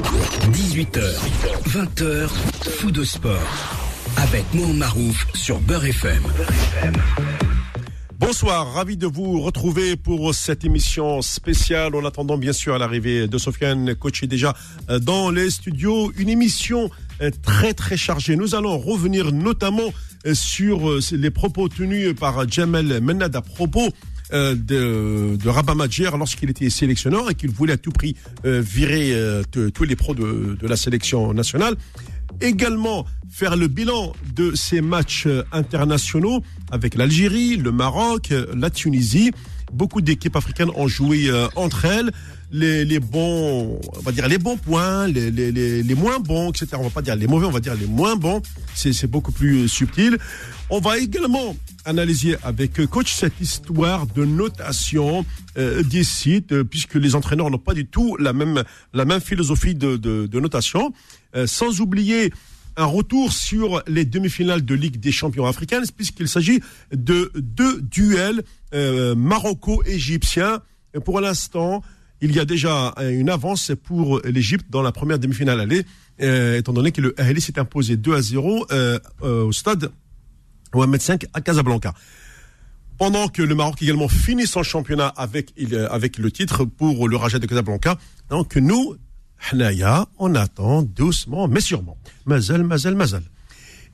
18h, 20h, fou de sport. Avec Mohamed Marouf sur Beurre FM. Bonsoir, ravi de vous retrouver pour cette émission spéciale. En attendant bien sûr l'arrivée de Sofiane, coach est déjà euh, dans les studios. Une émission euh, très très chargée. Nous allons revenir notamment euh, sur les propos tenus par Jamel Menad à propos de, de Rabat lorsqu'il était sélectionneur et qu'il voulait à tout prix virer tous les pros de, de la sélection nationale également faire le bilan de ces matchs euh, internationaux avec l'Algérie, le Maroc, euh, la Tunisie. Beaucoup d'équipes africaines ont joué euh, entre elles. Les, les, bons, on va dire les bons points, les, les, les, moins bons, etc. On va pas dire les mauvais, on va dire les moins bons. C'est beaucoup plus subtil. On va également analyser avec coach cette histoire de notation euh, des sites, puisque les entraîneurs n'ont pas du tout la même la même philosophie de, de, notation. Euh, sans oublier un retour sur les demi-finales de Ligue des champions africaines, puisqu'il s'agit de deux duels euh, maroco-égyptiens. Pour l'instant, il y a déjà une avance pour l'Égypte dans la première demi-finale aller, euh, étant donné que le Ahly s'est imposé 2 à 0 au stade Mohamed V à Casablanca. Pendant que le Maroc également finit son championnat avec, avec le titre pour le Raja de Casablanca. Donc nous, on attend doucement, mais sûrement. Mazel, mazel, mazel.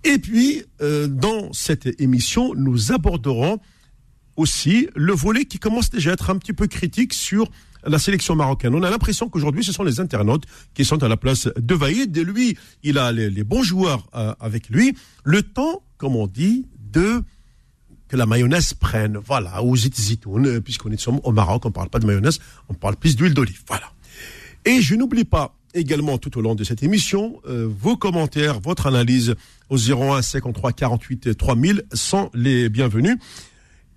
Et puis, euh, dans cette émission, nous aborderons aussi le volet qui commence déjà à être un petit peu critique sur la sélection marocaine. On a l'impression qu'aujourd'hui, ce sont les internautes qui sont à la place de Vaïd. Lui, il a les, bons joueurs euh, avec lui. Le temps, comme on dit, de que la mayonnaise prenne. Voilà, ou zitoun, puisqu'on est au Maroc, on ne parle pas de mayonnaise, on parle plus d'huile d'olive. Voilà. Et je n'oublie pas également tout au long de cette émission euh, vos commentaires, votre analyse au 01 53 48 3000 sont les bienvenus.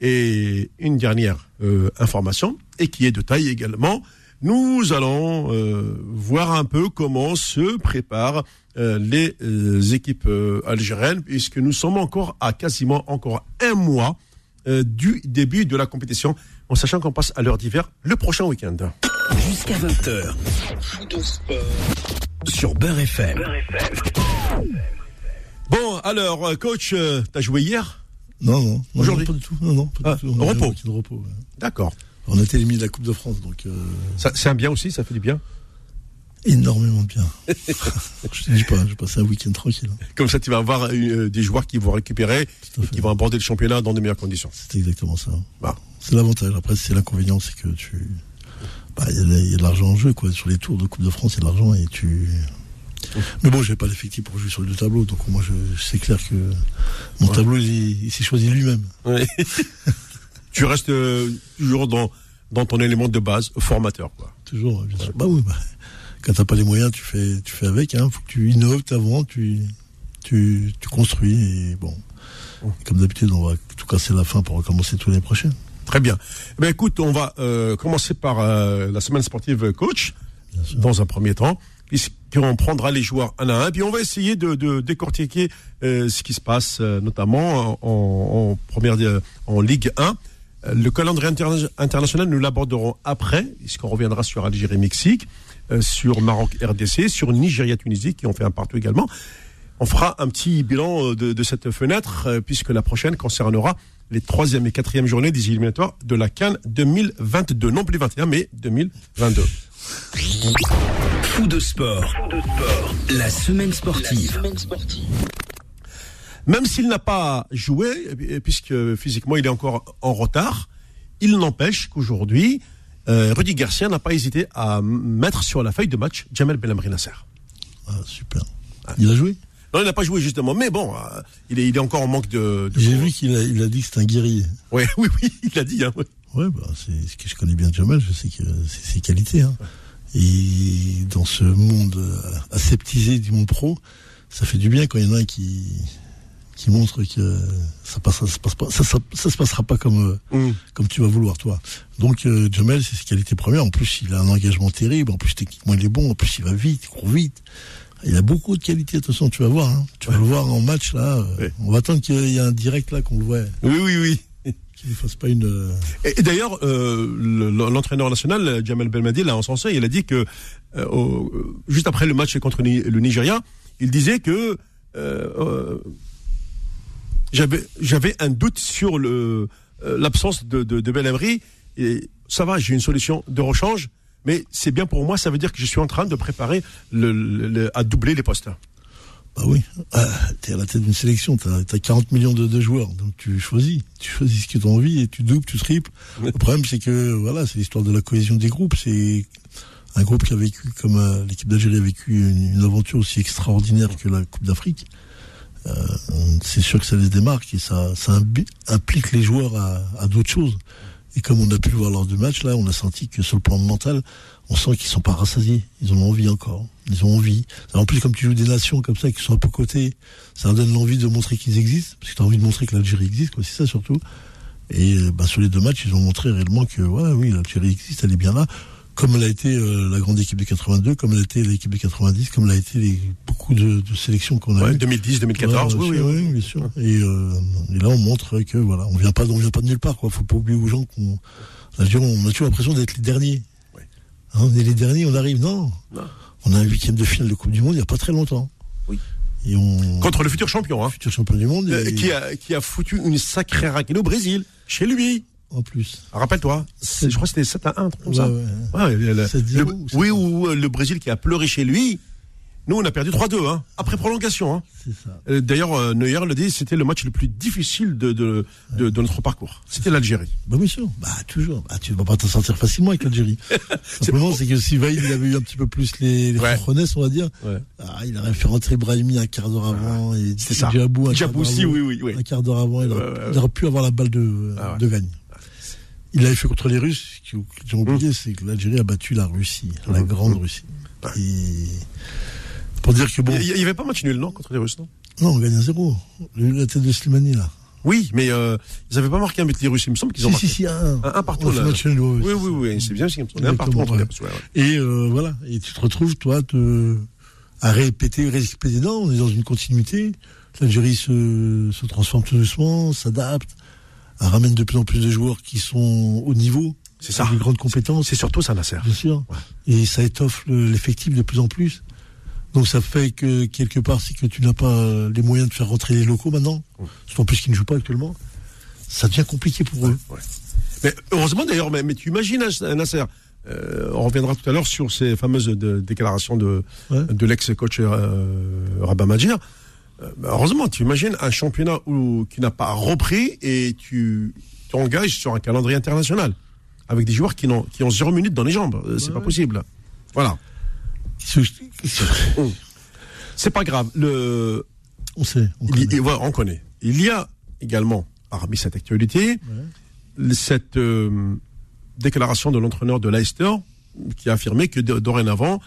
Et une dernière euh, information, et qui est de taille également, nous allons euh, voir un peu comment se préparent les équipes algériennes, puisque nous sommes encore à quasiment encore un mois du début de la compétition, en sachant qu'on passe à l'heure d'hiver le prochain week-end. Jusqu'à 20h. Sur Beurre FM. Bon, alors, euh, coach, euh, t'as joué hier? Non, non. Aujourd'hui Pas du tout. Non, non, pas du ah, tout. repos. De repos D'accord. On a été éliminé de la Coupe de France, donc. Euh... C'est un bien aussi, ça fait du bien Énormément bien. je te dis pas, je passe un week-end tranquille. Comme ça, tu vas avoir euh, des joueurs qui vont récupérer, et qui vont aborder le championnat dans de meilleures conditions. C'est exactement ça. Bah. C'est l'avantage. Après, c'est l'inconvénient, c'est que tu bah, il y, a de l'argent en jeu, quoi. Sur les tours de Coupe de France, il y a de l'argent et tu. Mais bon, j'ai pas l'effectif pour jouer sur les deux tableaux, donc moi, c'est clair que mon tableau, il, s'est choisi lui-même. tu restes euh, toujours dans, dans ton élément de base, formateur, quoi. Toujours, bien sûr. Bah oui, bah, quand t'as pas les moyens, tu fais, tu fais avec, hein. Faut que tu innoves, avant, tu, tu, tu construis, et bon. Comme d'habitude, on va tout casser la fin pour recommencer tous les prochains. Très bien. Eh bien. Écoute, on va euh, commencer par euh, la semaine sportive coach, dans un premier temps, puisqu'on prendra les joueurs un à un, puis on va essayer de, décortiquer euh, ce qui se passe, notamment en, première, en Ligue 1. Le calendrier international, nous l'aborderons après, puisqu'on reviendra sur Algérie-Mexique, sur Maroc-RDC, sur Nigeria-Tunisie, qui ont fait un partout également. On fera un petit bilan de, de cette fenêtre, puisque la prochaine concernera les troisième et quatrième journées des éliminatoires de la Cannes 2022. Non plus 21, mais 2022. Fou de sport. La semaine sportive. Même s'il n'a pas joué, puisque physiquement il est encore en retard, il n'empêche qu'aujourd'hui, euh, Rudy Garcia n'a pas hésité à mettre sur la feuille de match Jamel Belhamri Nasser. Ah, super. Il a joué? Non, il n'a pas joué justement, mais bon, euh, il, est, il est encore en manque de. J'ai vu qu'il a, il a dit que c'est un guerrier. Ouais, oui, oui, il l'a dit. Hein, ouais, bah, c'est ce que je connais bien Jamal, je sais que c'est ses qualités. Hein. Et dans ce monde euh, aseptisé du monde pro, ça fait du bien quand il y en a un qui qui montre que ça passera, ça, passe pas, ça, ça, se passera pas comme euh, mm. comme tu vas vouloir toi. Donc euh, Jamel, c'est ses qualités premières. En plus, il a un engagement terrible. En plus, techniquement, il est bon. En plus, il va vite, il court vite. Il a beaucoup de qualités, de toute façon, tu vas voir. Hein. Tu vas le voir en match, là. On va attendre qu'il y ait un direct, là, qu'on le voit. Oui, oui, oui. Euh, Et, d'ailleurs, euh, le- l'entraîneur national, Jamal Belmadi, l'a encensé. Il a dit que euh, juste après le match contre le Nigeria, il disait que euh, euh, j'avais un doute sur euh, l'absence de, de, Belhamri. Et ça va, j'ai une solution de rechange. Mais c'est bien pour moi, ça veut dire que je suis en train de préparer à doubler les postes. Bah oui, ah, t'es à la tête d'une sélection, t'as as 40 millions de, joueurs, donc tu choisis, tu choisis ce que tu as envie et tu doubles, tu triples. Le problème c'est que voilà, c'est l'histoire de la cohésion des groupes, c'est un groupe qui a vécu comme euh, l'équipe d'Algérie a vécu une, aventure aussi extraordinaire que la Coupe d'Afrique. Euh, c'est sûr que ça les démarque et ça, implique les joueurs à, d'autres choses. Et comme on a pu voir lors du match, là, on a senti que sur le plan mental, on sent qu'ils sont pas rassasiés. Ils ont envie encore. Ils ont envie. En plus, comme tu joues des nations comme ça qui sont un peu cotées, ça leur donne l'envie de montrer qu'ils existent. Parce que tu as envie de montrer que l'Algérie existe, quoi. C'est ça surtout. Et euh, bah, sur les deux matchs, ils ont montré réellement que, ouais, oui, l'Algérie existe, elle est bien là. Comme elle a été euh, la grande équipe de 82, comme elle a été l'équipe de 90, comme elle a été les, beaucoup de, de sélections qu'on a Ouais, eues. 2010, 2014, Ouais, oui, oui, sûr, oui. oui, bien sûr. Et, euh, et là, on montre que voilà, on vient pas, on vient pas de nulle part. Quoi. Faut pas oublier aux gens qu'on, on a toujours l'impression d'être les derniers. Hein, on est les derniers, on arrive. Non. Non. On a un huitième de finale de Coupe du Monde il y a pas très longtemps. Oui. Et on Contre le futur champion, hein, futur champion du monde. euh, et- qui, a, qui a foutu une sacrée raquette au Brésil, chez lui. en plus. Rappelle-toi, je crois que c'était 7 à 1, un truc comme ça. Ouais, ouais. Ouais, le- le- 7-0 le- ou oui, ou euh, le Brésil qui a pleuré chez lui. Nous, on a perdu 3-2, hein, après prolongation. Hein. Euh, D'ailleurs, euh, Neuer le dit, c'était le match le plus difficile de, de, de, de notre parcours. C'était l'Algérie. Bah bien sûr. Bah toujours. Bah tu vas pas t'en sortir facilement avec l'Algérie. Simplement, c'est que si Vaïd il avait eu un petit peu plus les, les Ouais. on va dire, Ouais. ah, il aurait fait rentrer Brahimi un quart d'heure avant et C'est ça. Djabou un oui, oui, oui. un quart d'heure avant, il aurait, Ouais, ouais, il aurait pu avoir la balle de, Ah de gagne. Il l'avait fait contre les Russes. Ce que j'ai oublié, c'est que l'Algérie a battu la Russie, la Mmh. grande Russie. Et pour dire que bon, Il n'y avait pas match nul, non, contre les Russes, non? Non, on gagne à zéro. La tête de Slimani là. Oui, mais euh, ils n'avaient pas marqué un but les Russes. Il me semble qu'ils ont Si, marqué. si, si, un. Un- un partout, là. match nul, ouais, Oui, ouais, oui, c'est oui, c'est bien, c'est un partout ouais. Russes. ouais, ouais. Et euh, voilà, et tu te retrouves, toi, te, à répéter, répéter. Non, on est dans une continuité. L'Algérie se, se transforme tout doucement, s'adapte, ramène de plus en plus de joueurs qui sont au niveau, C'est ça. des grandes compétences, C'est surtout ça, Nasser. bien sûr. Et ça étoffe le- l'effectif de plus en plus. Donc ça fait que quelque part, c'est que tu n'as pas euh, les moyens de faire rentrer les locaux maintenant, surtout en plus qu'ils ne jouent pas actuellement. Ça devient compliqué pour eux. Ouais. Mais heureusement d'ailleurs, mais, mais tu imagines, hein, Nasser, euh, on reviendra tout à l'heure sur ces fameuses de- déclarations de, Ouais. de l'ex-coach euh, Rabat Madjir. Euh, bah, heureusement, tu imagines un championnat où, qui n'a pas repris et tu t'engages sur un calendrier international avec des joueurs qui, n'ont, qui ont zéro minute dans les jambes. Euh, c'est pas possible. Voilà. C'est pas grave. Le, On sait, on il y- connaît. on. Il y a également, parmi cette actualité, cette euh, déclaration de l'entraîneur de Leicester qui a affirmé que do- dorénavant,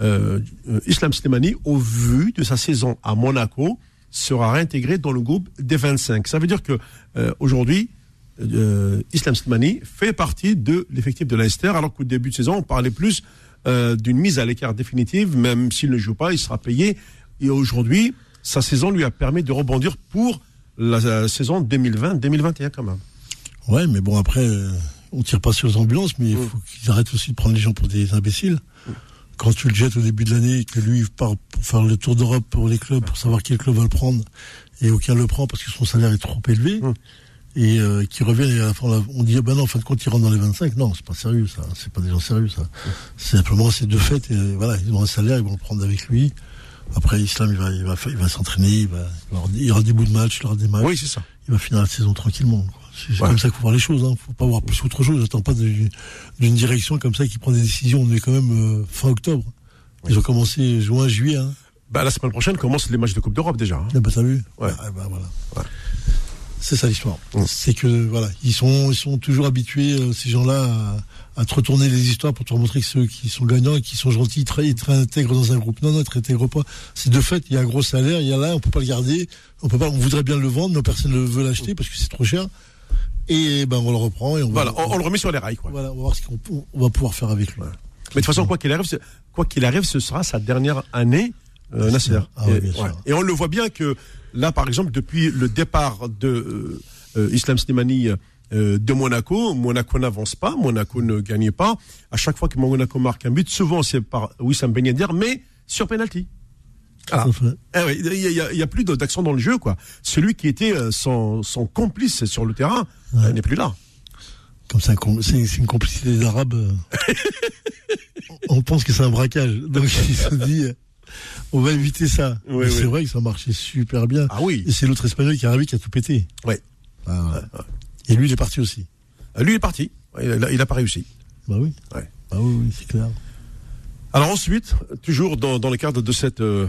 euh, euh, Islam Slimani, au vu de sa saison à Monaco, sera réintégré dans le groupe des 25. Ça veut dire que euh, aujourd'hui, Islam Slimani fait partie de l'effectif de Leicester, alors qu'au début de saison, on parlait plus euh, d'une mise à l'écart définitive, même s'il ne joue pas, il sera payé. Et aujourd'hui, sa saison lui a permis de rebondir pour la, la saison 2020-2021 quand même. Ouais, mais bon, après, euh, on tire pas sur les ambulances, mais il faut qu'ils arrêtent aussi de prendre les gens pour des imbéciles. Quand tu le jettes au début de l'année, que lui il part pour faire le tour d'Europe pour les clubs, pour savoir quel club va le prendre, et aucun le prend parce que son salaire est trop élevé, Mm. Et euh, qui revient et à la fin, on dit, ah ben non, en fin de compte, il rentre dans les 25. Non, c'est pas sérieux, ça. C'est pas des gens sérieux, ça. C'est Simplement, c'est de fait, et voilà, ils ont un salaire, ils vont le prendre avec lui. Après, Islam, il va, il va, il va s'entraîner, il va, il il aura des bouts de match, il aura des matchs Oui, c'est ça. il va finir la saison tranquillement. C'est Ouais. comme ça qu'il faut voir les choses. Hein. faut pas voir plus autre chose. J'attends pas d'une direction comme ça qui prend des décisions. On est quand même euh, fin octobre. Ils ont commencé juin, juillet. Hein. Bah, la semaine prochaine commencent les matchs de Coupe d'Europe déjà. hein. Ah bah t'as vu Ouais. Ah bah voilà. Ouais. C'est ça l'histoire. Mm. C'est que voilà, ils sont ils sont toujours habitués euh, ces gens-là à, à te retourner les histoires pour te montrer que ceux qui sont gagnants et qui sont gentils, très très intègres dans un groupe. Non non, ils te intègrent pas. C'est de fait, il y a un gros salaire, il y a là, on peut pas le garder, on peut pas, on voudrait bien le vendre, mais personne ne veut l'acheter parce que c'est trop cher. Et ben on le reprend et on Voilà, va, on, on le remet sur les rails. Quoi. voilà, on va voir ce qu'on on va pouvoir faire avec lui. Mais de toute façon, quoi qu'il arrive, quoi qu'il arrive, ce sera sa dernière année, euh, Nasser. Ah et, bien sûr. Et on le voit bien que là, par exemple, depuis le départ de Islam Slimani de Monaco. Monaco n'avance pas, Monaco ne gagne pas. À chaque fois que Monaco marque un but, souvent c'est par Wissam Ben Yedder, mais sur penalty. Ah. il n'y a, plus d'action dans le jeu, quoi. Celui qui était son, complice sur le terrain n'est plus là. Comme c'est une complicité des Arabes. on pense que c'est un braquage. Donc ils se dit, on va éviter ça. c'est vrai que ça marchait super bien. Ah oui. Et c'est l'autre espagnol qui est arrivé qui a tout pété. Ouais. Ah, Et lui, il est parti aussi. Ah, lui, il est parti. Il n'a pas réussi. Bah oui. Ouais. Ah oui, c'est clair. Alors ensuite, toujours dans, le cadre de cette, euh,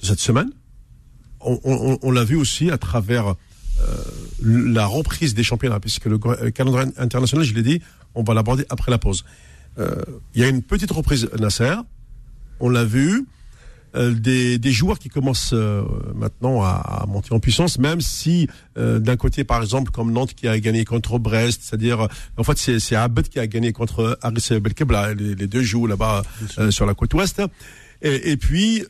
cette semaine, on, l'a vu aussi à travers euh, la reprise des championnats, puisque le calendrier international, je l'ai dit, on va l'aborder après la pause. Euh, il y a une petite reprise Nasser, on l'a vu, euh, des, des, joueurs qui commencent euh, maintenant à, monter en puissance, même si euh, d'un côté, par exemple, comme Nantes qui a gagné contre Brest, c'est-à-dire, en fait, c'est Abed qui a gagné contre Aris Belkebla, les, les, deux jouent là-bas sur la côte ouest. Et, et puis,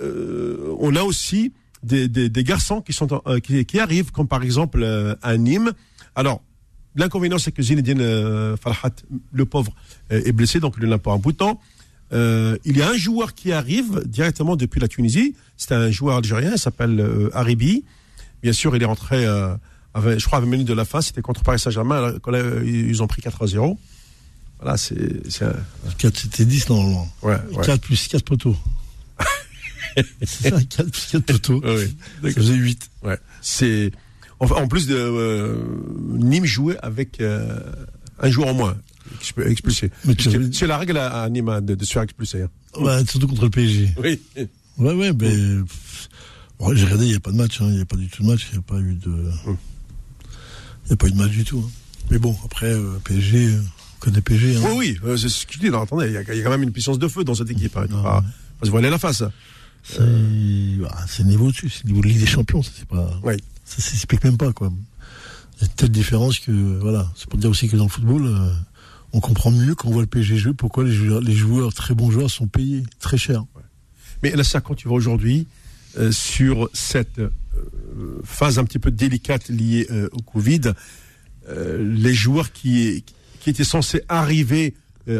on a aussi des, des, des garçons qui sont qui, qui, arrivent, comme par exemple à Nîmes. Alors, l'inconvénient, c'est que Zinedine Farhat, le pauvre, est blessé, donc il n'a pas un bout de temps. Euh, il y a un joueur qui arrive directement depuis la Tunisie. C'est un joueur algérien, il s'appelle euh, Haribi. Bien sûr, il est rentré, euh, je crois, à 20 minutes de la fin. C'était contre Paris Saint-Germain. Ils ont pris 4 à 0. Voilà, c'est. 4, c'était 10 normalement. Ouais, 4 plus 4 poteaux. c'est ça, 4 plus 4 poteaux. oui, ça faisait 8. Ouais. C'est. En, plus de. Euh, Nîmes jouait avec un joueur en moins expulsé. C'est la règle à, Nîmes de, se faire expulser. Hein. surtout contre le PSG. Oui. Ouais, ouais, mais. j'ai regardé, il n'y a pas de match, hein. il n'y a pas du tout de match, il n'y a pas eu de. Hum. Il n'y a pas eu de match du tout. Hein. Mais bon, après, euh, PSG, euh, on connaît PSG. Oui, oui, euh, c'est ce que je dis. attendez, il y, a quand même une puissance de feu dans cette équipe. Il va se voiler la face. C'est bah, le niveau dessus, c'est niveau de Ligue des Champions, ça c'est pas. Oui. Ça s'explique même pas, quoi. Il y a telle différence que, voilà. C'est pour dire aussi que dans le football, on comprend mieux quand on voit le PSG jouer pourquoi les joueurs, les joueurs, très bons joueurs, sont payés très cher. Mais là, ça, quand tu aujourd'hui euh, sur cette euh, phase un petit peu délicate liée euh, au Covid, les joueurs qui, qui étaient censés arriver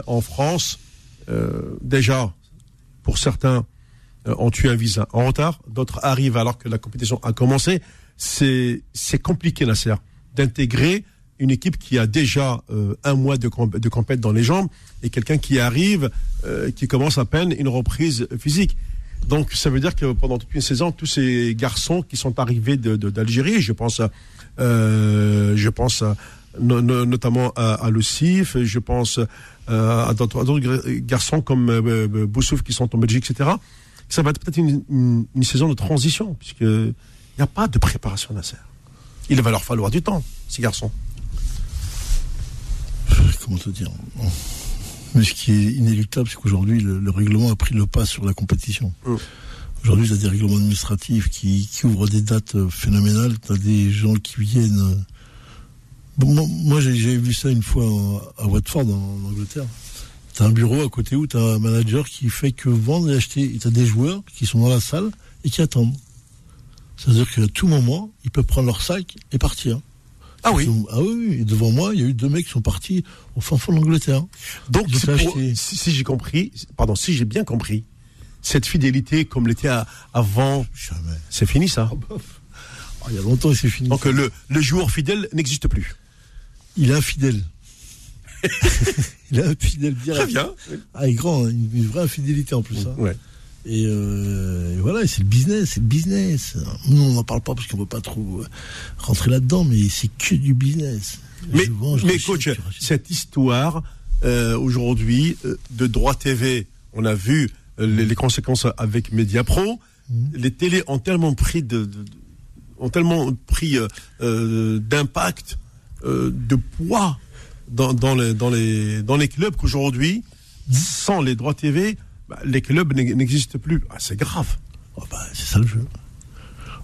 en France, déjà, pour certains, ont eu un visa en retard, d'autres arrivent alors que la compétition a commencé. C'est compliqué, Nasser, d'intégrer une équipe qui a déjà euh, un mois de, de compète dans les jambes et quelqu'un qui arrive, euh, qui commence à peine une reprise physique. Donc ça veut dire que pendant toute une saison, tous ces garçons qui sont arrivés d'Algérie, je pense, euh, je pense notamment à, à je pense à d'autres garçons comme Boussouf qui sont en Belgique, etc. Ça va être peut-être une, une, saison de transition, puisqu'il n'y a pas de préparation nécessaire. Il va leur falloir du temps, ces garçons comment te dire Mais ce qui est inéluctable, c'est qu'aujourd'hui, le, règlement a pris le pas sur la compétition. Mm. Aujourd'hui, il y a des règlements administratifs qui, ouvrent des dates euh, phénoménales. Tu as des gens qui viennent. Euh, bon, moi, j'ai vu ça une fois à Watford, en, Angleterre. Tu as un bureau à côté où tu as un manager qui fait que vendre et acheter. Et tu as des joueurs qui sont dans la salle et qui attendent. C'est-à-dire qu'à tout moment, ils peuvent prendre leur sac et partir. Ah oui. ah oui, devant moi, il y a eu deux mecs qui sont partis au fin fond de l'Angleterre. Donc, si, j'ai compris, pardon, si j'ai bien compris, cette fidélité comme l'était avant, c'est fini ça. Ah, ah, il y a longtemps, c'est fini. Donc le, le joueur fidèle n'existe plus. Il est infidèle. il est infidèle direct. Très bien. Ah, il est grand, une, vraie infidélité en plus. Hein. Ouais. Euh, et, voilà, c'est le business, c'est le business. Nous, on n'en parle pas parce qu'on ne veut pas trop euh, rentrer là-dedans, mais c'est que du business. Mais, mais coach, cette histoire euh, aujourd'hui de droit TV, on a vu les, conséquences avec Mediapro. Mhm. Les télés ont tellement pris de, ont tellement pris d'impact, de poids dans, dans, les, dans, les, dans les clubs qu'aujourd'hui, mhm. sans les droits TV, bah, les clubs n'existent plus. Ah, c'est grave. Oh, bah, c'est ça le jeu.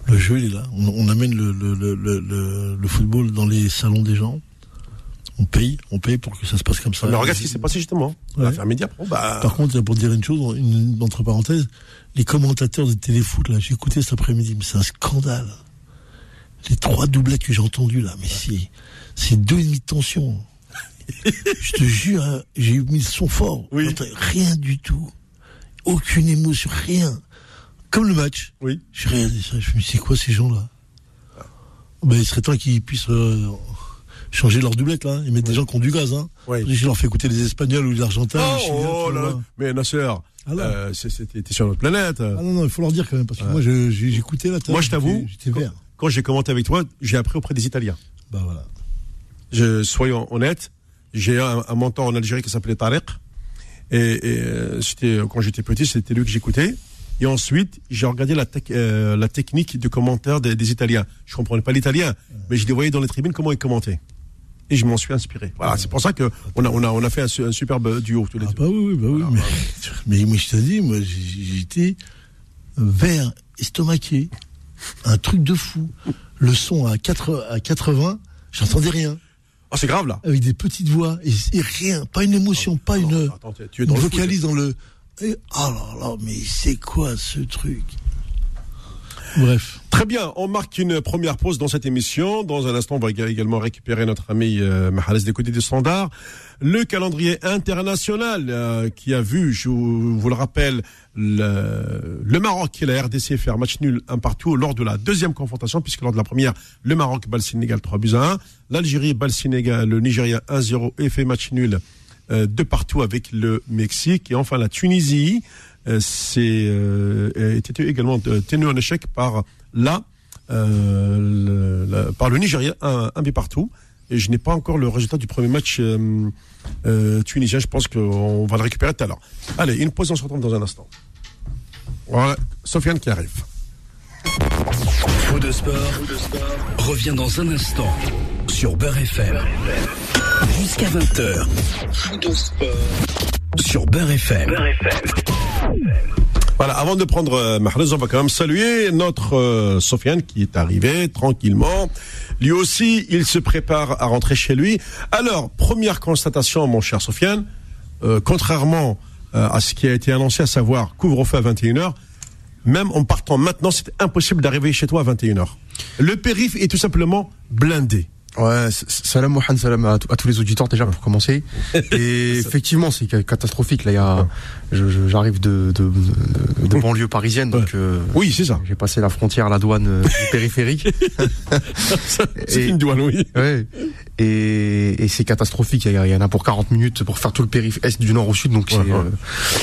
Le jeu, il est là. On, amène le, le, le, football dans les salons des gens. On paye, on paye pour que ça se passe comme ça. Mais regarde ce qui s'est passé justement. Ouais. Média bah... Par contre, pour dire une chose, une, entre parenthèses, les commentateurs de téléfoot, là, j'ai écouté cet après-midi, mais c'est un scandale. les trois doublettes que j'ai entendues là, mais c'est, c'est deux et demi de tension. je te jure, hein, j'ai mis le son fort. Oui. Rien du tout. Aucune émotion, rien. Comme le match. Oui. J'ai regardé ça, je me suis dit, c'est quoi ces gens-là? Ben, Il serait temps qu'ils puissent euh, changer leur doublette, là. Ils mettent des gens qui ont du gaz, hein. Oui. Je leur fais écouter les Espagnols ou les Argentins. Oh, les Chiliens, oh là là. Mais Nasser, Ah euh, c'était sur notre planète. Ah non, non, il faut leur dire quand même, parce que moi, j'ai j'ai écouté là. Moi, je t'avoue, quand, quand j'ai commenté avec toi, j'ai appris auprès des Italiens. Bah voilà. Je, soyons honnêtes, j'ai un, un mentor en Algérie qui s'appelait Tariq. Et, et, euh, c'était quand j'étais petit, c'était lui que j'écoutais. Et ensuite, j'ai regardé la, tec- euh, la technique de commentaire des, des Italiens. Je comprenais pas l'italien, mais je les voyais dans les tribunes comment ils commentaient. Et je m'en suis inspiré. Voilà, c'est pour ça que on a, on a, on a fait un, un superbe duo tous les Ah deux. bah oui, bah oui. mais, mais je te dis, moi, j'étais vert, estomaqué. Un truc de fou. Le son à, 4, à 80, j'entendais rien. Oh, c'est grave là. Avec des petites voix et, et rien. Pas une émotion, pas une, Attends, tu- es une dans le foot. vocalise dans le. Et, oh là là, mais c'est quoi ce truc? Bref. Très bien, on marque une première pause dans cette émission. Dans un instant, on va également récupérer notre ami euh, Mahalès des côtés du standard. Le calendrier international euh, qui a vu, je vous, le rappelle, le, Maroc et la RDC faire match nul un partout lors de la deuxième confrontation, puisque lors de la première, le Maroc bat le Sénégal 3 buts à 1. L'Algérie bat le Sénégal, le Nigeria 1-0 et fait match nul euh, de partout avec le Mexique. Et enfin, la Tunisie euh, c'est euh, était également euh, tenu en échec par la- par le Nigeria un, un but partout et je n'ai pas encore le résultat du premier match euh, euh, tunisien je pense qu'on va le récupérer tout à l'heure allez une pause on se retrouve dans un instant voilà Sofiane qui arrive Faux de sport, revient dans un instant sur Beurre FM. Jusqu'à 20h. Faux de sport sur Beurre FM. Voilà, avant de prendre euh, Mahrez, on va quand même saluer notre euh, Sofiane qui est arrivé tranquillement. Lui aussi, il se prépare à rentrer chez lui. Alors, première constatation, mon cher Sofiane, euh, contrairement euh, à ce qui a été annoncé, à savoir couvre-feu à 21h, même en partant maintenant, c'est impossible d'arriver chez toi à 21h. Le périph' est tout simplement blindé. Ouais, salam Mohan, salam à, à tous les auditeurs déjà pour commencer. Et effectivement, c'est ca- catastrophique. Là, il y a, j'arrive de, de, de, de banlieue parisienne, donc euh, Oui, c'est ça. j'ai passé la frontière à la douane euh, périphérique. c'est une douane, oui. Ouais. Et, et c'est catastrophique. Il y, en a pour 40 minutes pour faire tout le périph' est du nord au sud, donc Ouais, c'est ouais. euh,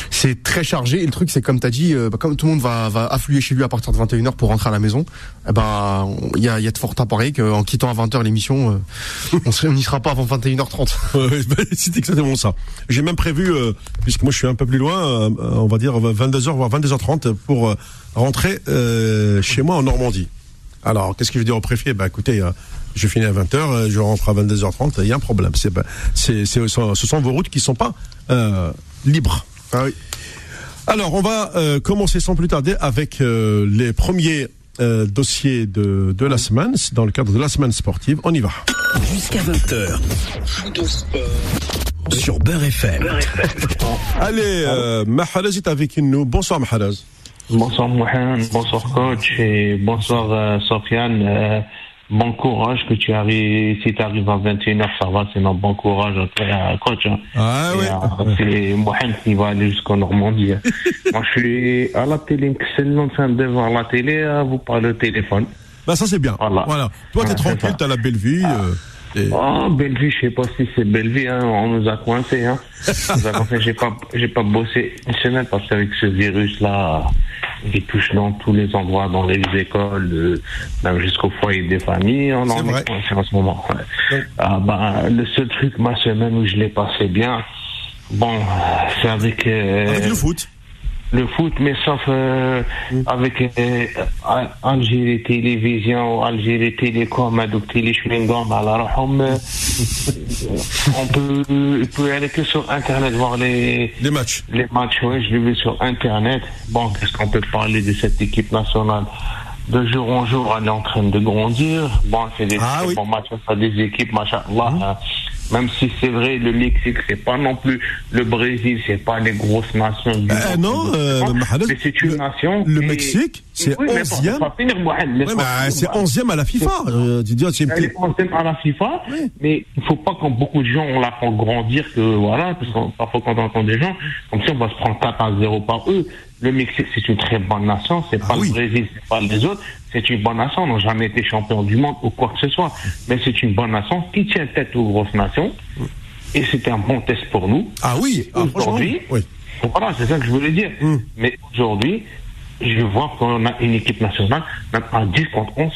c'est très chargé. Et le truc, c'est comme t'as dit, euh, bah, comme tout le monde va, va affluer chez lui à partir de 21h pour rentrer à la maison, eh ben il y a, il y a de fortes à parier qu'en quittant à 20h l'émission, on n'y sera pas avant 21h30. Ouais, bah, c'est exactement ça. J'ai même prévu, euh, puisque moi je suis un peu plus loin, euh, on va dire 22h voire 22h30 pour euh, rentrer euh, chez moi en Normandie. Alors, qu'est-ce que je veux dire au préfet? Bah écoutez, euh, je finis à 20h, euh, je rentre à 22h30, il y a un problème. C'est, bah, c'est, c'est- ce sont vos routes qui sont pas euh, libres. Ah oui. Alors, on va euh, commencer sans plus tarder avec euh, les premiers euh, dossiers de, de la semaine, dans le cadre de la semaine sportive. On y va. Jusqu'à 20h. Sur Beurre FM. Allez, euh, Mahalaz est avec nous. Bonsoir Mahalaz. Bonsoir Mohamed, bonsoir coach et bonsoir euh, Sofiane. Euh, bon courage que tu arrives, si tu arrives à 21h, ça va, sinon bon courage à toi, euh, coach. hein. Ah Et, oui. euh, c'est Mohamed qui va aller jusqu'en Normandie. hein. Moi je suis à la télé, c'est en train de voir la télé, euh, vous parlez au téléphone. Bah ça c'est bien. Voilà. Voilà. Toi t'es Ouais, tranquille, t'as la belle vie. euh, Oh, Bellevue, je sais pas si c'est Bellevue, hein, on nous a coincés, hein. J'ai pas, j'ai pas bossé une semaine parce qu'avec ce virus-là, il touche dans tous les endroits, dans les écoles, euh, même jusqu'au foyer des familles, on en est coincé en ce moment. ouais. Ah, ben, le seul truc, ma semaine où je l'ai passé bien, bon, c'est avec, euh, Avec le foot le foot, mais sauf euh, mm. avec euh, Algérie Télévision, Algérie Télécom, euh, on peut, on peut aller que sur Internet voir les, les matchs. Les matchs, oui, je l'ai vu sur Internet. Bon, qu'est-ce qu'on peut parler de cette équipe nationale de jour en jour, elle est en train de grandir. Bon, c'est des ah, matchs, ça des équipes, machin même si c'est vrai, le Mexique, c'est pas non plus le Brésil, c'est pas les grosses nations du Euh, non, euh, mais c'est une le- nation. le Mexique, c'est Oui, mais bon, 11e. laisse-moi finir, Mohamed, Ouais, laisse-moi bah, c'est Mohamed. 11e à la FIFA. Euh, tu dis, c'est une Elle est onzième à la FIFA, mais il faut pas quand beaucoup de gens on la font grandir que voilà, parce que parfois quand on entend des gens, comme si on va se prendre 4 à 0 par eux. Le Mexique, c'est une très bonne nation, c'est Ah pas oui. le Brésil, c'est pas les autres, c'est une bonne nation, ils n'ont jamais été champions du monde ou quoi que ce soit. Mais c'est une bonne nation qui tient tête aux grosses nations. Et c'était un bon test pour nous. Ah oui, ah, Aujourd'hui, oui. voilà, c'est ça que je voulais dire. Hmm. Mais aujourd'hui, je vois qu'on a une équipe nationale, même à 10 contre 11,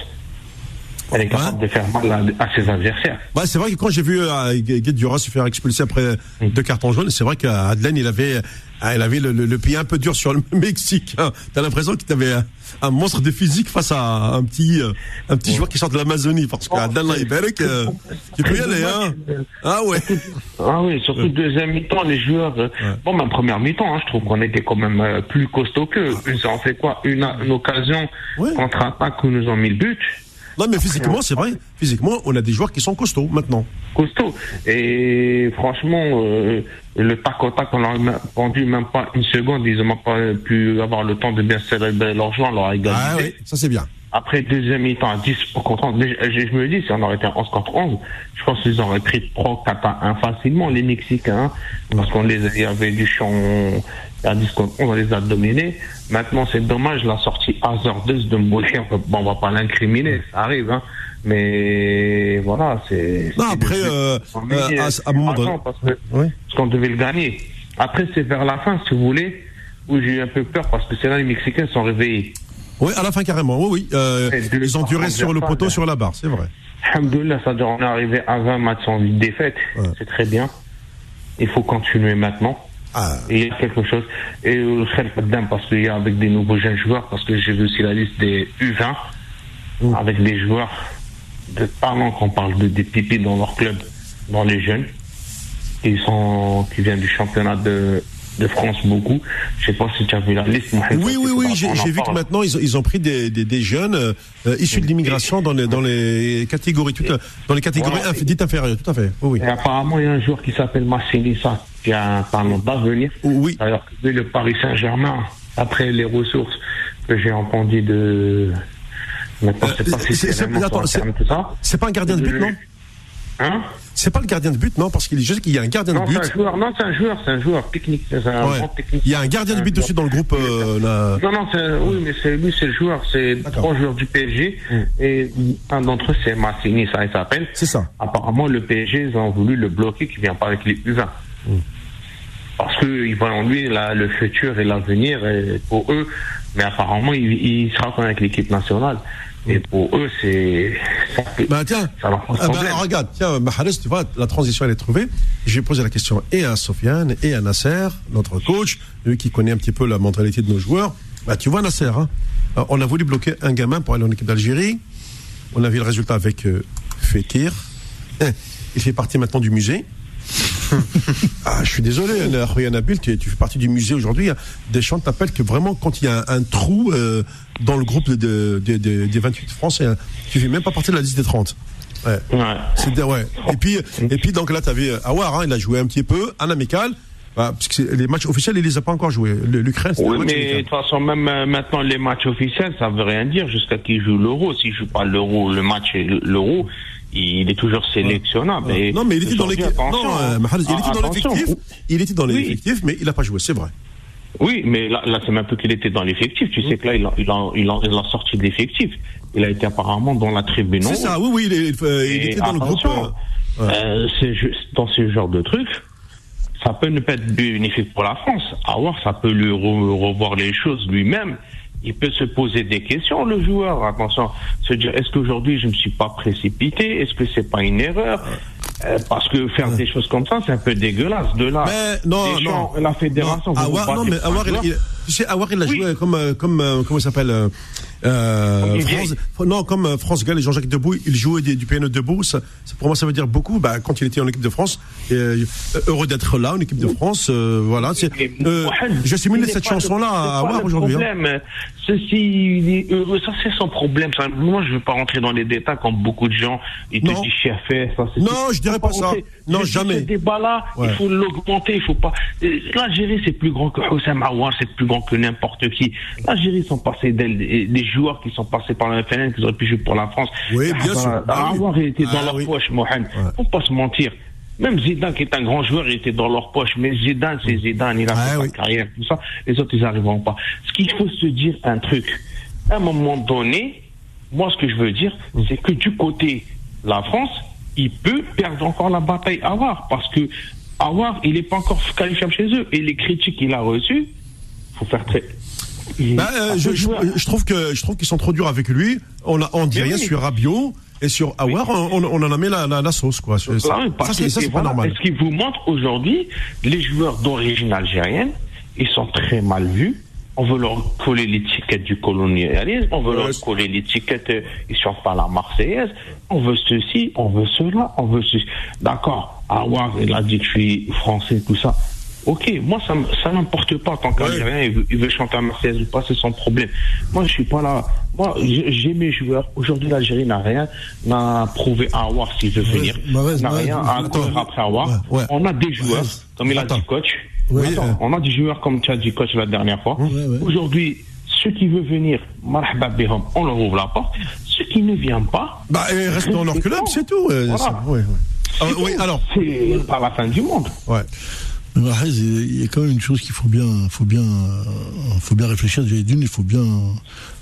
elle est capable de faire mal à, à ses adversaires. Ouais, c'est vrai que quand j'ai vu euh, Guedjura se faire expulser après deux cartons jaunes, c'est vrai qu'Adelaine, il avait, euh, il avait le, le- le pied un peu dur sur le Mexique. hein. T'as l'impression qu'il avait un, un monstre de physique face à un petit, euh, un petit joueur qui sort de l'Amazonie. Parce qu'Adelaine, il paraît que tu peux y aller, hein. Ah ouais. Ah oui, surtout deuxième mi-temps, les joueurs. euh, Bon, ma première mi-temps, hein, je trouve qu'on était quand même euh, plus costaud qu'eux. Ils ont fait quoi? Une, une occasion Ouais. contre-attaque où nous ont mis le but. Non, mais physiquement, c'est vrai. Physiquement, on a des joueurs qui sont costauds maintenant. Costaud. Et franchement, euh, le tac au tac, on a pendu même pas une seconde. Ils n'ont pas pu avoir le temps de bien célébrer leur joie, leur égalité. Ah oui, ça c'est bien. Après deuxième mi-temps à 10 contre 11, déjà, je, je me dis, si on aurait été à 11 contre 11, je pense qu'ils auraient pris 3 4 à 1 facilement, les Mexicains, parce qu'on les avait du champ à 10 contre 11, on les a dominés. Maintenant, c'est dommage, la sortie hasardeuse de peut- bon, on va pas l'incriminer, ça arrive, hein. Mais voilà, c'est. Non, après, euh, euh, met, à- à moment attends, parce Oui. qu'on devait le gagner. Après, c'est vers la fin, si vous voulez, où j'ai eu un peu peur, parce que c'est là les Mexicains sont réveillés. Oui, à la fin carrément. Oui, oui. Euh, ils ont duré sur le poteau, sur la barre, c'est vrai. Alhamdoulilah, ça on est arrivé à 20 matchs sans défaite. Ouais. C'est très bien. Il faut continuer maintenant. Ah, Et il y a quelque chose. Et euh, parce qu'il y a avec des nouveaux jeunes joueurs, parce que j'ai vu aussi la liste des U20, Mm. avec des joueurs de talent qu'on parle de des pipis dans leur club, dans les jeunes. Ils sont, qui viennent du championnat de, de France beaucoup. Je sais pas si tu as vu la liste. Mohamed, Oui, oui, oui, j'ai vu que maintenant ils ont, ils ont pris des, des, des jeunes euh, euh, issus de l'immigration dans les, dans les catégories, tout, à- dans les catégories Voilà. inf- dites inférieures, tout à fait. Oui, oui. Et apparemment, il y a un joueur qui s'appelle Massinissa, qui a un talent d'avenir. Oui. Alors que le Paris Saint-Germain, après les ressources que j'ai entendu de. Maintenant, je sais pas Euh, si. C'est pas un gardien de but, non? Hein C'est pas le gardien de but, non Parce qu'il je sais qu'il y a un gardien de Non, but. un joueur, non, c'est un joueur, c'est un joueur technique, c'est un Ouais. grand technique. Il y a un gardien de but aussi dans le groupe. euh, là. Non, non, c'est, oui, mais c'est lui, c'est le joueur, c'est trois joueurs du PSG, et un d'entre eux, c'est Massini, ça, il s'appelle. C'est ça. Apparemment, le PSG, ils ont voulu le bloquer, qui vient pas avec les U20. Parce qu'ils voient en lui la- le futur et l'avenir pour eux. Mais apparemment, il, il sera quand même avec l'équipe nationale. Et pour eux, c'est. Bah tiens, Ça leur pose ah, bah, regarde, tiens, Mahrez, tu vois, la transition elle est trouvée. J'ai posé la question et à Sofiane et à Nasser, notre coach, lui qui connaît un petit peu la mentalité de nos joueurs. Bah tu vois Nasser, hein, on a voulu bloquer un gamin pour aller en équipe d'Algérie. On a vu le résultat avec euh, Fekir. Hein, Il fait partie maintenant du musée. ah, je suis désolé, Khoya Nabil, tu, tu fais partie du musée aujourd'hui. Deschamps t'appelle que vraiment, quand il y a un, un trou euh, dans le groupe de, de- de- de- des 28 Français, hein, tu fais même pas partie de la liste des 30. Ouais. Ouais. C'est ouais. Et puis, et puis donc là, tu avais Awar, hein, il a joué un petit peu, en amical. Bah, parce que les matchs officiels, il les a pas encore joués. L'Ukraine, c'est Oui, un mais de toute façon, même euh, maintenant, les matchs officiels, ça veut rien dire jusqu'à qu'il joue l'euro. S'il joue pas l'euro, le match et l'euro, il est toujours sélectionnable. Et Non, mais il était dans Non, euh, il ah, était dans attention. l'effectif. Il était dans Oui. l'effectif, mais il a pas joué, c'est vrai. Oui, mais là, là c'est même plus qu'il était dans l'effectif. Tu sais que là, il a, il a, il a, il a sorti de l'effectif. Il a été apparemment dans la tribune. C'est ça, oui, oui, il, est- euh, il était dans le groupe. euh, ouais. euh, dans ce genre de trucs, ça peut ne pas être bénéfique pour la France. À voir, ça peut lui re- revoir les choses lui-même. Il peut se poser des questions, le joueur. Attention, se dire est-ce qu'aujourd'hui je ne me suis pas précipité? Est-ce que c'est pas une erreur? Euh, Parce que faire des choses comme ça, c'est un peu dégueulasse. De là, Mais non, non. la fédération. Non, vous vous Awar, non, battez mais Awar, il, il- Awar, il a joué comme, euh, comme, euh, comment il s'appelle euh, France, non, comme euh, France Gall et Jean-Jacques Debout, il jouait des- du piano debout. Ça, pour moi, ça veut dire beaucoup. Bah, quand il était en équipe de France, euh, heureux d'être là, en équipe de France. euh, voilà. C'est, euh, J'assimile cette chanson-là à Awar aujourd'hui. hein. Ceci. Ça, c'est son problème. Ça, moi, je ne veux pas rentrer dans les détails comme beaucoup de gens. Ils te Non. disent chef, ça, c'est- Non, je dirais pas ça. rentrer. Non, Je jamais. Ce débat-là, Ouais. il faut l'augmenter. Il faut pas. L'Algérie, c'est plus grand que Houssam Aouar, c'est plus grand que n'importe qui. L'Algérie sont passés des joueurs qui sont passés par la FNN, qui auraient pu jouer pour la France. Oui, bien Ah, sûr. bah, Ah oui. Aouar, il était dans Ah leur oui. poche, Mohamed. Faut pas se mentir. Même Zidane, qui est un grand joueur, il était dans leur poche. Mais Zidane, c'est Zidane, il a Ah fait oui. sa carrière, tout ça. Les autres, ils n'arriveront pas. Ce qu'il faut se dire, un truc. À un moment donné, moi, ce que je veux dire, c'est que du côté de la France, il peut perdre encore la bataille à Awar. Parce que Awar, il n'est pas encore qualifiable chez eux. Et les critiques qu'il a reçues, faut faire très. Bah, euh, je, je, je trouve que je trouve qu'ils sont trop durs avec lui. On a, on dit rien oui. sur Rabiot et sur Awar, on, on en a mis la, la, la sauce quoi. Ça, c'est ça, pas voilà. normal. Ce qui vous montre aujourd'hui, les joueurs d'origine algérienne, ils sont très mal vus. On veut leur coller l'étiquette du colonialisme, on veut Ouais, leur coller l'étiquette, euh, ils sortent pas la Marseillaise, on veut ceci, on veut cela, on veut ceci. D'accord, Awar, il a dit que je suis français, tout ça. Ok, moi ça, ça n'importe pas tant qu'Algérien, il, veut, il veut chanter la Marseillaise ou pas, c'est son problème. Moi je suis pas là. Moi j'ai mes joueurs. Aujourd'hui l'Algérie n'a rien, n'a prouvé à Awar s'il veut venir. N'a rien à courir après Awar. Ouais, ouais. On a des joueurs, comme il a Attends. dit coach. Attends, euh. on a des joueurs comme tu as dit coach la dernière fois. Aujourd'hui, ceux qui veulent venir, on leur ouvre la porte. Ceux qui ne viennent pas, Bah, ils restent dans leur club, c'est tout. Voilà. ça. Ah, oui, alors, c'est pas la fin du monde. ouais. Mais Mahrez, il y a quand même une chose qu'il faut bien, faut bien, euh, faut bien réfléchir. Déjà d'une, il faut bien,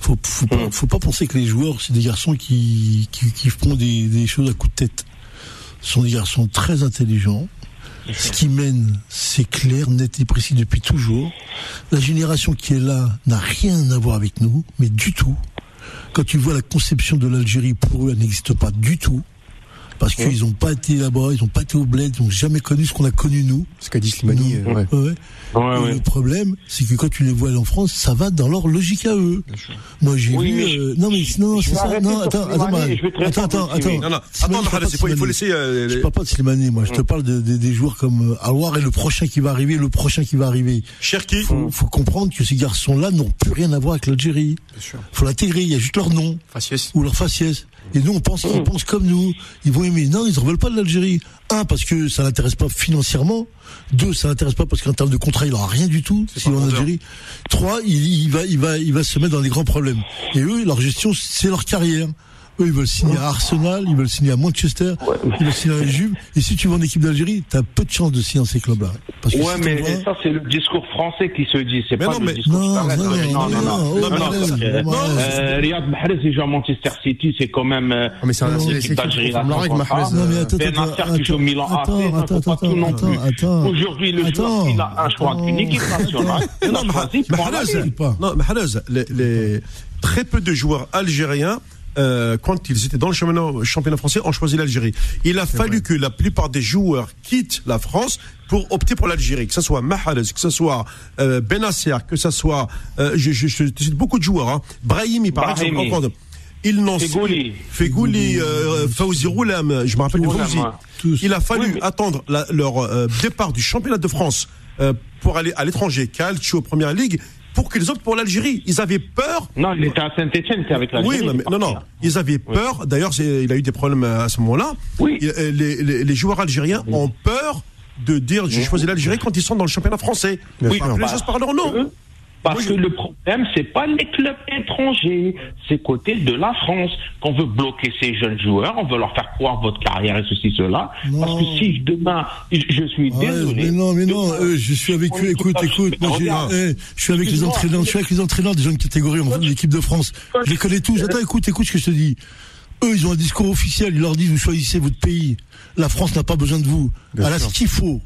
faut, faut pas, faut pas penser que les joueurs c'est des garçons qui, qui, qui font des, des choses à coup de tête. Ce sont des garçons très intelligents. Ce qui mène, c'est clair, net et précis depuis toujours. La génération qui est là n'a rien à voir avec nous, mais du tout. Quand tu vois la conception de l'Algérie, pour eux, elle n'existe pas du tout. Parce qu'ils n'ont pas été là-bas, ils n'ont pas été au bled, ils n'ont jamais connu ce qu'on a connu nous. Ce qu'a dit Slimani, Non. euh, ouais. Ouais, ouais. Le problème, c'est que quand tu les vois aller en France, ça va dans leur logique à eux. Moi, j'ai Oui, vu. mais euh, non, mais non, c'est ça. Non, attends, attends, attends, attends, attends. Non, non, Slimani, attends, pas il faut, laisser. euh, Je parle pas de Slimani, moi. Je te parle de, de- des joueurs comme euh, Aouar et le prochain qui va arriver, le prochain qui va arriver. Cherki. Faut, faut comprendre que ces garçons-là n'ont plus rien à voir avec l'Algérie. sûr. Faut l'intégrer. Il y a juste leur nom Faciès. ou leur faciès. Et nous, on pense qu'ils pensent comme nous. Ils vont aimer. Non, ils ne veulent pas de l'Algérie. Un, parce que ça l'intéresse pas financièrement. Deux, ça l'intéresse pas parce qu'en termes de contrat, il n'aura rien du tout s'il est en Algérie. Trois, il, il va, il va, il va se mettre dans des grands problèmes. Et eux, leur gestion, c'est leur carrière. Eux, ils veulent signer à Arsenal, ils veulent signer à Manchester, ils veulent signer à la Juve. Et si tu vas en équipe d'Algérie, t'as peu de chances de signer dans ces clubs-là. Parce que Ouais, si mais tu vois- ça, c'est le discours français qui se dit. C'est pas non, le mais- discours Non, d'Arrête, non, ouais, non, non, non, non, non, non, euh, Riyad Mahrez, il joue à Manchester City, c'est quand même. euh, Ah, mais c'est un- c'est- d'Algérie, Ben Nasser qui joue au Milan AC, attends, ça, attends, pas tout non attends, plus. attends. Aujourd'hui, le joueur, Attends. il a un choix d'une équipe nationale. Non, Mahrez, très peu de joueurs algériens, euh, quand ils étaient dans le championnat, championnat français, ont choisi l'Algérie. Il a fallu que la plupart des joueurs quittent la France pour opter pour l'Algérie, que ce soit Mahrez, que ce soit euh, Benasser, que ce soit, euh, je, je, je te cite beaucoup de joueurs, hein. Brahimi par Brahimi. exemple, encore. Ils n'ont Fegouli. Fegouli, euh, Fawzi Roulam, je me rappelle de. Il a fallu Oui, mais- attendre la- leur euh, départ du championnat de France euh, pour aller à l'étranger, Calcio, Première Ligue, pour qu'ils optent pour l'Algérie. Ils avaient peur. Non, il était à Saint-Etienne, c'était avec la Oui, non, mais- non, non. Ils avaient peur. D'ailleurs, c'est- il a eu des problèmes à ce moment-là. Oui. Euh, Les, les- les joueurs algériens ont peur de dire j'ai choisi l'Algérie quand ils sont dans le championnat français. Oui, les choses par leur nom. Parce que le problème, c'est pas les clubs étrangers, c'est côté de la France qu'on veut bloquer ces jeunes joueurs, on veut leur faire croire votre carrière et ceci, cela. Non. Parce que si demain, je suis Ouais, désolé. mais non, mais non, euh, je suis avec eux, écoute, écoute, moi eh, je suis avec les entraîneurs, je suis avec les entraîneurs des jeunes catégories en de l'équipe de France. Je les connais tous. Attends, écoute, écoute ce que je te dis. Eux, ils ont un discours officiel, ils leur disent, vous choisissez votre pays. La France n'a pas besoin de vous. Bien elle a ce qu'il faut.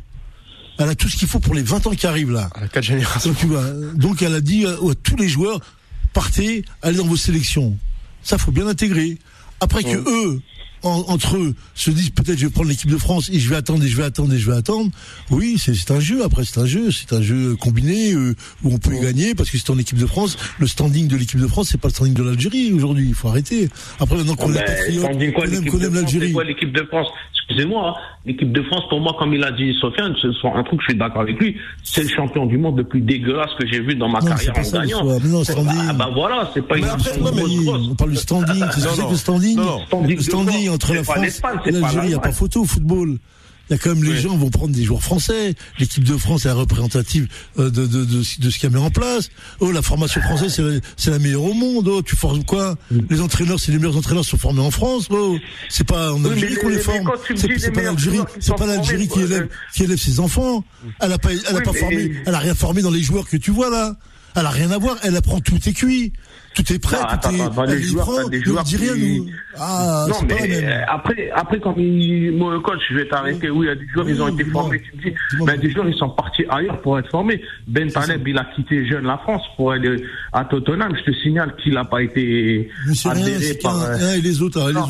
Elle a tout ce qu'il faut pour les 20 ans qui arrivent là. À la quatre générations. Donc, tu vois, donc elle a dit à, à tous les joueurs, partez, allez dans vos sélections. Ça, faut bien intégrer. Après que eux, en- entre eux se disent peut-être je vais prendre l'équipe de France et je vais attendre et je vais attendre et je vais attendre. Oui, c'est un jeu. Après, c'est un jeu, c'est un jeu combiné euh, où on peut y gagner parce que c'est en équipe de France. Le standing de l'équipe de France, c'est pas le standing de l'Algérie aujourd'hui. Il faut arrêter. Après, maintenant qu'on est Ben, quoi, qu'on aime, l'Algérie. l'équipe de France? Excusez-moi, hein, l'équipe de France, pour moi, comme il a dit Sofiane, ce sont un truc, je suis d'accord avec lui, c'est le champion du monde le plus dégueulasse que j'ai vu dans ma Non, carrière pas en ça gagnant. non, standing. Ah bah voilà, c'est pas Mais une après, mais on parle du standing. C'est que non. le standing? Non, non. Standing Le standing entre la France et l'Algérie, il n'y a pas photo au football. Il y a quand même les Oui. gens vont prendre des joueurs français. L'équipe de France est représentative euh, de, de, de, de ce qu'il y a mis en place. Oh, la formation française, c'est la, c'est la meilleure au monde. Oh, tu formes quoi? Les entraîneurs, c'est les meilleurs entraîneurs sont formés en France. Oh, c'est pas en Algérie qu'on les les- forme. C'est dis les c'est pas l'Algérie, joueurs qui c'est sont pas l'Algérie qui formés, élève, euh, qui élève ses enfants. Elle a pas, elle a Oui, pas mais- formé, elle a rien formé dans les joueurs que tu vois là. Elle a rien à voir. Elle apprend tout est cuit. Tout est prêt, Non, tout attends, est. attends, les joueurs, prend, t'as des ne joueurs dis rien, qui- nous. Ah, non, mais euh, après, après, quand il, moi, le coach, je vais t'arrêter. Oui, il y a des joueurs, Oui, ils ont été dis-moi. formés, tu me dis. Mais des joueurs, ils sont partis ailleurs pour être formés. Ben Taleb, il a quitté jeune la France pour aller à Tottenham. Je te signale qu'il n'a pas été rien, adhéré par. un et les autres, hein, les Non.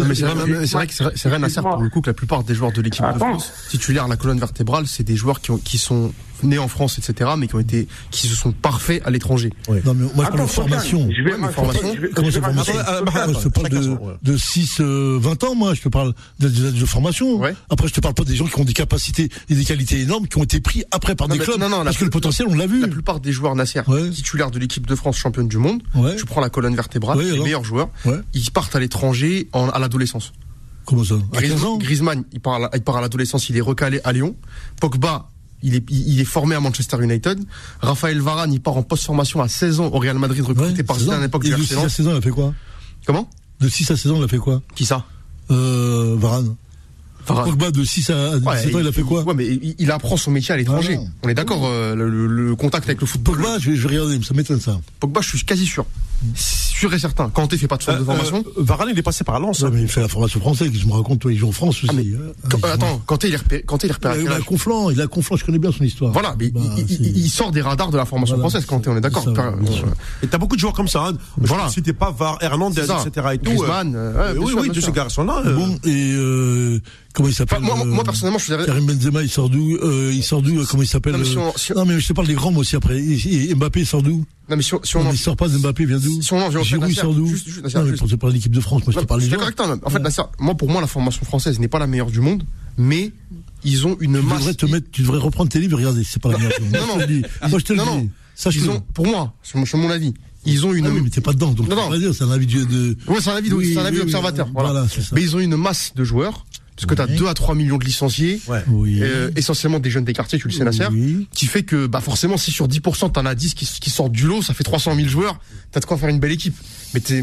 les Non, mais c'est autres. vrai, mais c'est vrai que c'est vrai- c'est vrai, Nasser, pour le coup, que la plupart des joueurs de l'équipe de. France, titulaires, la colonne vertébrale, c'est des joueurs qui, ont, qui sont nés en France, etc., mais qui ont été, qui se sont parfaits à l'étranger. Non, mais moi, je parle de formation. Je vais Ouais, mais rajouter- formation, je vais- comment je c'est vais formation rajouter- Ah, bah, je te parle de, son, ouais. de 6, euh, 20 ans, moi. Je te parle de, de, de formation. Ouais. Après, je te parle pas des gens qui ont des capacités et des qualités énormes, qui ont été pris après par Non, des clubs. non, non, la parce que le potentiel, on l'a vu. La plupart des joueurs Nasser, Ouais. titulaires de l'équipe de France championne du monde, Ouais. tu prends la colonne vertébrale, Ouais, les alors meilleurs joueurs, Ouais. ils partent à l'étranger en- à l'adolescence. Comment ça? À 15 ans? Griezmann, il part à l'adolescence, il est recalé à Lyon. Pogba, il est, il il est formé à Manchester United. Raphaël Varane, il part en post-formation à 16 ans au Real Madrid, recruté Ouais, par 16 Zidane à l'époque du de 6 Arsenal. à 16 ans, il a fait quoi? Comment? De 6 à 16 ans, il a fait quoi? Qui ça? Euh, Varane. Varane. Pogba, de 6 à 17 Ouais, ans, il a fait quoi? Ouais, mais il, il apprend son métier à l'étranger. Voilà. On est d'accord, euh, le, le- le contact avec le football. Pogba, je vais, je vais regarder, ça m'étonne ça. Pogba, je suis quasi sûr. Sûr et certain. Kanté fait pas de Euh, formation. euh, Varane, il est passé par Lens. Ouais, hein. mais il fait la formation française, je me raconte, toi, il joue en France aussi. Ah, mais- hein. Quand- Ah, il joue- attends, Kanté, il est repéré, Kanté, il est repéré il quel a âge Conflant, il a Conflant, je connais bien son histoire. Voilà, mais Bah, il, il- il sort des radars de la formation Voilà, française, Kanté, on est d'accord. Euh. Et t'as beaucoup de joueurs comme ça. Hein. Voilà. Je citais pas Var, Hernandez, etc. Et tout. Griezmann, euh, ouais, oui, sûr, oui, tous ces garçons-là. euh, Bon, et euh, comment il s'appelle Enfin, moi, euh, moi, personnellement, je suis Karim Benzema, il sort d'où euh, Il sort d'où euh, Comment il s'appelle Non, mais si on- si on- Non, mais je te parle des grands, moi aussi, après. Et, et Mbappé, il sort d'où? Non, mais si on, si on Non, en- sort pas de Mbappé, il vient d'où? Si on en Giroud, il sort d'où? Juste- juste, Non, mais pour te parler de l'équipe de France, moi, je te parle des gens. toi, En fait, Ouais. Moi, pour moi, la formation française n'est pas la meilleure du monde, mais ils ont une Tu masse. devrais te mettre, tu devrais reprendre tes livres et regarder, c'est pas la meilleure. Non, Moi, non. dis. Moi, je te le Non, non. dis. Pour moi, c'est mon, avis, ils ont une. Ah oui, mais t'es pas dedans, donc Non, non. c'est un avis de. Ouais, c'est un avis, Oui, c'est un avis oui, d'observateur. oui, voilà. voilà, c'est ça. Mais ils ont une masse de joueurs, parce que tu as Oui. 2 à 3 millions de licenciés, Ouais. Oui. euh, essentiellement des jeunes des quartiers, tu le sais, Nasser, Oui. qui fait que, bah, forcément, si sur 10%, t'en as 10 qui, qui sortent du lot, ça fait 300 000 joueurs, t'as de quoi faire une belle équipe. Mais t'as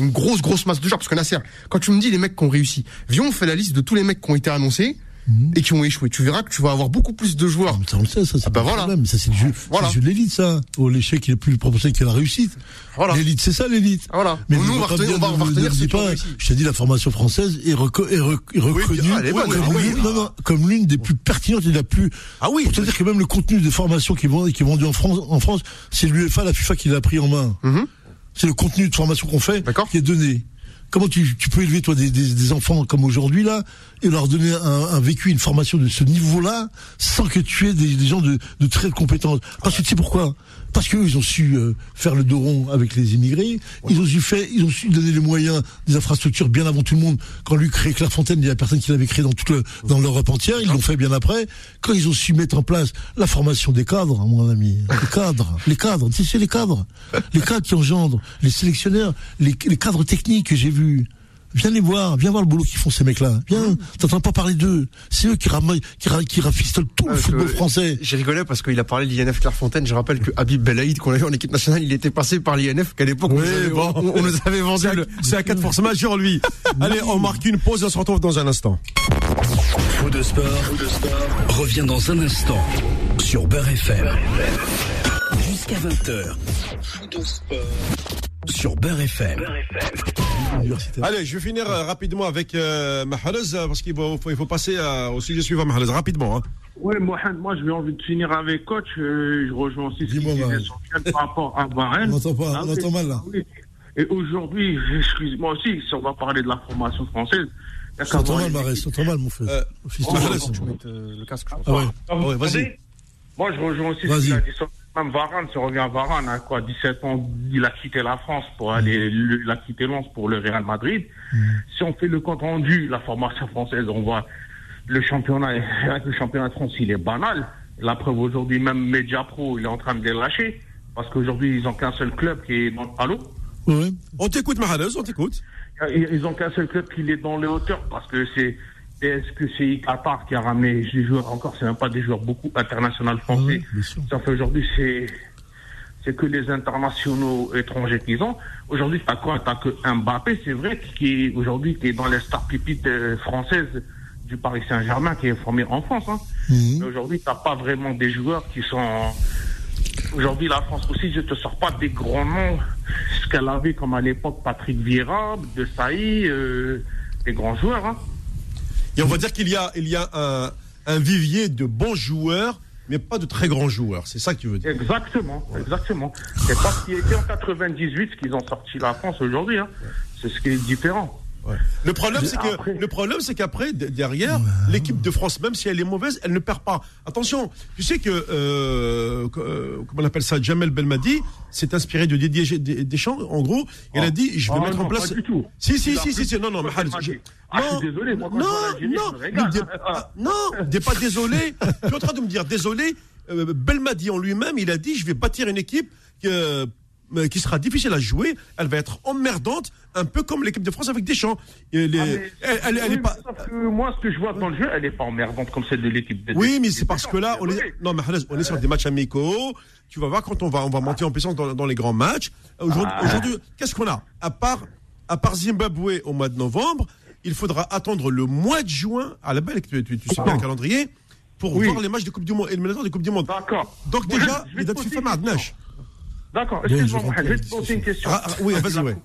une grosse, grosse masse de joueurs, parce que Nasser, quand tu me dis les mecs qui ont réussi, viens, on fait la liste de tous les mecs qui ont été annoncés, Mhm. et qui ont échoué. Tu verras que tu vas avoir beaucoup plus de joueurs. Ah, mais ça, on le sait, ça, c'est Ah bah voilà. problème. Ça, c'est le jeu, Voilà. de l'élite, ça. Oh, l'échec, il est plus proportionnel que la réussite. Voilà. L'élite, c'est ça, l'élite. Voilà. Mais nous, on va retenir, on va, retenir pas, réussi. je t'ai dit, la formation française est, reco- est, re- est reconnue comme, oui, l'une- des plus pertinentes et la plus. Ah oui. Pour te dire que même le contenu de formation qui est vendu, qui est vendu en France, en France, c'est l'UEFA, la FIFA qui l'a pris en main. Mhm. C'est le contenu de formation qu'on fait qui est donné. Comment tu, peux élever toi des, enfants comme aujourd'hui là et leur donner un, vécu, une formation de ce niveau-là sans que tu aies des, gens de, très compétents? Parce que tu sais pourquoi? Parce qu'eux ils ont su euh, faire le dos rond avec les immigrés, ils ont su faire, ils ont su donner les moyens des infrastructures bien avant tout le monde. Quand lui créait Clairefontaine, il y a personne qui l'avait créé dans toute le, dans l'Europe entière, ils l'ont fait bien après. Quand ils ont su mettre en place la formation des cadres, mon ami, les cadres, les cadres, tu sais les cadres, les cadres qui engendrent, les sélectionneurs, les, les cadres techniques que j'ai vus. Viens les voir, viens voir le boulot qu'ils font ces mecs-là. Viens, t'entends pas parler d'eux. C'est eux qui, qui, ra- qui rafistolent tout le Euh, football français. J'ai rigolé parce qu'il a parlé de l'INF Clairefontaine. Je rappelle que Habib Belaïd, qu'on a vu en équipe nationale, il était passé par l'INF, qu'à l'époque, on, Oui, nous avait- bon. on- on nous avait vendu C'est un- le. C'est un cas de force majeure, lui. Allez, on marque une pause et on se retrouve dans un instant. Faux de sport, revient dans un instant sur Beurre FM. Jusqu'à 20h. Faux de sport sur Beurre FM. Universitaire. Allez, je vais finir euh, rapidement avec euh, euh, parce qu'il faut, faut- il faut passer euh, au sujet suivant, Mahrez, rapidement. Hein. Oui, Mohamed, moi, j'ai envie de finir avec coach. Euh, je rejoins aussi ce qu'il par rapport à. On pas, Ah on oui, entend mal là. Et aujourd'hui, excuse-moi aussi, si on va parler de la formation française, voir mal, Barès, t'entends mal, mon frère. Euh, Fils oh, de je Barès. laisse. Tu mets euh, le casque, je pense. Ah ouais. Ah, vous Ouais, vas-y. Moi, je rejoins aussi ce Vas-y. qu'il a dit sur même Varane. Si on revient à Varane, à quoi, 17 ans, il a quitté la France pour aller, le- il a quitté Lens pour le Real Madrid. Si on fait le compte rendu, la formation française, on voit le championnat, le championnat de France, il est banal. La preuve aujourd'hui, même Media Pro, il est en train de les lâcher. Parce qu'aujourd'hui, ils ont qu'un seul club qui est dans Allô? Ouais. On t'écoute, Mahalez, on t'écoute. Ils ils ont qu'un seul club qui est dans les hauteurs parce que c'est est-ce que c'est Qatar qui a ramené des joueurs encore c'est même pas des joueurs beaucoup internationaux français ça fait aujourd'hui c'est c'est que les internationaux étrangers qu'ils ont aujourd'hui t'as quoi t'as que Mbappé c'est vrai qui est aujourd'hui qui est dans les stars pépites euh, françaises du Paris Saint-Germain qui est formé en France hein. Mhm. Mais aujourd'hui t'as pas vraiment des joueurs qui sont Aujourd'hui, la France aussi, je te sors pas des grands noms, ce qu'elle avait comme à l'époque Patrick Vieira, De Sailly, euh, des grands joueurs. Hein. Et on va dire qu'il y a, un vivier de bons joueurs, mais pas de très grands joueurs. C'est ça que tu veux dire. Exactement, exactement. C'est pas ce qui était en 98 qu'ils ont sorti la France aujourd'hui. Hein. C'est ce qui est différent. Ouais. Le problème, c'est que Après- le problème, c'est qu'après, derrière, l'équipe de France, même si elle est mauvaise, elle ne perd pas. Attention, tu sais que euh, euh, comment on appelle ça, Jamel Belmadi s'est inspiré de Didier Deschamps. En gros, il a dit, je vais Ah mettre non, en place. pas du tout. Si, si, si, si, si, non, non, mais Khaled, je- Ah, je suis désolé, moi, quand non, je non, je régale, hein. ah, non, t'es pas désolé. tu es en train de me dire désolé. Euh, Belmadi en lui-même, il a dit, je vais bâtir une équipe euh, qui sera difficile à jouer, elle va être emmerdante, un peu comme l'équipe de France avec Deschamps. Et Ah, mais- elle, elle- elle oui, est pas. moi, ce que je vois dans le jeu, elle est pas emmerdante comme celle de l'équipe. de- Oui, mais c'est parce que là, on est, non, mais on est sur des matchs amicaux. Tu vas voir quand on va, on va monter en puissance dans, dans les grands matchs. Aujourd'hui, Ah. aujourd'hui, qu'est-ce qu'on a? À part, à part Zimbabwe au mois de novembre, il faudra attendre le mois de juin, à la belle, tu, tu, tu sais bien le calendrier, pour Oui. voir les matchs de Coupe du Monde, éliminatoires de Coupe du Monde. D'accord. Donc déjà, les te dates FIFA maintenant. D'accord, excuse-moi, je vais te poser une question. Ah, ah, oui, T'as vas-y, vu la ouais. coupe-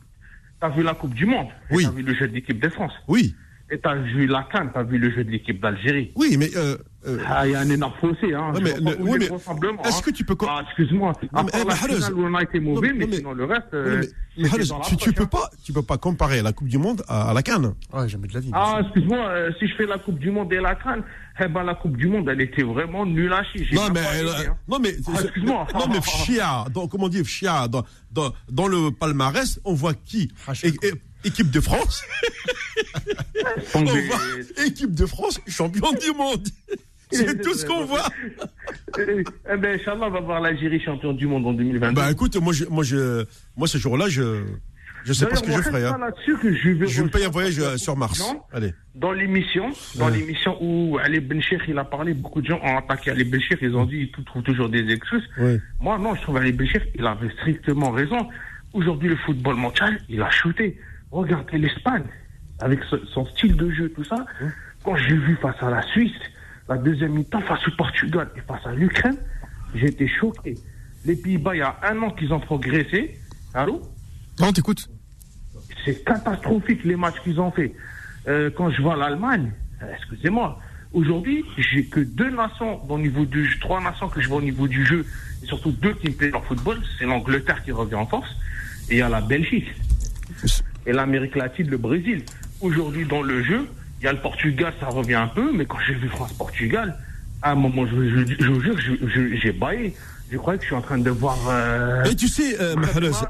T'as vu la Coupe du Monde? Oui. T'as vu le jeu de l'équipe de France? Oui, Et t'as vu la Cannes, t'as vu le jeu de l'équipe d'Algérie oui, mais, euh, euh, Ah, il y a un énorme fossé, hein. Ouais, mais le- oui, mais est-ce hein. que tu peux Ah, excuse-moi. À mais, eh, la mais Hannes, finale où on a été mauvais, non, mais, mais- sinon le reste. oui, euh, mais- mais tu, tu peux hein. pas, tu peux pas comparer la Coupe du Monde à, à la Cannes. Ouais, jamais de la vie. Ah, excuse-moi, euh, si je fais la Coupe du Monde et la Cannes, eh ben la Coupe du Monde, elle était vraiment nulle à chier. J'ai Non mais, hein. non mais, Ah, excuse-moi. non mais Fchia, dans, comment dire Fchia, dans, dans, dans le palmarès, on voit qui Équipe de France. on voit équipe de France, champion du monde. C'est tout ce qu'on voit. Eh ben, Inch'Allah, on va voir l'Algérie champion du monde en 2022. Bah écoute, moi, je, moi, je, moi, ce jour-là, je, je sais pas ce que je ferai. hein. que je vais Je me paye un voyage euh, sur Mars. Allez. Dans l'émission, dans Ouais. l'émission où Ali Benchir il a parlé, beaucoup de gens ont attaqué Ali Benchir, ils ont dit ils trouvent toujours des excuses. Ouais. Moi non, je trouve Ali Benchir, il avait strictement raison. Aujourd'hui le football mondial, il a chuté. Regardez l'Espagne avec son style de jeu, tout ça. Quand j'ai vu face à la Suisse, la deuxième mi-temps face au Portugal et face à l'Ukraine, j'ai été choqué. Les Pays-Bas, il y a un an qu'ils ont progressé. Allô? Non, t'écoutes. c'est catastrophique les matchs qu'ils ont fait. Euh, quand je vois l'Allemagne, euh, excusez-moi, aujourd'hui, j'ai que deux nations au niveau du jeu, trois nations que je vois au niveau du jeu, et surtout deux qui me plaisent en football, c'est l'Angleterre qui revient en force, et il y a la Belgique. Et l'Amérique latine, le Brésil. Aujourd'hui, dans le jeu, il y a le Portugal, ça revient un peu, mais quand j'ai vu France-Portugal, à un moment, je, je, je vous jure, j'ai baillé. Je croyais que je suis en train de voir. euh, Et tu sais, euh,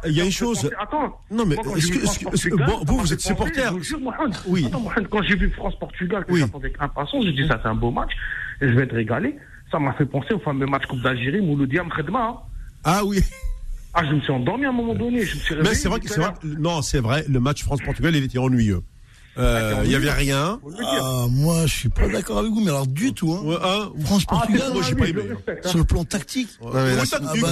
il y a une chose. Attends. Non, mais Moi, j'ai bon, vous, vous êtes supporter. penser, je vous jure, Mohamed. Oui. Attends, Mohamed, quand j'ai vu France-Portugal, que Oui. j'attendais avec impatience, je dis ça, c'est un beau match. Et je vais te régaler. Ça m'a fait penser au fameux match Coupe d'Algérie, Mouloudia Mkhedma. hein. Ah oui. Ah, je me suis endormi à un moment donné. Je me suis réveillé. Mais c'est vrai que c'est vrai. Non, c'est vrai. Le match France-Portugal, il était ennuyeux. Euh, Il y avait rien. Ah, moi, je suis pas d'accord avec vous, mais alors du tout. Hein. Ouais, hein. France-Portugal, Ah, c'est moi, j'ai oui, pas je aimé. hein. sur le plan tactique, Ouais, t'as ah bah, ça, dans le bah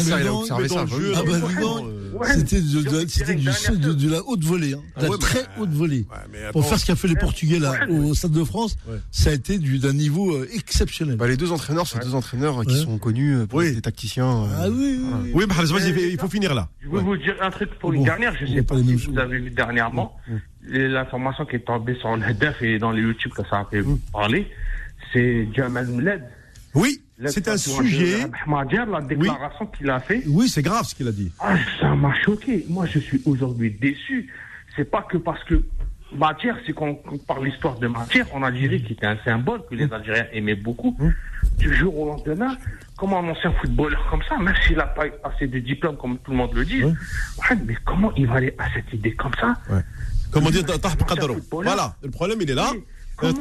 jeu, ah bah, euh, c'était de, Je de- de, de la haute volée, hein. de la ouais, très mais- haute volée. Ouais, mais Pour faire ce qu'a fait les Portugais là au Stade de France, Ouais. ça a été du- d'un niveau euh, exceptionnel. Bah, les deux entraîneurs, c'est deux entraîneurs qui Ouais. sont connus euh, pour des tacticiens. euh, Ah oui, oui, vas-y, il faut finir là. Je vais vous dire un truc pour Bon, une dernière. Je sais pas les si vous avez vu dernièrement. L'information qui est tombée sur le DEF et dans les YouTube que ça a fait parler, c'est Jamal Mled, Oui. c'est un sujet. la déclaration qu'il a fait. Oui, c'est grave ce qu'il a dit. Ah, ça m'a choqué. Moi, je suis aujourd'hui déçu. C'est pas que parce que Matière, c'est qu'on parle l'histoire de Matière en Algérie, qui était un symbole que les Algériens aimaient beaucoup. Du jour au lendemain, comment un ancien footballeur comme ça, même s'il n'a pas assez de diplômes, comme tout le monde le dit, ouais, mais comment il va aller à cette idée comme ça? comment dire, Voilà, le problème, il est là. Euh,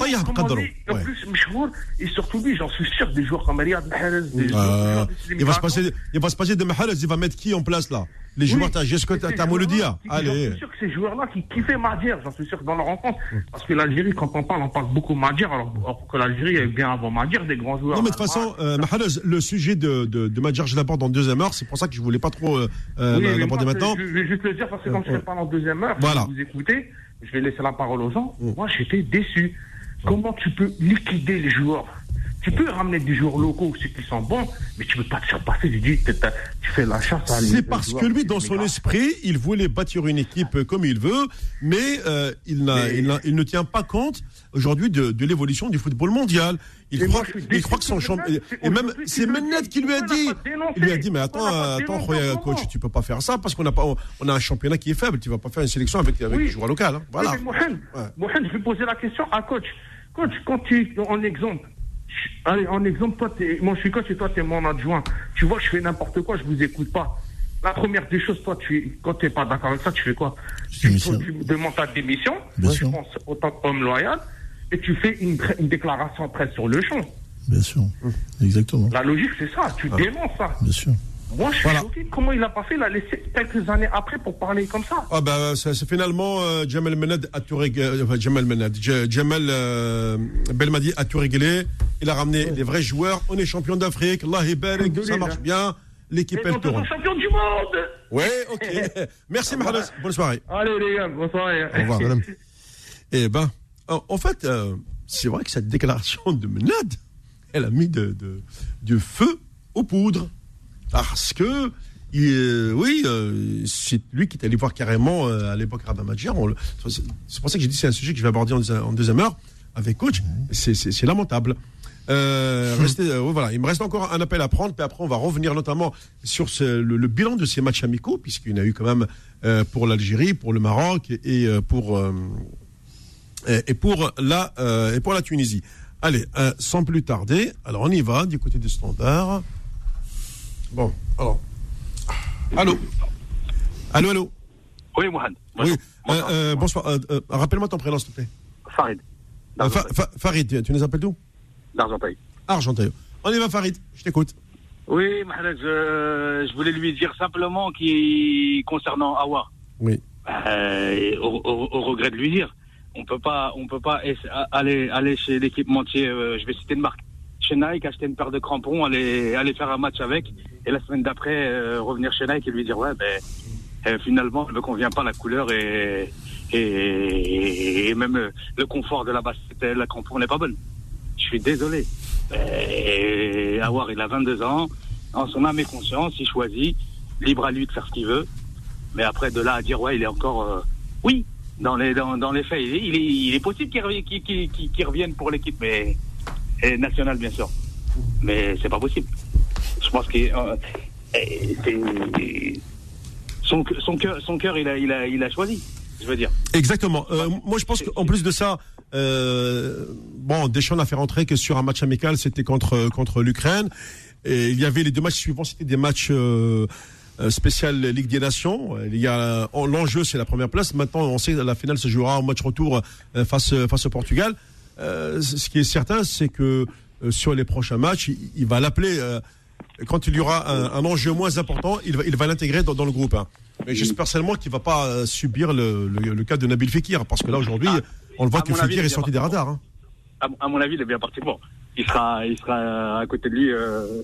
le plus Mishmour, et surtout lui, j'en suis sûr, des joueurs comme Riyad Mahrez. Euh, il, va se passer, il va de Mahrez, il va mettre qui en place là? Les joueurs, oui, joueurs, t'as Jesco, t'as Molodia. Allez. Je suis sûr que ces joueurs-là qui kiffaient Madjer, j'en suis sûr que dans leur rencontre. Parce que l'Algérie, quand on parle, on parle beaucoup Madjer, alors, que l'Algérie est bien avant Madjer, des grands joueurs. Non, mais de toute façon, euh, le sujet de, de, de Madjer, je l'aborde en deuxième heure, c'est pour ça que je ne voulais pas trop euh, l'aborder maintenant. Je, vais juste le dire parce que quand je parle en deuxième heure, voilà. si vous écoutez je vais laisser la parole aux gens. Mm. Moi, j'étais déçu. Comment tu peux liquider les joueurs Tu peux ramener des joueurs locaux, ceux qui sont bons, mais tu peux pas te surpasser. Tu dis, tu fais la chasse à C'est parce que lui, dans son esprit, il voulait bâtir une équipe comme il veut, mais euh, il, Mais- il, il ne tient pas compte aujourd'hui de, de l'évolution du football mondial. Il croit, moi, il croit que son que champion. Menad, c'est Et même, c'est dit. qui lui a dit. Il lui a dit, mais attends, attends, coach, tu peux pas faire ça parce qu'on pas, on a un championnat qui est faible. Tu vas pas faire une sélection avec, avec Oui. des joueurs locaux. hein. Voilà. Ouais. Mohamed, je vais poser la question à coach. Coach, quand tu, en exemple, allez, en exemple, toi, t'es, moi je suis coach et toi, tu es mon adjoint. Tu vois, je fais n'importe quoi, je vous écoute pas. La première des choses, toi, tu, quand tu n'es pas d'accord avec ça, tu fais quoi? Tu, démissionne. tu demandes ta démission, Bien je sûr. pense, autant qu'homme loyal, et tu fais une, une déclaration presse sur le champ. Bien sûr. Exactement. La logique, c'est ça, tu dénonces ça. Bien sûr. Moi, je suis Voilà. choqué. Comment il a pas fait, il a laissé quelques années après pour parler comme ça. Ah ben, c'est finalement euh, Jamal Menad a tout réglé. euh, enfin, Jamal Menad, Ja- Jamal euh, Belmadi a tout réglé. Il a ramené les vrais joueurs. On est champion d'Afrique. Allah Ibarak, ça marche bien. L'équipe sommes tourne. champions du monde Ouais, ok. Merci Mahrez. Bonne soirée. Allez les gars, bonsoir. Au revoir, madame. Eh ben, en, en fait, euh, c'est vrai que cette déclaration de Menad, elle a mis de, de- du feu aux poudres. Parce que, il, euh, oui, euh, c'est lui qui est allé voir carrément euh, à l'époque Rabat Madjer. On le- C'est pour ça que j'ai dit que c'est un sujet que je vais aborder en, deuxi- en deuxième heure avec coach. C'est- lamentable. Euh, restez, voilà, il me reste encore un appel à prendre, puis après on va revenir notamment sur ce- le, le bilan de ces matchs amicaux, puisqu'il y en a eu quand même pour l'Algérie, pour le Maroc et pour et pour la et pour la Tunisie. Allez, sans plus tarder, alors on y va du côté du standard. Bon, alors, allô, allô, allô? Oui, Mohamed. Oui, Bonsoir. euh, euh, bonsoir. euh, Rappelle-moi ton prénom, s'il te plaît. Farid. Fa- Fa- Farid, tu nous appelles d'où? D'Argenteuil. Argenteuil. On y va, Farid. Je t'écoute. Oui, Mohamed, je, voulais lui dire simplement qui concernant Awa, Oui. au, au- au regret de lui dire, on peut pas, on peut pas aller aller chez l'équipementier. je vais citer une marque. Chez Nike, acheter une paire de crampons, aller aller faire un match avec, et la semaine d'après euh, revenir chez Nike et lui dire ouais, ben euh, finalement, ne me convient pas la couleur et et, même euh, le confort de la bassette, la crampon n'est pas bonne. Je suis désolé. Et Awar, il a 22 ans, en son âme et conscience, il choisit, libre à lui de faire ce qu'il veut. Mais après, de là à dire, ouais, il est encore. euh, oui, dans les, dans, dans les faits, il est, il est, possible qu'il revienne pour l'équipe mais, et nationale, bien sûr. Mais c'est pas possible. Je pense que. euh, son, cœur, son cœur il, a, choisi, je veux dire. Exactement. Euh, moi, je pense qu'en plus de ça, euh, bon, Deschamps n'a fait rentrer que sur un match amical, c'était contre contre l'Ukraine. Et il y avait les deux matchs suivants, c'était des matchs euh, Ligue des Nations. En- l'enjeu, c'est la première place. Maintenant, on sait que la finale se jouera en match retour face face au Portugal. Euh, ce qui est certain, c'est que euh, sur les prochains matchs, il, il va l'appeler. euh, quand il y aura un, un enjeu moins important, il va, il va l'intégrer dans, dans le groupe. hein. Mais j'espère seulement qu'il va pas subir le, le, le cas de Nabil Fekir, parce que là aujourd'hui, on le voit que Fekir est est sorti des radars. hein. à, à mon avis, il est bien parti pour. Il sera, il sera à côté de lui,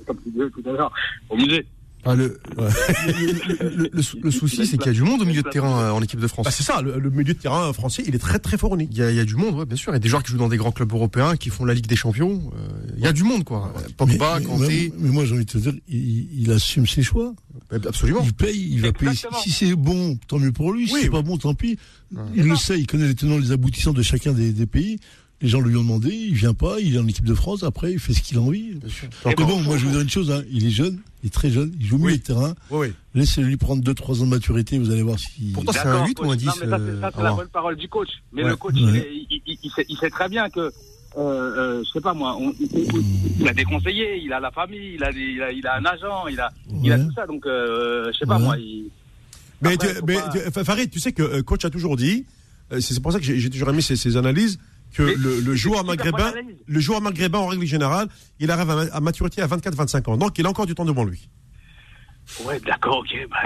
comme tu disais tout à l'heure, au musée. Ah, le, le, le- le sou- le souci, c'est qu'il y a du monde au milieu de terrain euh, en équipe de France. Bah, c'est ça, le, le milieu de terrain français, il est très très fourni. Il y, a, il y a du monde, ouais, bien sûr. Il y a des joueurs qui jouent dans des grands clubs européens, qui font la Ligue des Champions. Euh, il y a du monde, quoi. Pogba, mais, Kanté, mais- mais moi, j'ai envie de te dire, il, il assume ses choix. euh, absolument. Il paye, il va payer. Si c'est bon, tant mieux pour lui. Si Oui. c'est pas bon, tant pis. Il le sait, il connaît les tenants, les aboutissants de chacun des, des pays. Les gens lui ont demandé, il vient pas, il est en équipe de France, après il fait ce qu'il a envie. Mais bon, moi je vous dire une chose, hein, il est jeune, il est très jeune, il joue mieux Oui. le terrain. Oui, oui. Laissez-lui prendre 2-3 ans de maturité, vous allez voir si. Pourtant, c'est un 8 ou un coach. 10 Non, mais ça, c'est- la bonne parole du coach. Mais Ouais. le coach, Ouais. il, sait, il sait très bien que, euh, euh, je sais pas moi, on- il, il a des conseillers, il a la famille, il a, des- il a, il a un agent, il a, il a tout ça. Donc, euh, je sais pas Ouais. moi. Il... Mais, Après, tu- faut mais pas- tu- Farid, tu sais que euh, coach a toujours dit, euh, c'est pour ça que j'ai j'ai toujours aimé ces, ces analyses, que le, joueur maghrébin, le joueur maghrébin en règle générale, il arrive à, ma- à maturité à 24-25 ans. Donc il a encore du temps devant lui. Ouais, d'accord, ok. Bah.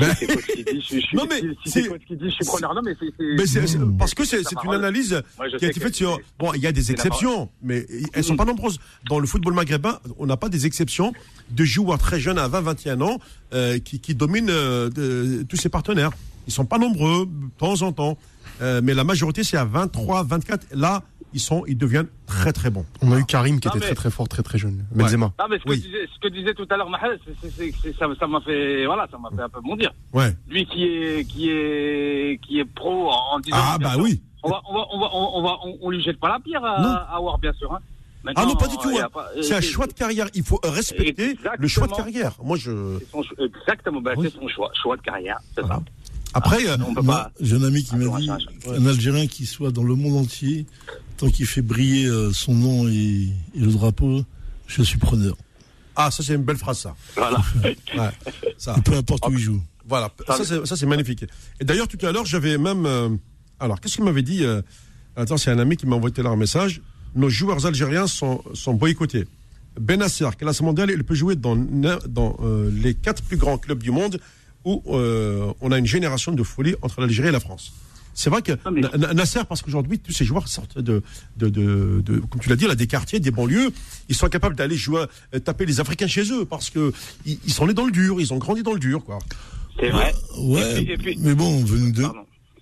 Ben- c'est coach qui dit, je, suis- je, suis- Non, mais si, c'est- dit, je suis preneur. Non, mais c'est. Mmh. parce que c'est une analyse Moi, qui a été faite sur. Bon, il y a des exceptions, mais elles sont Mmh. pas nombreuses. Dans le football maghrébin, on n'a pas des exceptions de joueurs très jeunes à 20-21 ans euh, qui, qui dominent euh, de- tous ses partenaires. Ils sont pas nombreux, de temps en temps. Euh, mais la majorité, c'est à 23, 24. Là, ils sont, ils deviennent très très bons. On a eu Karim qui Non, était mais- très très fort, très très jeune. Benzema. Non, mais ce que, Oui. disait, ce que disait tout à l'heure c'est- ça ça m'a fait, voilà, ça m'a fait un peu bondir. Ouais. Lui qui est, qui est, qui est pro en, disant. Ah bah sûr, oui. On va, on va, on va, on, va, on, on lui jette pas la pierre à, à War, bien sûr. Hein. Ah non, pas du tout. hein. C'est un choix de carrière. Il faut respecter Exactement. le choix de carrière. Moi, je. c'est son cho- Exactement, bah, Oui. c'est son choix, choix de carrière, c'est ça. Après, euh, j'ai un ami qui Ah, m'a dit un Algérien qui soit dans le monde entier, tant qu'il fait briller euh, son nom et, et le drapeau, je suis preneur. ah, ça c'est une belle phrase, ça. Voilà. Ouais, ça. Peu importe où il joue. Voilà, Ça, ça c'est, magnifique. Et d'ailleurs tout à l'heure j'avais même, euh, alors qu'est-ce qu'il m'avait dit euh, Attends, c'est un ami qui m'a envoyé là un message. Nos joueurs algériens sont, sont boycottés. Benasser, classe mondiale, il peut jouer dans, euh, les quatre plus grands clubs du monde où euh, on a une génération de folie entre l'Algérie et la France. C'est vrai que Na- Nasser, parce qu'aujourd'hui, tous ces joueurs sortent de, de, de, de- comme tu l'as dit, là, des quartiers, des banlieues. Ils sont capables d'aller jouer, euh, taper les Africains chez eux parce que ils, ils sont nés dans le dur, ils ont grandi dans le dur, quoi. C'est vrai. Ouais, Et puis- et puis- mais bon, venu de.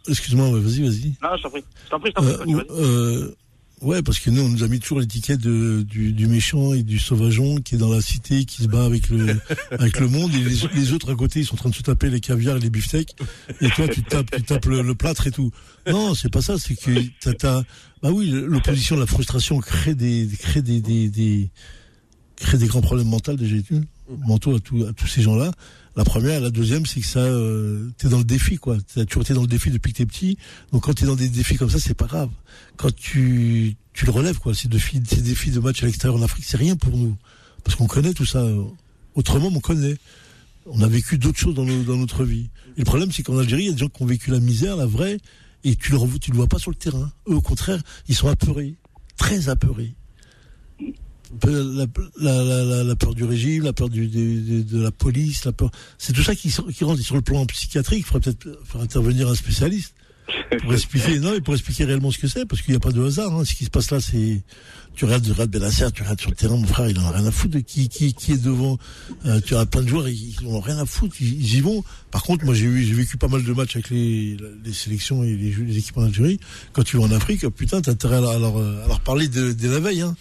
Excuse-moi, vas-y, vas-y. Non, je t'en prie. Je t'en prie, je t'en prie. Euh, euh, ouais, parce que nous, on nous a mis toujours l'étiquette du, du méchant et du sauvageon qui est dans la cité, qui se bat avec le, avec le monde, et les, les autres à côté, ils sont en train de se taper les caviars et les beefsteaks, et toi, tu tapes, tu tapes le, le plâtre et tout. Non, c'est pas ça, c'est que t'as, t'as- bah oui, l'opposition, la frustration crée des, crée des, des, des, crée des grands problèmes mentaux déjà, tu- mentaux à, tous à tous ces gens-là. La première, la deuxième, c'est que ça, euh, t'es dans le défi, quoi. T'as toujours été dans le défi depuis que t'es petit. Donc quand t'es dans des défis comme ça, c'est pas grave. Quand tu, tu le relèves, quoi. Ces défis, ces défis de match à l'extérieur en Afrique, c'est rien pour nous. Parce qu'on connaît tout ça. Autrement, on connaît. On a vécu d'autres choses dans, notre vie. Et le problème, c'est qu'en Algérie, il y a des gens qui ont vécu la misère, la vraie, et tu le, tu le vois pas sur le terrain. Eux, au contraire, ils sont apeurés. Très apeurés. La, la, la, peur du régime, la peur du, de, la police, la peur. C'est tout ça qui, qui rentre sur le plan psychiatrique. Il faudrait peut-être faire intervenir un spécialiste pour expliquer, non, pour expliquer réellement ce que c'est, parce qu'il n'y a pas de hasard. Hein. Ce qui se passe là, c'est tu regardes, tu regardes Benasser, tu regardes sur le terrain, mon frère, il en a rien à foutre qui, qui, qui est devant. Euh, tu as plein de joueurs, ils en ont rien à foutre, ils, y vont. Par contre, moi, j'ai vécu pas mal de matchs avec les, les sélections et les, les équipes en. Quand tu vas en Afrique, putain, t'as intérêt à leur, parler de, la veille, hein,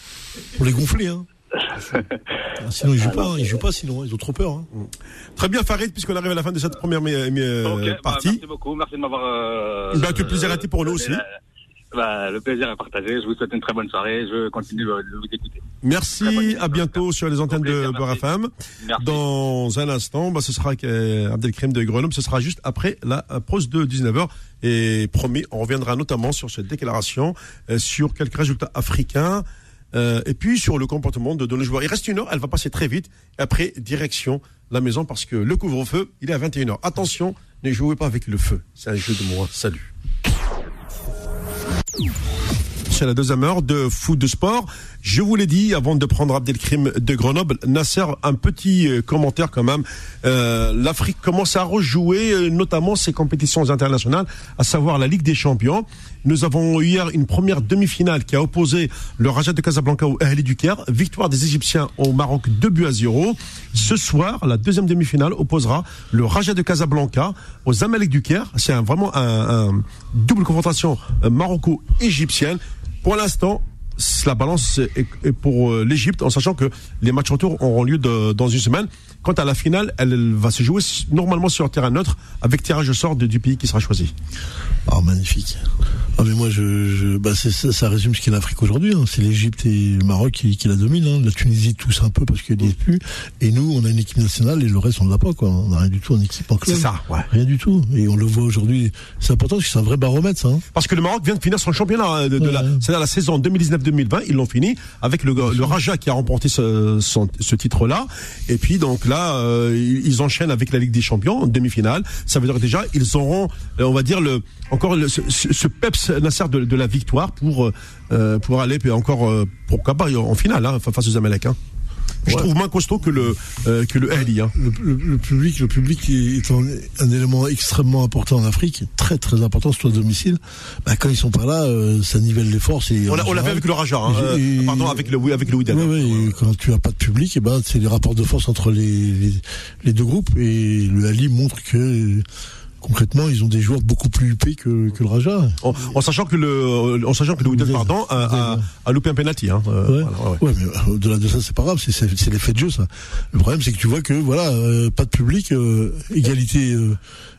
pour les gonfler. Hein. Ah, Sinon, ils jouent pas, hein, ils jouent pas, sinon, ils ont trop peur. Hein. Très bien, Farid, puisqu'on arrive à la fin de cette première mi- mi- Ok, bah, partie. merci beaucoup, merci de m'avoir. Euh, Bah, tout le plaisir a été pour nous aussi. euh, bah, le plaisir est partagé. Je vous souhaite une très bonne soirée. Je continue de vous écouter. Merci, à bientôt sur les antennes de Beurre merci. FM. Merci. Dans un instant, bah, ce sera avec euh, Abdelkrim de Grenoble, ce sera juste après la euh, pause de 19h. Et promis, on reviendra notamment sur cette déclaration, euh, sur quelques résultats africains, euh, et puis sur le comportement de, de nos joueurs. Il reste une heure, elle va passer très vite. Après, direction la maison, parce que le couvre-feu, il est à 21h. Attention, ne jouez pas avec le feu. C'est un jeu de mots. hein. Salut. C'est la deuxième heure de foot de sport. Je vous l'ai dit avant de prendre Abdelkrim de Grenoble, Nasser, un petit euh, commentaire quand même. Euh, L'Afrique commence à rejouer euh, notamment ses compétitions internationales, à savoir la Ligue des Champions. Nous avons eu hier une première demi-finale qui a opposé le Raja de Casablanca au Ahli du Caire. Victoire des Égyptiens au Maroc 2 buts à 0. Ce soir, la deuxième demi-finale opposera le Raja de Casablanca aux Zamalek du Caire. C'est vraiment un, double confrontation maroco-égyptienne. Pour l'instant, la balance est, pour euh, l'Égypte, en sachant que les matchs retour auront lieu dans une semaine. Quant à la finale, elle, elle va se jouer normalement sur un terrain neutre, avec tirage au sort de- du pays qui sera choisi. Ah, magnifique. Ah, mais moi, je, je bah, ça, ça résume ce qu'est l'Afrique aujourd'hui. hein. C'est l'Égypte et le Maroc qui, qui la dominent. hein. La Tunisie tous un peu parce qu'elle n'y est plus. Et nous, on a une équipe nationale et le reste, on ne l'a pas. Quoi. On n'a rien du tout en équipe en club. C'est ça, ouais. Rien du tout. Et on le voit aujourd'hui. C'est important parce que c'est un vrai baromètre, ça. hein. Parce que le Maroc vient de finir son championnat euh, de, de la, Ouais. c'est-à-dire la saison 2019-2020, ils l'ont fini avec le, le Raja qui a remporté ce, ce titre-là. Et puis donc euh, ils enchaînent avec la Ligue des Champions en demi-finale. Ça veut dire déjà ils auront, euh, on va dire encore ce, ce- peps Nasser de, la victoire pour euh, pour aller puis encore pourquoi pas en finale hein, face aux Américains. Je Ouais. trouve moins costaud que le euh, que le Ahly. Hein. Le, le- le public, le public est un, un élément extrêmement important en Afrique, très très important, surtout à domicile. Bah, quand ils sont pas là, euh, ça nivelle les forces. Et On l'a- fait avec le Raja, hein, euh, pardon avec le avec le Wydad. Ouais, ouais, quand tu as pas de public, et ben c'est les rapports de force entre les, les, les deux groupes et le Ali montre que euh, concrètement ils ont des joueurs beaucoup plus huppés que, que le Raja. En, en sachant que le, en sachant que le Wydad, pardon, a, a, a loupé un penalty. Hein. Euh, Ouais. voilà, ouais, mais euh, au-delà de ça, c'est pas grave, c'est- l'effet de jeu, ça. Le problème, c'est que tu vois que voilà, euh, pas de public, euh, égalité, euh,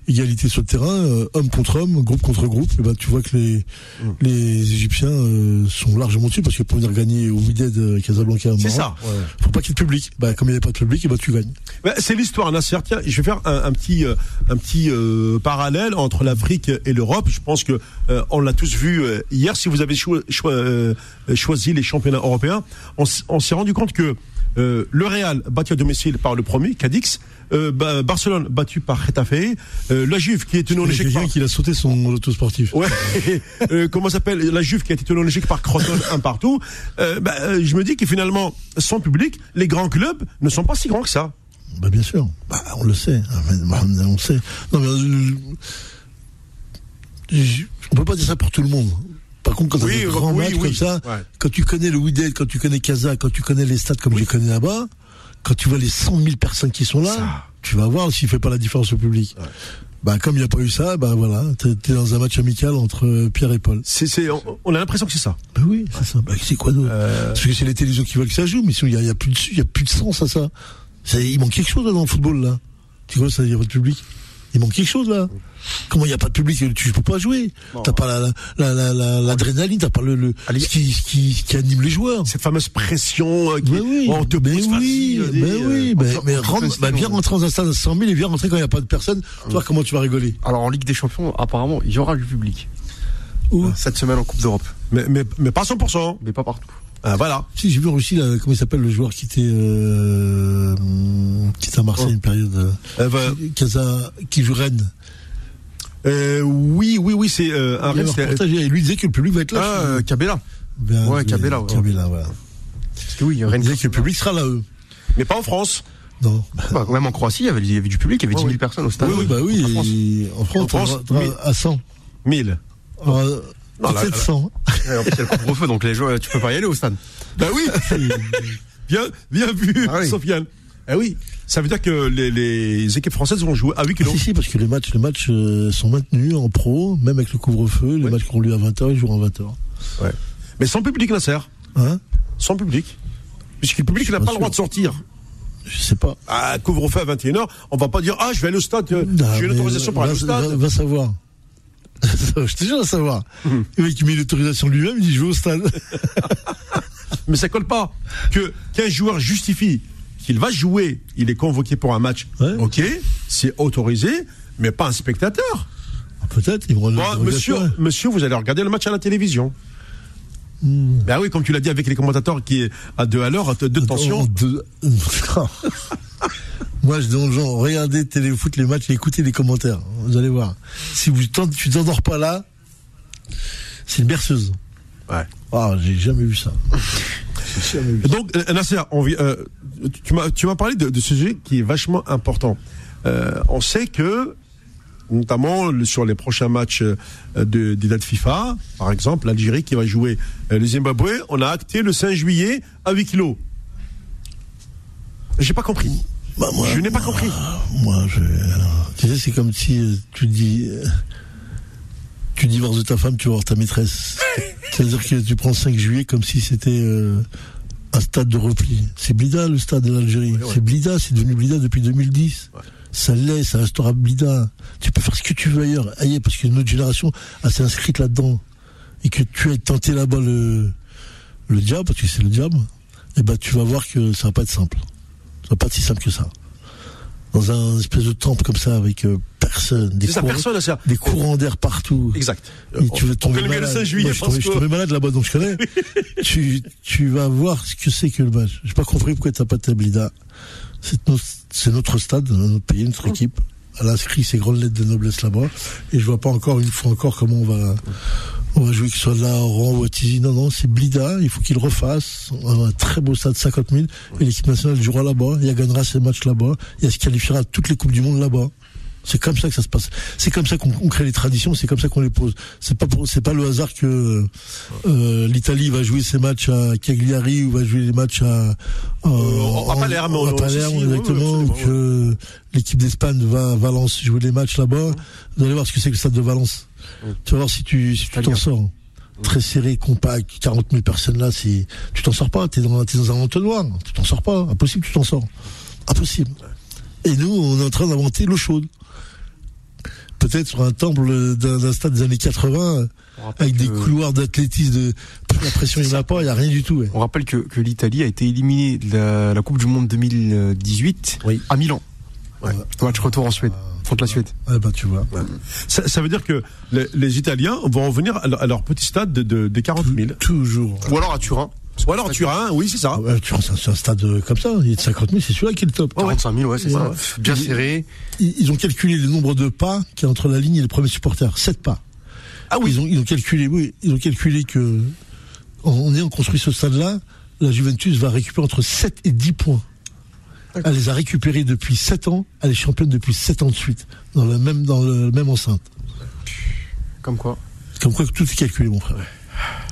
égalité sur le terrain, euh, homme contre homme, groupe contre groupe. Et ben, tu vois que les Mm. les Égyptiens euh, sont largement dessus parce que pour venir gagner au Wydad euh, Casablanca, C'est ça. ouais. faut pas qu'il y ait de public. Bah, comme il n'y avait pas de public, et ben tu gagnes. Ben, c'est l'histoire, Nasser. Tiens, je vais faire un, un petit, euh, un petit euh, parallèle entre l'Afrique et l'Europe. Je pense que euh, on l'a tous vu euh, hier. Si vous avez cho- cho- euh, choisi les championnats européens, on, s'est rendu compte que euh, le Real battu à domicile par le premier, Cadix, euh, Ba- Barcelone battu par Getafe, euh, la Juve qui est tenue en échec par qui a sauté son auto sportif. Ouais. euh, comment s'appelle la Juve qui a été tenue en échec par Croton un partout. Euh, bah, euh, je me dis que finalement, sans public, les grands clubs ne sont pas si grands que ça. Bah bien sûr, bah, on le sait, on le sait. Non mais euh, on peut pas dire ça pour tout le monde. Par contre, quand Oui, tu as des euh, grands oui, matchs oui. comme ça, Ouais. quand tu connais le Wydad, quand tu connais Casa, quand tu connais les stades comme je connais là-bas, quand tu vois les 100 000 personnes qui sont là, Ça. tu vas voir s'il fait pas la différence au public. Bah comme il n'y a pas eu ça, bah voilà, t'es es dans un match amical entre euh, Pierre et Paul. C'est, on, on a l'impression que c'est ça. Bah oui, c'est ça. Bah, c'est quoi d'autre Euh, Parce que c'est les télévisions qui veulent que ça joue, mais il y a, il y a plus de il y a plus de sens à ça. Il manque quelque chose là dans le football là. Tu vois, ça il y a pas de public. Il manque quelque chose là. Comment il n'y a pas de public? Tu peux pas jouer. T'as pas la- la- la- la- l'adrénaline, t'as pas le, ce, qui, ce qui, ce qui anime les joueurs. Cette fameuse pression euh, qui Mais oui, on te mais pousse oui, mais euh, oui, mais, rentre- bah, sinon. viens rentrer dans un stade à 100 000 et viens rentrer quand il n'y a pas de personne. Tu vois comment tu vas rigoler? Alors en Ligue des Champions, apparemment, il y aura du public. Où? Cette semaine en Coupe d'Europe. mais, mais, mais pas 100%. Mais pas partout. Ah, voilà. Si j'ai vu en Russie, là, comment il s'appelle le joueur qui était, euh, qui était à Marseille Oh. une période. euh, Euh, bah, Casa, qui joue Rennes. euh, oui, oui, oui, c'est euh, un Rennes, et lui disait que le public va être là. Ah, euh, Cabella. Ben, ouais, oui, Cabella, ouais. Cabella, voilà. Parce que oui, Il Rennes. disait que le public sera là, eux. mais pas en France. Non. Bah, même en Croatie, il y avait, il y avait du public, il y avait 10 000 personnes au stade. Oui, oui, bah oui. En France. En France, En France, à 100. 1000. Euh, Non, là, Peut-être 100. Ouais, en plus, il y a le couvre-feu, donc les joueurs, tu peux pas y aller au stade. Bah oui. bien, bien vu, Ah oui. Sofiane. Eh oui. Ça veut dire que les, les équipes françaises vont jouer à 8 Si, kilos. si, parce que les matchs, les matchs euh, sont maintenus en pro, même avec le couvre-feu. Les Ouais. matchs qui ont lieu à 20h, ils jouent à 20h. Mais sans public, Nasser. Hein? Sans public. Puisque le public n'a Bien pas le droit de sortir. Je sais pas. À couvre-feu à 21h, on va pas dire Ah, je vais aller au stade, euh, j'ai une autorisation pour aller au va- stade. va savoir. Je te jure à savoir. Hum. Le mec qui met l'autorisation lui-même, il dit je vais au stade. Mais ça colle pas. Que qu'un joueur justifie qu'il va jouer, il est convoqué pour un match. Ouais. Ok, c'est autorisé, mais pas un spectateur. Peut-être, ils vont Bon, monsieur, monsieur, vous allez regarder le match à la télévision. Hmm. Ben oui, comme tu l'as dit avec les commentateurs qui est à deux à l'heure, à deux de tension. Moi, je dis aux gens, regardez téléfoot les matchs et écoutez les commentaires. Vous allez voir. Si vous tu t'endors pas là, c'est une berceuse. Ouais. Ah, j'ai jamais vu ça. J'ai jamais vu ça. Donc, euh, Nasser, on euh, tu m'as tu m'as parlé de, de ce sujet qui est vachement important. Euh, on sait que, notamment sur les prochains matchs de, des dates FIFA, par exemple, l'Algérie qui va jouer le Zimbabwe, on a acté le 5 juillet à 8 kilos. J'ai pas compris. Bah, moi, Je n'ai pas moi, compris. Moi, je. Tu sais, c'est comme si euh, tu dis. euh, tu divorces de ta femme, tu vas voir ta maîtresse. C'est-à-dire que tu prends le 5 juillet comme si c'était euh, un stade de repli. C'est Blida le stade de l'Algérie. C'est Blida, c'est devenu Blida depuis 2010. Ça l'est, ça restera Blida. Tu peux faire ce que tu veux ailleurs, ailleurs parce qu'une autre génération a s'est inscrite là-dedans. Et que tu as tenté là-bas le, le diable, parce que c'est le diable, et ben tu vas voir que ça va pas être simple. Va pas si simple que ça. Dans un espèce de temple comme ça avec euh, personne, des courants, personne, des courants d'air partout. Exact. Et tu vas tomber le malade. 16 juillet, Moi, je, tombais malade là-bas, donc je connais. tu, tu vas voir ce que c'est que le match. J'ai pas compris pourquoi t'as pas ta Blida. C'est notre, stade, notre pays, notre équipe. Elle a inscrit ses grandes lettres de noblesse là-bas. Et je vois pas encore, une fois encore, comment on va, on va jouer, que ce soit là, Oran ou à Tizi. Non, non, c'est Blida. Il faut qu'il refasse. Un très beau stade, 50 000. Et l'équipe nationale jouera là-bas. Elle gagnera ses matchs là-bas. Elle se qualifiera à toutes les Coupes du Monde là-bas. C'est comme ça que ça se passe. C'est comme ça qu'on on crée les traditions. C'est comme ça qu'on les pose. C'est pas c'est pas le hasard que euh, l'Italie va jouer ses matchs à Cagliari ou va jouer les matchs à euh, à Palerme, à aussi, Palerme, exactement. ou que l'équipe d'Espagne va à Valence jouer les matchs là-bas. Vous allez voir ce que c'est que le stade de Valence. Tu vas voir si tu si tu t'en sors. Très serré, compact, 40 000 personnes là, c'est tu t'en sors pas. T'es dans t'es dans un entonnoir. Tu t'en sors pas. Impossible, tu t'en sors. Impossible. Et nous, on est en train d'inventer l'eau chaude. Peut-être sur un temple d'un stade des années 80, On rappelle avec des couloirs d'athlétisme, de la pression, il n'y en a pas, il n'y a rien du tout. ouais. On rappelle que, que l'Italie a été éliminée de la, la Coupe du Monde 2018 Oui. à Milan. Ouais. Match retour en Suède, contre la Suède. Ouais, bah, tu vois. Ça, ça veut dire que les, les Italiens vont revenir à leur, à leur petit stade de, de, de 40 000. Toujours. Ou alors à Turin, Ou alors Turin, oui, c'est ça. Ah ouais, tu vois, c'est un- stade euh, comme ça, il est de 50 000, c'est celui-là qui est le top. 45 000, ouais, c'est ça. ouais. Bien serré. Ils, ils ont calculé le nombre de pas qui est entre la ligne et le premier supporter. 7 pas. Ah oui. Ils ont, ils ont calculé, oui, ils ont calculé que, en, en ayant construit ce stade-là, la Juventus va récupérer entre 7 et 10 points. Elle les a récupérés depuis 7 ans, elle est championne depuis 7 ans de suite, dans le même, dans le même enceinte. Comme quoi. Comme quoi que tout est calculé, mon frère.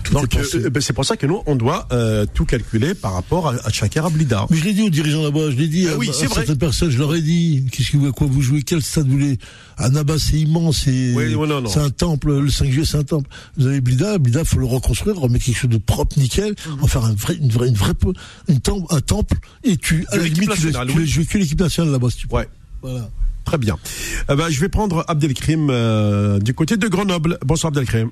Tout Donc est pensé. euh, ben, c'est pour ça que nous, on doit euh, tout calculer par rapport à, à Blida. Mais je l'ai dit aux dirigeants là-bas, je l'ai dit Ah à, oui, certaines personnes, je leur ai dit, qu'est-ce que vous, à quoi vous jouez, quel stade vous voulez? Annaba, c'est immense, c'est, Oui, un temple, le 5 juillet, c'est un temple. Vous avez Blida, Blida, faut le reconstruire, remettre quelque chose de propre, nickel, Mhm. en faire un vrai, une vraie, une vraie, une temple, un temple, et tu, à la l'équipe limite, tu laisses, nationale, tu oui. jouer que l'équipe nationale là-bas, si tu peux. Ouais, Voilà. très bien. Eh ben, je vais prendre Abdelkrim euh, du côté de Grenoble. Bonsoir Abdelkrim.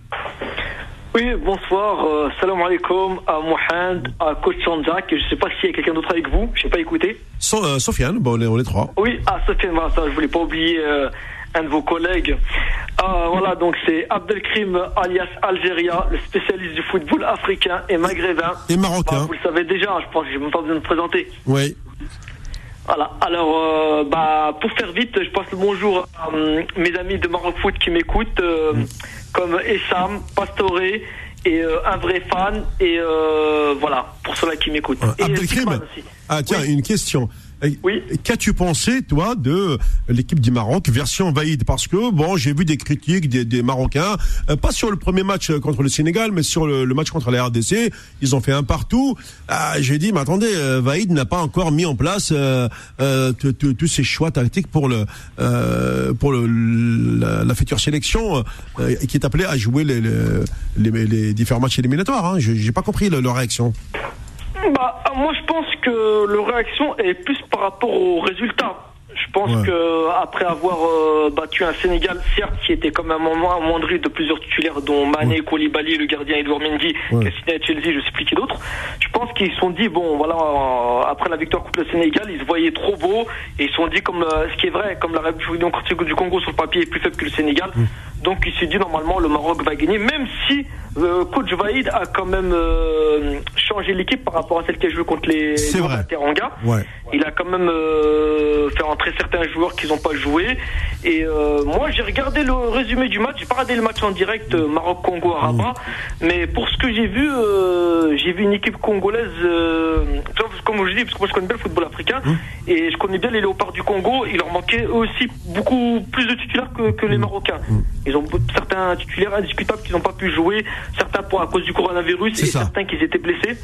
Oui, bonsoir. Euh, salam alaikum à Mohand, à Coach Sanjak. Je sais pas s'il y a quelqu'un d'autre avec vous. Je n'ai pas écouté. So, euh, Sofiane, bon, on est, on est trois. Oui, ah, Sofiane, voilà, ça, je voulais pas oublier euh, un de vos collègues. Ah, voilà, donc c'est Abdelkrim alias Algéria, le spécialiste du football africain et maghrébin. Et Bah, Marocain. vous le savez déjà, je pense que j'ai même pas besoin de me présenter. Oui. Voilà. Alors, euh, bah, pour faire vite, je passe le bonjour à euh, mes amis de Maroc Foot qui m'écoutent, euh, comme Essam, Pastore et euh, un vrai fan. Et euh, voilà, pour ceux-là qui m'écoutent. Et aussi. Ah tiens, Oui. une question. Oui. Qu'as-tu pensé, toi, de l'équipe du Maroc, version Vaïd? Parce que, bon, j'ai vu des critiques des, des Marocains, euh, pas sur le premier match euh, contre le Sénégal, mais sur le, le match contre la RDC. Ils ont fait un partout. Ah, j'ai dit, mais attendez, euh, Vaïd n'a pas encore mis en place euh, euh, tous ses choix tactiques pour le euh, pour le, la, la future sélection euh, qui est appelée à jouer les, les, les, les différents matchs éliminatoires. Hein. Je- J'ai pas compris le- leur réaction. Bah, moi, je pense que le réaction est plus par rapport aux résultats. Je pense Ouais. que après avoir euh, battu un Sénégal, certes, qui était quand même amoindri de plusieurs titulaires, dont Mané, Koulibaly, le gardien Edouard Mendy, Ouais. qui à Chelsea, je sais plus qui d'autre. Je pense qu'ils se sont dit, bon, voilà, euh, après la victoire contre le Sénégal, ils se voyaient trop beaux et ils se sont dit, comme euh, ce qui est vrai, comme la République démocratique du Congo sur le papier est plus faible que le Sénégal, donc ils se sont dit normalement le Maroc va gagner, même si euh, coach Vaïd a quand même euh, changé l'équipe par rapport à celle qui a joué contre les. Teranga. Ouais. Il a quand même euh, fait entrer certains joueurs qui n'ont pas joué. Et euh, moi, j'ai regardé le résumé du match. J'ai pas regardé le match en direct Maroc-Congo à Rabat. Mais pour ce que j'ai vu, j'ai vu une équipe congolaise. comme je dis, parce que moi je connais bien le football africain et je connais bien les léopards du Congo. Il leur manquait eux aussi beaucoup plus de titulaires que, que les Marocains. Ils ont certains titulaires indiscutables qui n'ont pas pu jouer, certains pour à cause du coronavirus et ça. certains qui étaient blessés.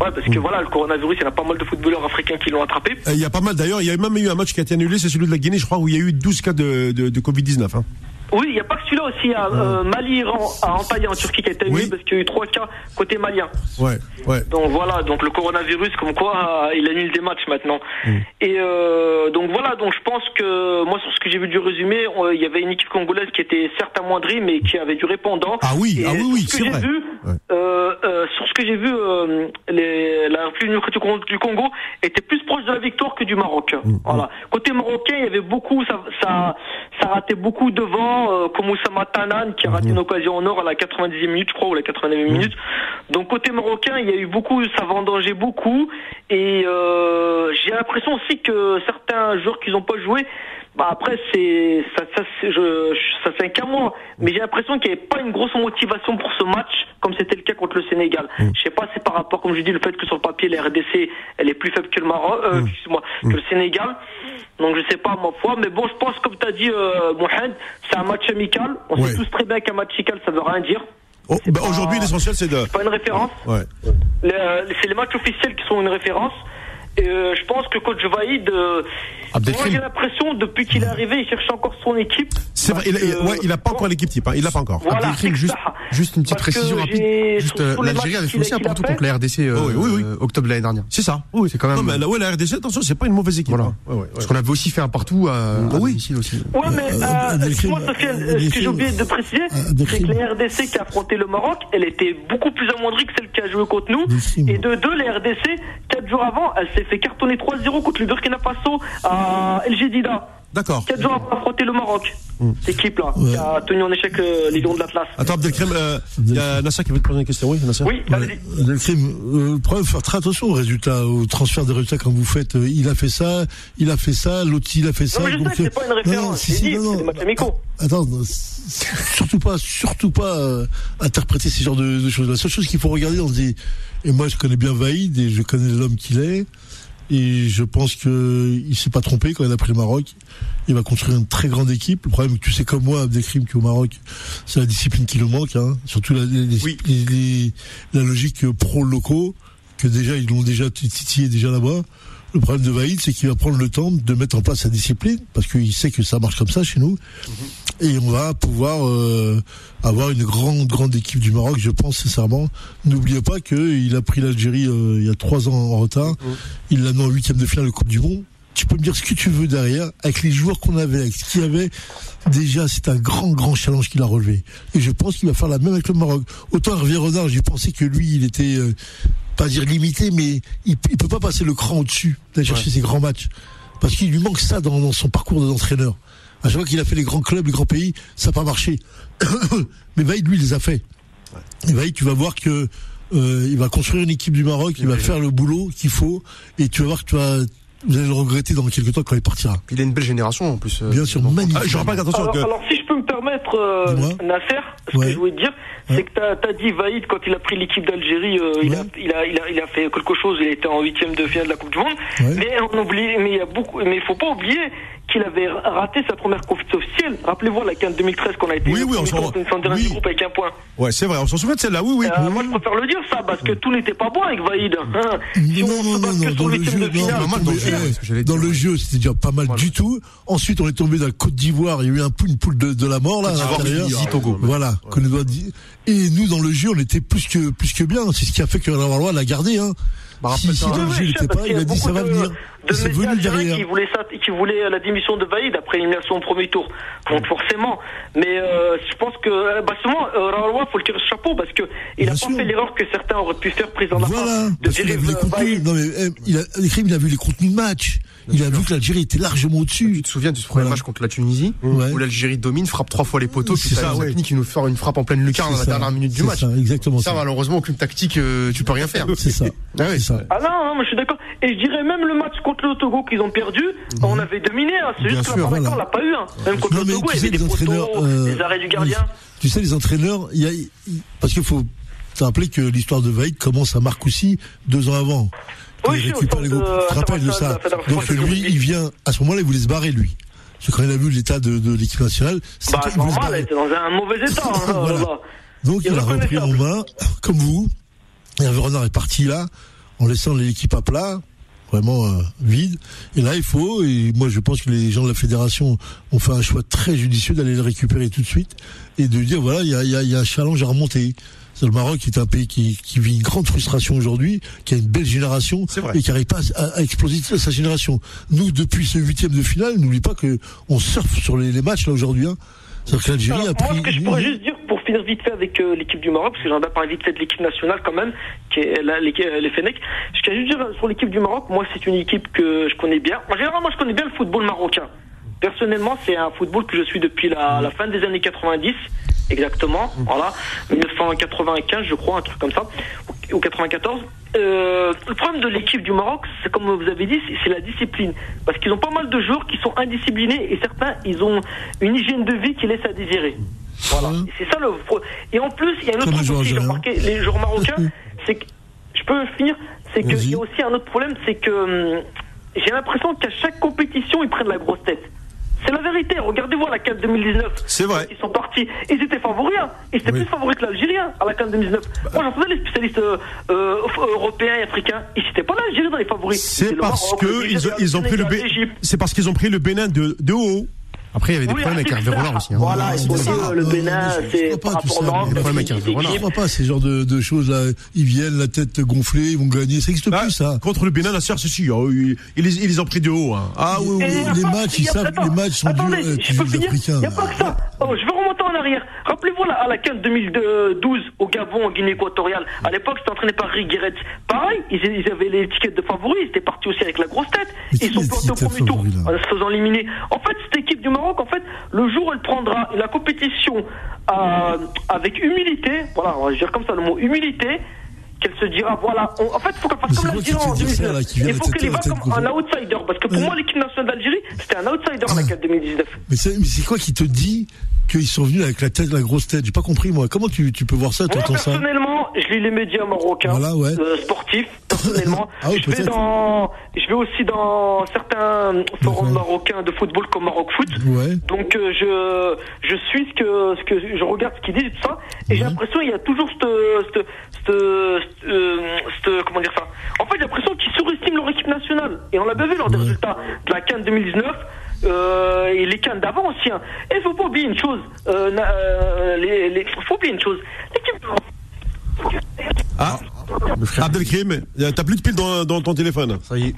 Ouais, parce que voilà, le coronavirus, il y en a pas mal de footballeurs africains qui l'ont attrapé. Euh, Il y a pas mal d'ailleurs, il y a même eu un match qui a été annulé, c'est celui de la Guinée, je crois, où il y a eu 12 cas de, de, de Covid-19. Hein. Oui, il n'y a pas que celui-là aussi. Il y a euh, Mali-Iran à Antalya en Turquie qui a été annulé Oui. parce qu'il y a eu trois cas côté malien. Ouais, ouais. Donc voilà, donc le coronavirus, comme quoi, euh, il annule des matchs maintenant. Et euh, donc voilà, donc je pense que moi, sur ce que j'ai vu du résumé, on- il y avait une équipe congolaise qui était certes amoindrie, mais qui avait du répondant. Ah oui, Et ah oui, sur oui, ce que c'est j'ai vrai. vu, Ouais. euh, euh, sur ce que j'ai vu, euh, les, la République démocratique du Congo- du Congo était plus proche de la victoire que du Maroc. Mm, Voilà. Côté marocain, il y avait beaucoup, ça, ça, ça ratait beaucoup devant, euh, comme Oussama Tanan qui a raté une occasion en or à la 90e minute, je crois, ou la 89e Mm. minute. Donc côté marocain, il y a eu beaucoup, ça vendangeait beaucoup, et euh, j'ai l'impression aussi que certains joueurs qui n'ont pas joué, bah après c'est ça, ça c'est je, ça c'est un cas moi, mais j'ai l'impression qu'il n'y avait pas une grosse motivation pour ce match comme c'était le cas contre le Sénégal. Je sais pas, c'est par rapport, comme je dis, le fait que sur le papier la RDC elle est plus faible que le Maroc, euh, excuse-moi, que le Sénégal. Donc je sais pas ma foi, mais bon, je pense comme tu as dit euh, Mohamed, c'est un match amical. On Ouais. sait tous très bien qu'un match amical ça veut rien dire. Oh, bah, Aujourd'hui, l'essentiel, c'est de. C'est pas une référence. Ouais. C'est les matchs officiels qui sont une référence. Et euh, je pense que coach Vaïd, euh, moi j'ai l'impression depuis qu'il est arrivé, il cherche encore son équipe. C'est vrai, il, a- il- Parce que- ouais, il a pas encore l'équipe type, hein, il l'a pas encore. Voilà, Abdelkrim, c'est juste, une petite Parce précision rapide. Juste, euh, l'Algérie avait fait qu'il a- aussi un partout fait. contre la RDC euh, Oui, oui, oui. euh, octobre de l'année dernière. C'est ça. Oui, C'est quand même- Non, mais la, ouais, la RDC, attention, c'est pas une mauvaise équipe. Voilà. hein. Ouais, ouais, ouais. Parce qu'on avait aussi fait un partout à, à Oui. domicile aussi. Ouais, mais Euh, Sofiane, euh, ce que j'ai oublié de préciser, c'est que la RDC qui a affronté le Maroc, elle était beaucoup plus amoindrie que celle qui a joué contre nous. Et de deux, la RDC, quatre jours avant, elle s'est fait cartonner 3-0 contre le Burkina Faso à El Jadida. D'accord. Quatre jours après affronter le Maroc. Cette équipe-là, qui a tenu en échec euh, les Lions de l'Atlas. Attends, Abdelkrim, euh, il y a Nasser qui veut te poser une question. Oui, Nasser Oui, allez-y. Euh, le problème, faut faire très attention aux résultats, au transfert des résultats quand vous faites. euh, il a fait ça, il a fait ça, l'autre il a fait ça. mais je sais c'est euh, pas une référence, non, non, si, si, dit, non, non. Attends, non, surtout pas, surtout pas euh, interpréter ces genres de, de choses. La seule chose qu'il faut regarder, on se dit, et moi je connais bien Vaïd et je connais l'homme qu'il est, et je pense que il s'est pas trompé quand il a pris le Maroc. Il va construire une très grande équipe. Le problème, tu sais comme moi, Abdelkrim, qu'au Maroc, c'est la discipline qui le manque, hein. surtout la, les- Oui. les- les- la logique pro locaux que déjà ils l'ont déjà titillé déjà là-bas. Le problème de Vaïd, c'est qu'il va prendre le temps de mettre en place sa discipline parce qu'il sait que ça marche comme ça chez nous et on va pouvoir euh, avoir une grande grande équipe du Maroc, je pense sincèrement. N'oubliez pas qu'il a pris l'Algérie euh, il y a trois ans en retard. Il l'a mis en huitième de finale de Coupe du Monde. Tu peux me dire ce que tu veux derrière, avec les joueurs qu'on avait, avec ce qu'il y avait. Déjà, c'est un grand, grand challenge qu'il a relevé. Et je pense qu'il va faire la même avec le Maroc. Autant Hervé Renard, j'ai pensé que lui, il était, euh, pas dire limité, mais il, il peut pas passer le cran au-dessus d'aller chercher ses grands matchs. Parce qu'il lui manque ça dans, dans son parcours d'entraîneur. À chaque fois qu'il a fait les grands clubs, les grands pays, ça n'a pas marché. mais Vaïd, lui, il les a fait. Et Vaïd, tu vas voir que euh, il va construire une équipe du Maroc, il va faire le boulot qu'il faut, et tu vas voir que tu vas, vous allez le regretter dans quelques temps quand il partira. Il a une belle génération en plus. euh, Bien sûr, magnifique. Ah, je rappelle qu'attention Alors, que. alors, si je peux me permettre, euh. Nasser, ce Ouais. que je voulais te dire, c'est que t'as as dit Vaïd quand il a pris l'équipe d'Algérie, euh, il, a, il, a, il, a, il a fait quelque chose, il était en huitième de finale de la Coupe du Monde. Ouais. Mais on oublie, mais il y a beaucoup, mais il faut pas oublier qu'il avait raté sa première compétition officielle. Rappelez-vous la CAN 2013 qu'on a été Oui, oui, on s'en- oui. groupe avec un point. Ouais, c'est vrai, on s'en souvient de celle-là, oui, oui. Euh, moi, je préfère le dire ça parce que tout n'était pas bon avec Vaïd. Hein. Si on non, se non, non, non, dans le jeu, dans le c'était déjà pas mal Voilà. du tout. Ensuite, on est tombé dans la Côte d'Ivoire. Il y a eu un une poule de, de la mort là. Voilà, qu'on doit dire. Et nous, dans le jeu, on était plus que plus que bien. C'est ce qui a fait que Valois l'a gardé. Hein. Bah, si si dans le jeu, il je sais, était parce pas, il a dit ça va venir. De derrière. qui voulaient ça, qui voulaient la démission de Vaïd après l'élimination au premier tour. Donc forcément. Mais euh, je pense que euh, bah, seulement euh, Raoult, faut le tirer ce chapeau parce que il Bien a sûr. pas fait l'erreur que certains auraient pu faire prise en Voilà, de parce qu'il a vu les euh, contenus. Non mais eh, il a, les crimes, il a vu les contenus de match. Il a vu que l'Algérie était largement Tu au-dessus. te souviens du premier Voilà. match contre la Tunisie Ouais. où l'Algérie domine, frappe trois fois les poteaux, puis ça, ouais. qui nous fait une frappe en pleine lucarne dans la dernière minute du match. ça, exactement Ça, ça. malheureusement, aucune tactique, euh, tu peux rien faire. C'est ça. Ah ça. Ah non, non, mais je suis d'accord. Et je dirais même le match contre le Togo qu'ils ont perdu, on avait dominé. Hein. C'est juste que sûr, la voilà. on l'a pas eu. Hein. Même contre Non, le Togo, il y avait des poteaux, euh, des arrêts du gardien. Tu sais, les entraîneurs, il y a, il- parce qu'il faut te rappeler que l'histoire de Vaïd commence à Marcoussis deux ans avant. Oui, il récupère les groupes. Tu te rappelles de ça la Donc lui, il vient, à ce moment-là, il voulait se barrer, lui. Parce que quand il a vu l'état de, de l'équipe nationale, c'est Bah, qu'il c'est voulait se était dans un mauvais état. hein, oh Voilà. là là. Donc il a repris en main, comme vous. Et Hervé Renard est parti là, en laissant l'équipe à plat. Vraiment euh, vide. Et là, il faut, et moi je pense que les gens de la fédération ont fait un choix très judicieux d'aller le récupérer tout de suite et de dire voilà, il y a, y, a, y a, un challenge à remonter. C'est le Maroc qui est un pays qui, qui vit une grande frustration aujourd'hui, qui a une belle génération et qui n'arrive pas à, à, exploser sa génération. Nous, depuis ce huitième de finale, n'oublie pas que on surfe sur les, les matchs là aujourd'hui. Hein. C'est-à-dire que l'Algérie a pris. Moi, ce que je pourrais juste dire pour finir vite fait avec euh, l'équipe du Maroc, parce que j'en ai parlé vite fait de l'équipe nationale quand même, qui est la, les, les Fenech. Je tiens juste dire sur l'équipe du Maroc, moi c'est une équipe que je connais bien. En général, moi je connais bien le football marocain. Personnellement, c'est un football que je suis depuis la, la fin des années 90 exactement, voilà, 1995 je crois, un truc comme ça, ou 94. Euh, le problème de l'équipe du Maroc, c'est comme vous avez dit, c'est la discipline, parce qu'ils ont pas mal de joueurs qui sont indisciplinés et certains, ils ont une hygiène de vie qui laisse à désirer. Voilà, c'est ça le. Et en plus, il y a un autre truc aussi, j'ai remarqué, les joueurs marocains, c'est que je peux finir, c'est qu'il y a aussi un autre problème, c'est que hum, j'ai l'impression qu'à chaque compétition, ils prennent la grosse tête. C'est la vérité. Regardez voir la CAN 2019. C'est vrai. Ils sont partis. Ils étaient favoris. Hein. Ils étaient oui. plus favoris que l'Algérien à la CAN 2019. Bah. Moi, j'entendais les spécialistes euh, euh, européens et africains. Ils n'étaient pas l'Algérie dans les favoris. C'est parce que ils, ils, ont pris le C'est parce qu'ils ont pris le Bénin de, de haut. Après, il y avait des oui, problèmes avec Hervé Roland aussi. Hein. Voilà, il faut dire, le Bénin, c'est par rapport au Maroc. Des problèmes avec Hervé Roland. Je crois pas ces genres de, de choses-là. Ils viennent, la tête gonflée, ils vont gagner. Ça n'existe bah, plus, ça. Contre le Bénin, la sœur, c'est sûr. Oh, ils, ils, ils, les ont pris de haut. Hein. Ah oui, oui. Les matchs, ils savent, les matchs sont durs Africains. Il n'y a pas que ça. Oh, je en arrière. Rappelez-vous, à la CAN 2012, au Gabon, en Guinée équatoriale. À l'époque, c'était entraîné par Rigueret. Pareil, ils, avaient l'étiquette de favoris. Ils étaient partis aussi avec la grosse tête. Ils sont plantés au premier tour, en se faisant éliminer. En fait, cette équipe du Maroc, en fait, le jour où elle prendra la compétition euh, avec humilité, voilà, on va dire comme ça le mot humilité, qu'elle se dira, voilà, on, en fait, il faut qu'elle fasse comme l'Algérie en 2019. Il faut qu'elle y va comme un outsider, parce que pour moi, l'équipe nationale d'Algérie, c'était un outsider en la 4 2019. Mais c'est quoi qui te dit qu'ils sont venus avec la tête, la grosse tête? J'ai pas compris moi. Comment tu, tu peux voir ça, Personnellement, je lis les médias marocains, voilà, ouais. euh, sportifs. Personnellement, ah oui, je vais dans, je vais aussi dans certains forums marocains de football comme Maroc Foot. Ouais. Donc euh, je, je suis ce que, ce que je regarde ce qu'ils disent et tout ça, et ouais. j'ai l'impression il y a toujours cette, cette, cette, euh, cette, comment dire ça? En fait, j'ai l'impression qu'ils surestiment leur équipe nationale, et on l'a bien vu lors des résultats de la CAN 2019 euh, et les cannes d'avant aussi. Hein. Et il faut pas oublier une chose. Euh, euh, les, les, faut oublier une chose. L'équipe. Ah, Abdelkrim, t'as plus de piles dans, dans ton téléphone. Ça y est.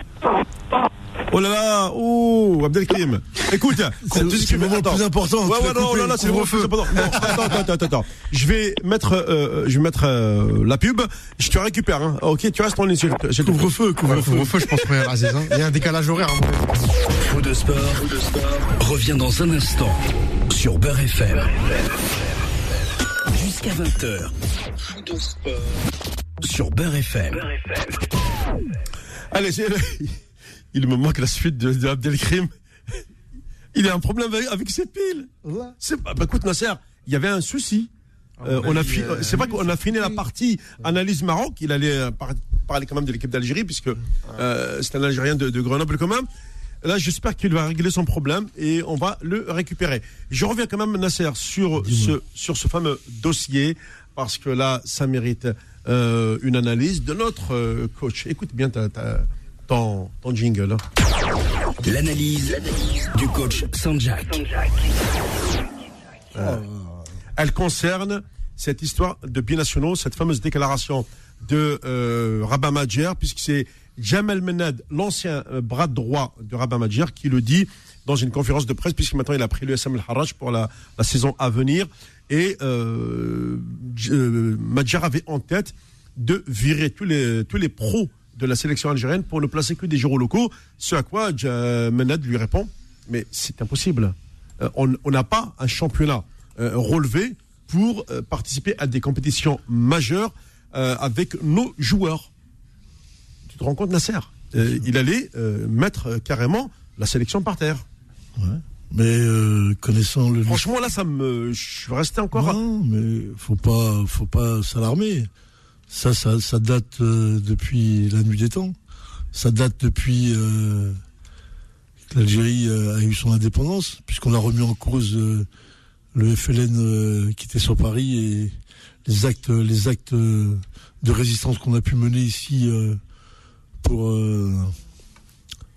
Oh là là, oh, Abdelkrim. Écoute, c'est le moment plus important. Ouais, ouais, non, c'est le moment plus important. Non, attends, attends, attends, attends. Je vais mettre, euh, je vais mettre euh, la pub. Je te récupère, hein. Ok, tu restes en ligne. Couvre-feu, couvre-feu. Couvre-feu, je pense que Aziz, hein. Il y a un décalage horaire. Hein. Fou de sport, de sport revient dans un instant sur Beurre FM. Jusqu'à 20h. Fou de sport sur Beurre FM. Allez, c'est il me manque la suite de, de Abdelkrim. Il a un problème avec, avec ses piles. Ouais. C'est bah, écoute Nasser, il y avait un souci. Euh, on a fi... euh, c'est vrai qu'on a fini la partie analyse Maroc. Il allait euh, par... parler quand même de l'équipe d'Algérie puisque euh, c'est un Algérien de, de, Grenoble quand même. Là, j'espère qu'il va régler son problème et on va le récupérer. Je reviens quand même Nasser sur ce sur ce fameux dossier parce que là, ça mérite euh, une analyse de notre coach. Écoute bien ta, ta ton, ton jingle. L'analyse du coach Sanjak. Euh, elle concerne cette histoire de binationaux, cette fameuse déclaration de euh, Rabat Madjer, puisque c'est Jamel Menad, l'ancien euh, bras droit de Rabat Madjer, qui le dit dans une conférence de presse, puisque maintenant il a pris le SM Al-Haraj pour la, saison à venir. Et euh, Madjer avait en tête de virer tous les, pros de la sélection algérienne pour ne placer que des joueurs locaux. Ce à quoi Menad lui répond Mais c'est impossible. Euh, on n'a pas un championnat euh, relevé pour euh, participer à des compétitions majeures avec nos joueurs. Tu te rends compte, Nasser Il allait mettre carrément la sélection par terre. Ouais. Mais connaissant le. Franchement, là, ça me. Je suis resté encore. Non, mais faut pas, faut pas s'alarmer. Ça, ça, ça date euh, depuis la nuit des temps. Ça date depuis euh, que l'Algérie euh, a eu son indépendance, puisqu'on a remis en cause euh, le FLN qui était sur Paris et les actes, les actes de résistance qu'on a pu mener ici pour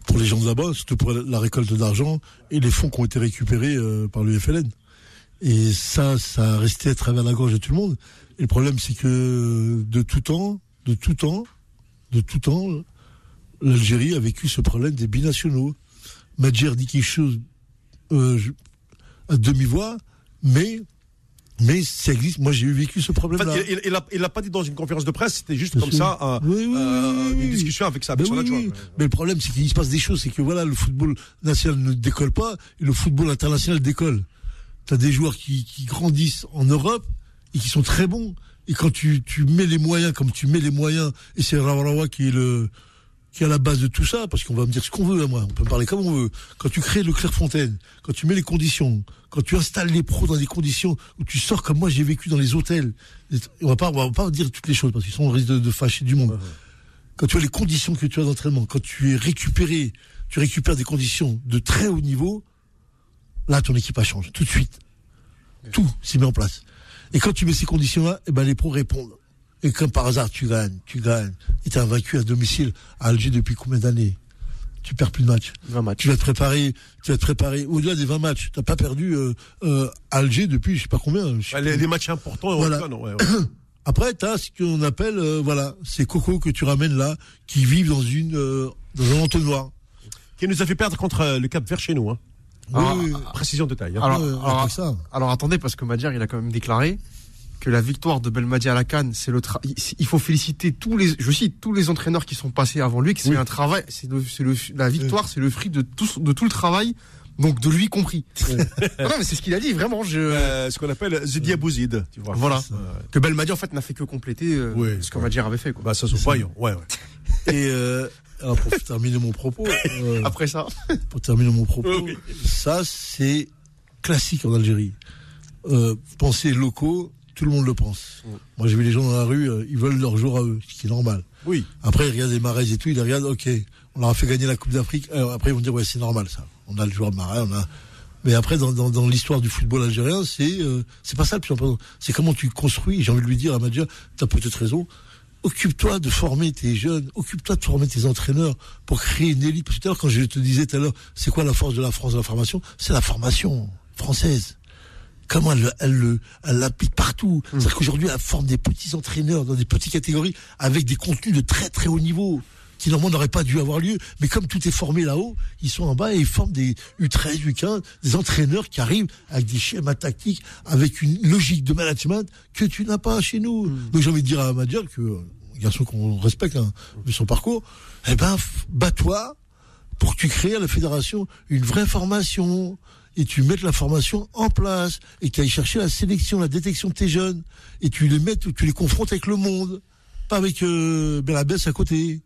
pour les gens de là-bas, surtout pour la récolte d'argent et les fonds qui ont été récupérés euh, par l'UFLN. Et ça, ça a resté à travers la gorge de tout le monde. Et le problème, c'est que de tout temps, de tout temps, de tout temps, l'Algérie a vécu ce problème des binationaux. Madjer dit quelque chose euh, à demi-voix, mais mais ça existe. Moi, j'ai vécu ce En problème-là. fait, il, il, il a, il a pas dit dans une conférence de presse, c'était juste comme sûr. ça, euh, Oui, oui, euh, oui, une discussion avec sa Ben avec son oui, adjoint. oui. Mais le problème, c'est qu'il se passe des choses. C'est que voilà, le football national ne décolle pas et le football international décolle. Tu as des joueurs qui, qui grandissent en Europe et qui sont très bons. Et quand tu, tu mets les moyens, comme tu mets les moyens, et c'est Rawarawa qui est le qui est à la base de tout ça, parce qu'on va me dire ce qu'on veut, hein, moi. On peut me parler comme on veut. Quand tu crées le Clairefontaine, quand tu mets les conditions, quand tu installes les pros dans des conditions où tu sors comme moi j'ai vécu dans les hôtels, on va pas, on va pas dire toutes les choses parce qu'ils sont on risque de, de fâcher du monde quand tu as les conditions que tu as d'entraînement, quand tu es récupéré, tu récupères des conditions de très haut niveau, là, ton équipe a changé tout de suite. Tout s'y met en place. Et quand tu mets ces conditions-là, eh ben, les pros répondent. Et comme par hasard, tu gagnes, tu gagnes. Et tu vaincu à domicile à Alger depuis combien d'années? Tu perds plus de matchs. 20 matchs. Tu vas te préparer, tu vas te préparer au-delà des 20 matchs. Tu n'as pas perdu euh, euh, Alger depuis je sais pas combien. je sais Ouais, plus. les, les matchs importants, Voilà. européens, non, ouais, ouais. Après, tu as ce qu'on appelle, euh, voilà, ces cocos que tu ramènes là, qui vivent dans une euh, dans un entonnoir. qui nous a fait perdre contre euh, le Cap Vert chez nous. Hein. Ah, Oui, oui, oui. Précision de taille. hein. Alors, Ouais, alors, avec ça. alors attendez, parce que Madjer, il a quand même déclaré que la victoire de Belmadi à la Cannes, c'est le tra- il- faut féliciter tous les, je cite, tous les entraîneurs qui sont passés avant lui, que c'est Oui. un travail, c'est le, c'est le, la victoire, c'est le fruit de tout, de tout le travail, donc de lui compris. non, mais c'est ce qu'il a dit, vraiment, je, Euh, ce qu'on appelle The Diabouzid, tu vois. voilà. Euh, Que Belmadi, en fait, n'a fait que compléter euh, Oui, ce que ouais. Madjer avait fait, quoi. bah, ça se voit, ouais, ouais. Et euh, alors pour terminer mon propos, euh, Après ça. pour terminer mon propos, Oui. ça c'est classique en Algérie. Euh, penser locaux, tout le monde le pense. Moi j'ai vu les gens dans la rue, euh, ils veulent leur jour à eux, ce qui est normal. Oui. Après ils regardent les marais et tout, ils regardent, ok, on leur a fait gagner la Coupe d'Afrique. Alors, après ils vont dire ouais c'est normal ça. On a le joueur marais, on a. Mais après dans, dans, dans l'histoire du football algérien, c'est euh, c'est pas ça le plus important. C'est comment tu construis. J'ai envie de lui dire à Madja, t'as peut-être raison. Occupe-toi de former tes jeunes, occupe-toi de former tes entraîneurs pour créer une élite. Parce que tout à l'heure, quand je te disais tout à l'heure, c'est quoi la force de la France de la formation? C'est la formation française. Comment elle, elle, le- elle l'applique partout. C'est-à-dire qu'aujourd'hui, elle forme des petits entraîneurs dans des petites catégories avec des contenus de très très haut niveau qui normalement n'auraient pas dû avoir lieu. Mais comme tout est formé là-haut, ils sont en bas et ils forment des U13, U15, des entraîneurs qui arrivent avec des schémas tactiques, avec une logique de management que tu n'as pas chez nous. Donc j'ai envie de dire à Madjer que, euh, garçon qu'on respecte, hein, vu son parcours, eh ben, bats-toi pour que tu crées à la fédération une vraie formation et tu mettes la formation en place et tu ailles chercher la sélection, la détection de tes jeunes et tu les mets, tu les confrontes avec le monde, pas avec euh, Belabès à côté.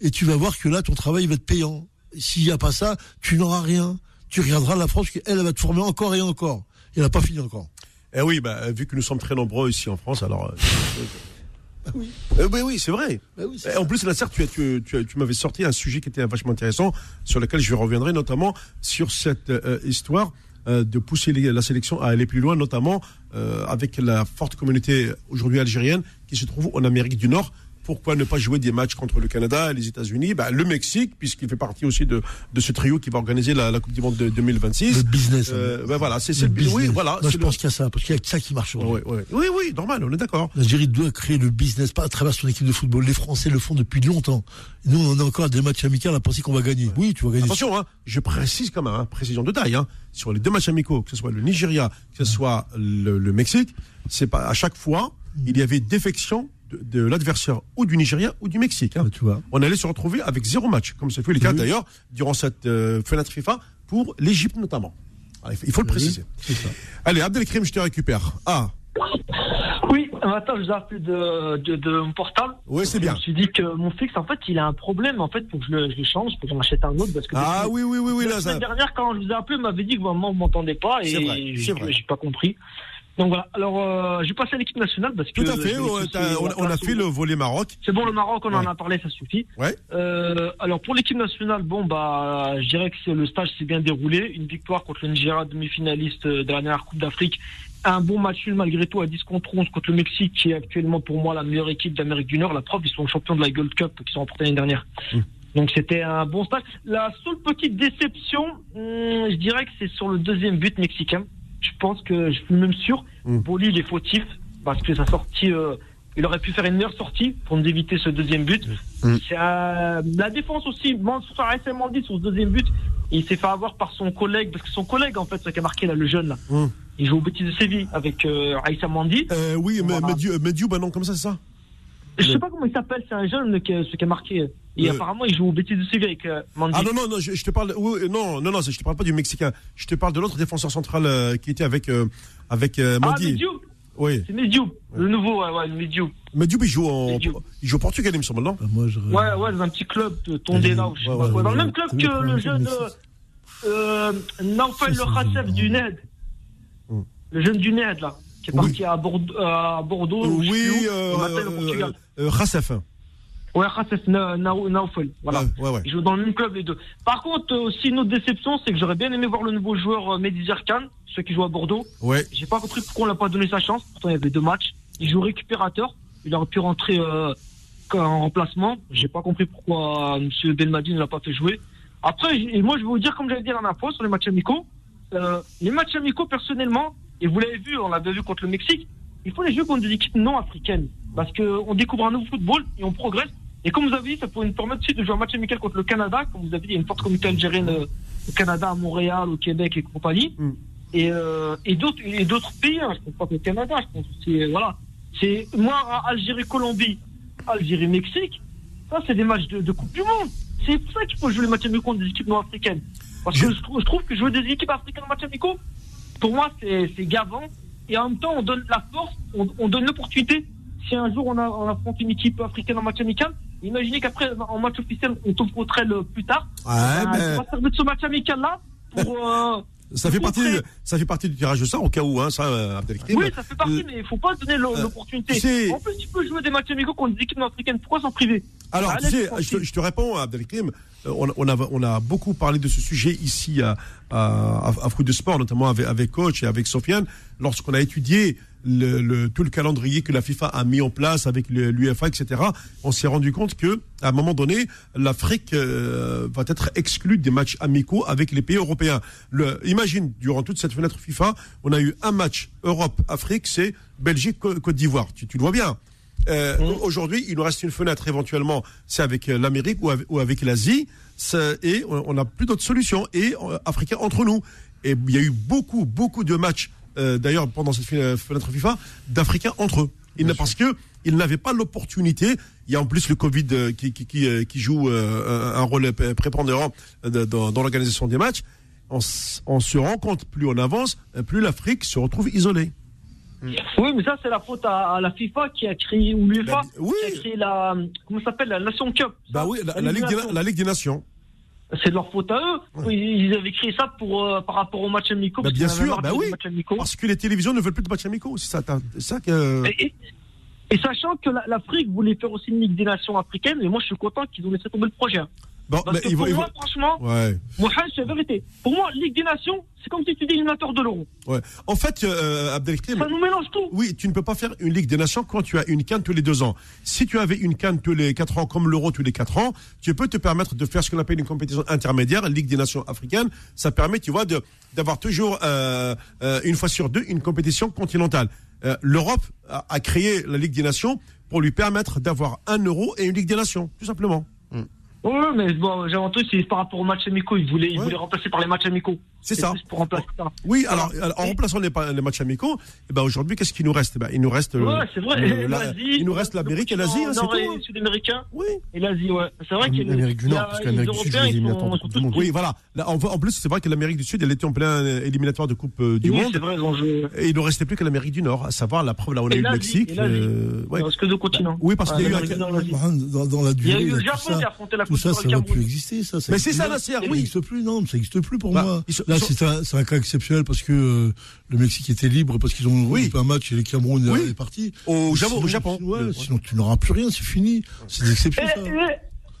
Et tu vas voir que là, ton travail va être payant. S'il n'y a pas ça, tu n'auras rien. Tu regarderas la France, elle, elle va te former encore et encore. Et elle n'a pas fini encore. Eh oui, bah, vu que nous sommes très nombreux ici en France, alors. euh, oui. Eh ben oui, c'est vrai. Bah oui, En plus, tu, as- tu, tu, tu m'avais sorti un sujet qui était vachement intéressant, sur lequel je reviendrai, notamment sur cette euh, histoire euh, de pousser les- la sélection à aller plus loin, notamment euh, avec la forte communauté aujourd'hui algérienne qui se trouve en Amérique du Nord. Pourquoi ne pas jouer des matchs contre le Canada et les États-Unis? Bah, Le Mexique, puisqu'il fait partie aussi de, de ce trio qui va organiser la, la Coupe du Monde de 2026. le business. hein. Euh, ben voilà, c'est le le business. Oui, voilà. Moi, je le- pense qu'il y a ça, parce qu'il y a que ça qui marche ouais. Oui, oui, normal, on est d'accord. L'Algérie doit créer le business, pas à travers son équipe de football. Les Français le font depuis longtemps. Nous, on a encore des matchs amicaux à penser qu'on va gagner. Oui, tu vas gagner. Attention, hein, je précise quand même, hein, précision de taille, hein, sur les deux matchs amicaux, que ce soit le Nigeria, que ce soit le, le Mexique, c'est pas à chaque fois il y avait défection de, l'adversaire ou du Nigeria ou du Mexique. hein. Ah, tu vois. On allait se retrouver avec zéro match, comme ce fut le cas Oui. d'ailleurs durant cette euh, fenêtre FIFA pour l'Égypte notamment. Ah, il faut- il faut le préciser. C'est ça. Allez, Abdelkrim, je te récupère. Ah, Oui, un matin, je vous ai appelé de, de, de mon portable. ouais, c'est Je bien. me suis dit que mon fixe, en fait, il a un problème. En fait, faut que je le, je le change, faut que j'en achète un autre. Parce que Ah depuis- oui, oui, oui, oui, la là, semaine ça. dernière, quand je vous ai appelé, vous m'avez dit que vraiment, vous m'entendez pas. Et j'ai pas compris. Donc voilà. Alors, euh, j'ai passé à l'équipe nationale parce que. Tout à fait, je- ouais, je- on, on a fait le volet Maroc. C'est bon, le Maroc, on en a parlé, ça suffit. Ouais. Euh, alors pour l'équipe nationale, bon bah, je dirais que le stage s'est bien déroulé. Une victoire contre le Nigeria, demi-finaliste de la dernière Coupe d'Afrique. Un bon match nul malgré tout à 10 contre 11 contre le Mexique, qui est actuellement pour moi la meilleure équipe d'Amérique du Nord. La preuve, ils sont champions de la Gold Cup, qui sont remportés l'année dernière. Mm. Donc c'était un bon stage. La seule petite déception, hum, je dirais que c'est sur le deuxième but mexicain. Je pense que je suis même sûr, Mm. Boli il est fautif parce que sa sortie, euh, il aurait pu faire une meilleure sortie pour nous éviter ce deuxième but. Mm. Euh, la défense aussi, Mansour Aïssa Mandi sur ce deuxième but, il s'est fait avoir par son collègue parce que son collègue en fait, c'est qui a marqué là le jeune là. Mm. Il joue au Betis de Séville avec euh, Aïssa Mandi. Euh, oui, mais Voilà. Mediou, Mediou, bah non, comme ça, c'est ça? Je sais pas comment il s'appelle, c'est un jeune qui, a- ce qui a marqué. Et apparemment il joue au Betis de Séville avec euh, Mandi. Ah non, non, non, je, je te parle. Oui, non, non, non, je te parle pas du Mexicain. Je te parle de l'autre défenseur central euh, qui était avec, euh, avec euh, Ah, Mandi. Mediou oui. C'est Mediou, le nouveau, ouais, ouais, le Mediou. Mediou, il joue, en, Mediou. il joue au Portugal, il me semble, non? Bah, moi, je... Ouais, ouais, dans un petit club de Tondela ou je sais Ouais, pas ouais, quoi. Dans le même club que le jeune euh, Naufel Le Khassef du NED. Le jeune du NED, là, qui est parti à Bordeaux, à Bordeaux ou je sais Oui, où, euh, euh. Ouais, Khassef Na- Na- Naufel, voilà. Ouais, ouais, ouais. Ils jouent dans le même club, les deux. Par contre, euh, aussi, une autre déception, c'est que j'aurais bien aimé voir le nouveau joueur euh, Mehdi Zerkan, ceux qui jouent à Bordeaux. Ouais. J'ai pas compris pourquoi on l'a pas donné sa chance. Pourtant, il y avait deux matchs. Il joue récupérateur. Il aurait pu rentrer euh, en remplacement. J'ai pas compris pourquoi Monsieur Belmadi ne l'a pas fait jouer. Après, moi, je vais vous dire, comme j'avais dit la dernière fois sur les matchs amicaux, euh, les matchs amicaux, personnellement, et vous l'avez vu, on l'avait vu contre le Mexique, il faut les jouer contre des équipes non africaines. Parce qu'on découvre un nouveau football et on progresse. Et comme vous avez dit, ça pourrait nous permettre aussi de jouer un match amical contre le Canada. Comme vous avez dit, il y a une forte communauté algérienne euh, au Canada, à Montréal, au Québec et compagnie. Mm. Et, euh, et d'autres et d'autres pays, hein, je pense pas que le Canada, je pense que c'est voilà. C'est moi Algérie Colombie, Algérie Mexique, ça c'est des matchs de, de Coupe du Monde. C'est pour ça qu'il faut jouer les matchs amicaux contre des équipes non africaines. Parce que Je- trouve, je trouve que jouer des équipes africaines en matchs amicaux, pour moi c'est c'est gavant. Et en même temps on donne la force, on, on donne l'opportunité. Si un jour on, a, on affronte une équipe africaine en match amical, imaginez qu'après en match officiel on tombe contre elle plus tard. Ouais, Ben, on va servir de ce match amical là pour euh, ça fait partie, ça fait partie du tirage de ça au cas où, hein, ça, euh, Abdelkrim. Oui, ça fait partie, Euh, mais il faut pas donner euh, l'opportunité. En plus, tu peux jouer des matchs amicaux contre des équipes africaines. Pourquoi s'en priver Alors, Ah, tu sais, je te, tranquille. je te réponds, Abdelkrim. Euh, On, on, a, on a beaucoup parlé de ce sujet ici à, à, à Fruit de Sport, notamment avec, avec Coach et avec Sofiane, lorsqu'on a étudié le, le- tout le calendrier que la FIFA a mis en place avec l'UFA, etc. On s'est rendu compte que, à un moment donné, l'Afrique euh, va être exclue des matchs amicaux avec les pays européens. Le, imagine, durant toute cette fenêtre FIFA, on a eu un match Europe-Afrique, c'est Belgique-Côte d'Ivoire. Tu, tu le vois bien. Euh, Aujourd'hui, il nous reste une fenêtre éventuellement, c'est avec euh, l'Amérique ou avec, ou avec l'Asie, et on on n'a plus d'autres solutions, et euh, Africains entre nous. Et il y a eu beaucoup, beaucoup de matchs, euh, d'ailleurs pendant cette fenêtre FIFA, d'Africains entre eux. Il n'a- parce que ils n'avaient pas l'opportunité. Il y a en plus le Covid euh, qui, qui, qui, euh, qui joue euh, un rôle prépondérant dans, dans l'organisation des matchs. On, se rend compte, plus on avance, plus l'Afrique se retrouve isolée. Oui, mais ça, c'est la faute à, à la FIFA qui a créé, ou l'UEFA, oui. qui a créé la. Comment ça s'appelle La Nation Cup. Bah oui, la, la Ligue, des, Nation. la Ligue des Nations. C'est de leur faute à eux. Ils ils avaient créé ça pour, euh, par rapport aux matchs amicaux. Bah, parce bien sûr, bah oui. Parce que les télévisions ne veulent plus de matchs amicaux. C'est ça, que. Et, et- et sachant que la- l'Afrique voulait faire aussi une Ligue des Nations africaines, et moi je suis content qu'ils ont laissé tomber le projet. Bon, Parce mais que vont, pour moi, vont- franchement, Ouais, Mohamed, c'est la vérité. Pour moi, Ligue des Nations, c'est comme si tu dis de l'euro. ouais. En fait, euh, Abdelkrim, Ça nous mélange tout. oui, tu ne peux pas faire une Ligue des Nations quand tu as une canne tous les deux ans. Si tu avais une canne tous les quatre ans, comme l'Euro tous les quatre ans, tu peux te permettre de faire ce qu'on appelle une compétition intermédiaire, Ligue des Nations africaine. Ça permet, tu vois, d'avoir toujours euh, euh, une fois sur deux une compétition continentale. Euh, L'Europe a, a créé la Ligue des Nations pour lui permettre d'avoir un Euro et une Ligue des Nations, tout simplement. Oui, mais bon, j'ai entendu, c'est par rapport aux matchs amicaux. Ils voulaient, ils Ouais. voulaient remplacer par les matchs amicaux. C'est ça. pour remplacer ça. Oui, alors, alors, en remplaçant les, les matchs amicaux, eh ben aujourd'hui, qu'est-ce qui nous reste? Eh ben, Il nous reste, le- Ouais, c'est vrai. le- la- L'Asie, il nous reste l'Amérique et l'Asie, hein, c'est tout. et hein. sud-américain Oui. et l'Asie, ouais. C'est vrai qu'il y a L'Amérique du Nord, parce que les l'Amérique du Sud, je les sont du Monde. Oui, voilà. Là, en, en plus, c'est vrai que l'Amérique du Sud, elle était en plein euh, éliminatoire de Coupe euh, du Oui, Monde. c'est vrai, joué. Et il ne restait plus que l'Amérique du Nord, à savoir la preuve là où on a eu le Mexique. et l'Asie. euh, ouais. Il reste que deux continents. Oui, parce qu'il y a eu Dans, la Il y a durée, eu le Japon qui a affronté la tout ça, ça va Cameroun. plus exister. Ça, ça Mais c'est existe- ça, Nasser, Ça oui. n'existe plus, non, mais ça n'existe plus pour Bah, moi. Là, sont- c'est un, cas exceptionnel parce que euh, le Mexique était libre parce qu'ils ont Oui. joué un match et le Cameroun Oui. est parti. Au, Japon, Sinon, au Japon. ouais, Le- sinon tu n'auras plus rien, c'est fini. C'est des exceptions, Eh, ça. eh,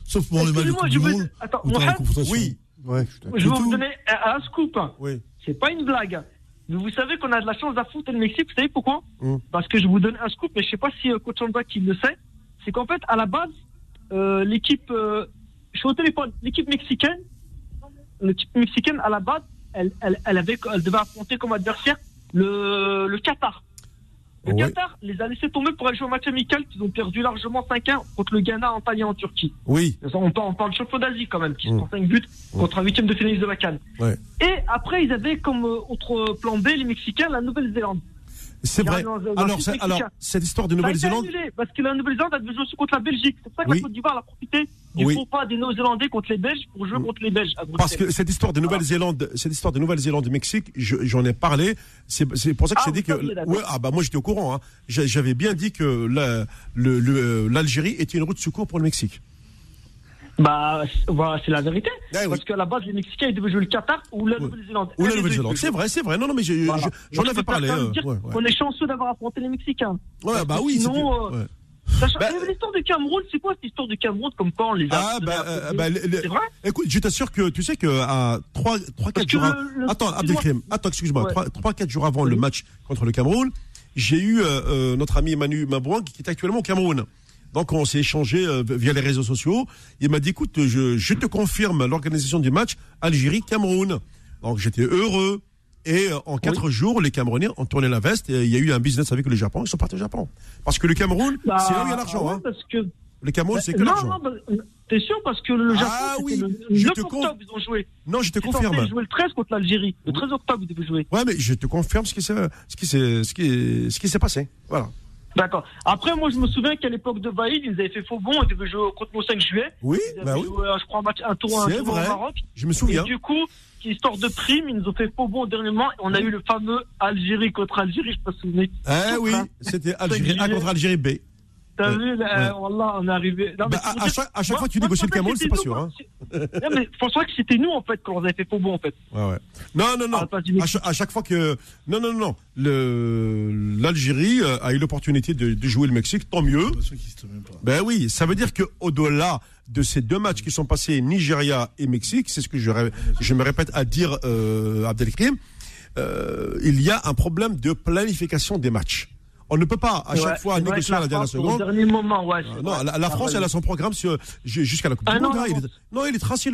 Sauf pour les matchs de Coupe je du veux- Monde. Attends, la. Oui, Ouais, je vais vous donner un, un scoop. oui. C'est pas une blague. Mais vous savez qu'on a de la chance d'affronter le Mexique. Vous savez pourquoi Mm. Parce que je vous donne un scoop, mais je sais pas si euh, Coach Anda qui le sait. C'est qu'en fait, à la base, euh, l'équipe euh, je suis au téléphone. L'équipe mexicaine, l'équipe mexicaine, à la base, elle, elle, elle, avait, elle devait affronter comme adversaire le, le Qatar. Le. Qatar les a laissés tomber pour aller jouer au match amical qu'ils ont perdu largement 5-1 contre le Ghana en Antalya en Turquie. Oui. On parle, on parle de champion d'Asie quand même, qui Mm. sont 5 buts contre un huitième de finaliste de la Cannes. Ouais. Et après, ils avaient comme euh, autre plan B, les Mexicains, la Nouvelle-Zélande. C'est vrai. Non, non, non, Alors, cette histoire de Nouvelle-Zélande, parce que la Nouvelle-Zélande a jouer aussi contre la Belgique. C'est pour ça que Oui. la Côte d'Ivoire a profité du Oui. faux pas des Néo-Zélandais contre les Belges pour jouer Mm. contre les Belges. à parce que cette histoire de Nouvelle-Zélande, cette histoire de Nouvelle-Zélande, Mexique, je- j'en ai parlé. C'est pour ça que Ah, j'ai dit que, ouais, ah bah moi j'étais au courant. Hein. J'a- J'avais bien dit que la- le- l'Algérie était une route de secours pour le Mexique. Bah, voilà, c'est la vérité. Ah oui. Parce qu'à la base, les Mexicains, ils devaient jouer le Qatar ou la. Nouvelle-Zélande. Ou la Nouvelle-Zélande. C'est vrai, c'est vrai. Non, non, mais je- j'en je avais parlé. euh, dire ouais, ouais. On est chanceux d'avoir affronté les Mexicains. Ouais, bah oui. sinon, euh, ouais. Bah, avait l'histoire du Cameroun, c'est quoi cette histoire du Cameroun comme quand on les a Ah bah, euh, bah, C'est vrai écoute, je t'assure que tu sais que à 3 3 4 Parce que jours av- le- Attends. Abdelkrim, attends, excuse-moi, Ouais. 3 3 4 jours avant le match contre le Cameroun, j'ai eu euh, euh, notre ami Manu Mabouang qui est actuellement au Cameroun. Donc on s'est échangé euh, via les réseaux sociaux. Il m'a dit écoute, je, je te confirme l'organisation du match Algérie-Cameroun. Donc j'étais heureux. Et euh, en quatre jours, les Camerounais ont tourné la veste et il y a eu un business avec le Japon. Ils sont partis au Japon. Parce que le Cameroun, Bah, c'est là où il y a l'argent. ouais, hein. Parce que Le Cameroun, c'est que non, l'argent. non, bah, t'es sûr parce que le Japon, Ah oui, le je 9 te octobre, ils ont joué. Non, je te Ils confirme. censés jouer le 13 contre l'Algérie. Le 13 octobre, ils devaient jouer. Ouais, mais je te confirme ce qui s'est, ce qui s'est, ce qui, ce qui s'est passé. Voilà. D'accord. Après, moi, je me souviens qu'à l'époque de Vaïd, ils avaient fait faux bon, ils devaient jouer contre le 5 juillet. Oui, Ils avaient bah oui. joué, euh, je crois, un match, un tour, un tour au Maroc. Je me souviens. Et du coup, histoire de prime, ils nous ont fait faux bon moment. Et on a eu le fameux Algérie contre Algérie, je sais pas si vous vous souvenez. Eh oui, c'était Algérie A contre Algérie B. T'as Ouais. vu, là, Wallah, on est arrivé. Non, mais Bah, c'est pour à, à dire- chaque, à chaque moi- fois que tu moi, négocies le Cameroun, c'est pas sûr. Hein. Non, mais je pensais que c'était nous, en fait, quand on avait fait faux bon, en fait. Ouais, ouais. Non, non, non. Ah, À chaque, à chaque fois que. Non, non, non. L'Algérie euh, a eu l'opportunité de, de jouer le Mexique, tant mieux. Ben oui, ça veut dire que au-delà de ces deux matchs qui sont passés, Nigeria et Mexique, c'est ce que je, ré- je me répète à dire, euh, Abdelkrim, euh, il y a un problème de planification des matchs. On ne peut pas à chaque Ouais, fois c'est vrai négocier à la dernière France, Au seconde. dernier moment, ouais. c'est Non, la, la Ah, France, elle a son programme jusqu'à la Coupe Un du Monde. hein, il d'avance. est- non, il est tracé,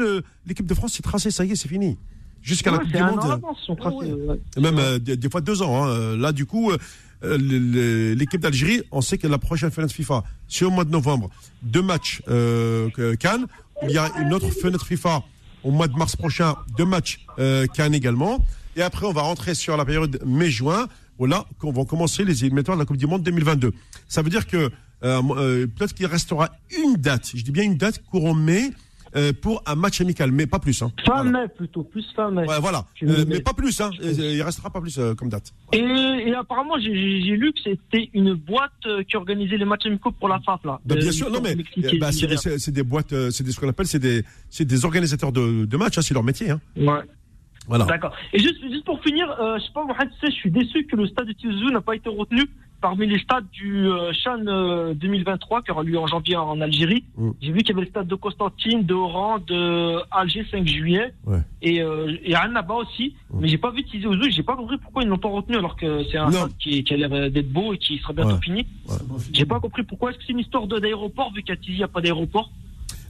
l'équipe de France, c'est tracé, ça y est, c'est fini. Jusqu'à la Ouais, Coupe c'est du Monde. sont tracés, ouais. ouais. même euh, des, des fois deux ans. hein. Euh, Là, du coup, euh, euh, l'équipe d'Algérie, on sait que la prochaine fenêtre FIFA, c'est au mois de novembre. Deux matchs euh, Cannes. Il y a une autre fenêtre FIFA au mois de mars prochain. Deux matchs Cannes également. Et après, on va rentrer sur la période mai-juin. Là, qu'on va commencer les éliminatoires de la Coupe du Monde 2022. Ça veut dire que euh, euh, peut-être qu'il restera une date. Je dis bien une date courant mai. euh, pour un match amical, mais pas plus. Hein. Fin Voilà. mai, plutôt, plus fin mai. Ouais, voilà. Euh, mais pas plus, hein. Il restera pas plus euh, comme date. Et, et apparemment, j'ai- lu que c'était une boîte qui organisait les matchs amicaux pour la FAF, là. Bah, bien sûr, non mais bah, c'est des boîtes, c'est des- ce qu'on appelle, c'est des, des organisateurs de, de matchs, hein, c'est leur métier. Hein. Ouais. Voilà. D'accord. Et juste, juste pour finir, euh, je sais pas, Mohamed, tu sais, je suis déçu que le stade de Tizouzou n'a pas été retenu parmi les stades du euh, Chan euh, 2023 qui aura lieu en janvier en Algérie. Mm. J'ai vu qu'il y avait le stade de Constantine, de Oran, de Alger 5 juillet Ouais. et, euh, et à Annaba aussi. Mais j'ai pas vu Tizouzou, j'ai pas compris pourquoi ils n'ont pas retenu alors que c'est un Non. stade qui, qui a l'air euh, d'être beau et qui sera bientôt Ouais. fini. J'ai pas compris pourquoi. Est-ce que c'est une histoire d'aéroport vu qu'à Tizi il n'y a pas d'aéroport?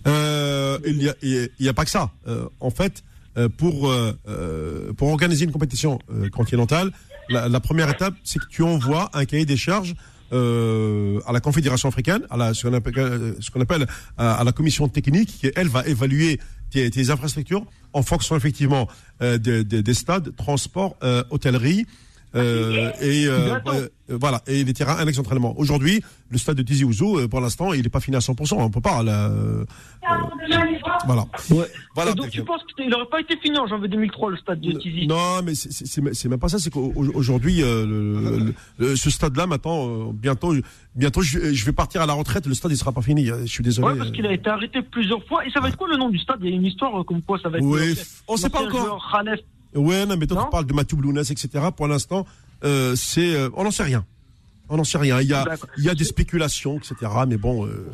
Euh, il y a, pas que ça. Euh, en fait, euh, pour euh, euh, pour organiser une compétition euh, continentale, la, la première étape, c'est que tu envoies un cahier des charges. euh, à la Confédération africaine, à la, ce qu'on appelle, euh, ce à, la commission technique, qui elle va évaluer tes, tes infrastructures en fonction effectivement euh, des- des- des stades, transport, euh, hôtellerie, euh, et euh, euh, voilà et les terrains annexes d'entraînement. Aujourd'hui, le stade de Tizi Ouzou, euh, pour l'instant, il n'est pas fini à 100%. On peut pas. Là, euh, voilà. Ouais. Voilà. Et donc tu penses qu'il n'aurait pas été fini en janvier 2003 le stade de Tizi Non, mais c'est- même pas ça. C'est qu'aujourd'hui, euh, ce stade-là, maintenant, euh, bientôt, bientôt, je, je vais partir à la retraite. Le stade, il sera pas fini. Je suis désolé. Ouais, parce qu'il a été arrêté plusieurs fois. Et ça va être quoi le nom du stade? Il y a une histoire comme quoi ça va être. Oui, on sait pas encore. Ouais, non, mais toi, Non tu parles de Mathieu Blounas, etc. Pour l'instant, euh, c'est, euh, on n'en sait rien. On n'en sait rien. Il y a, il y a des spéculations, etc. Mais bon, euh,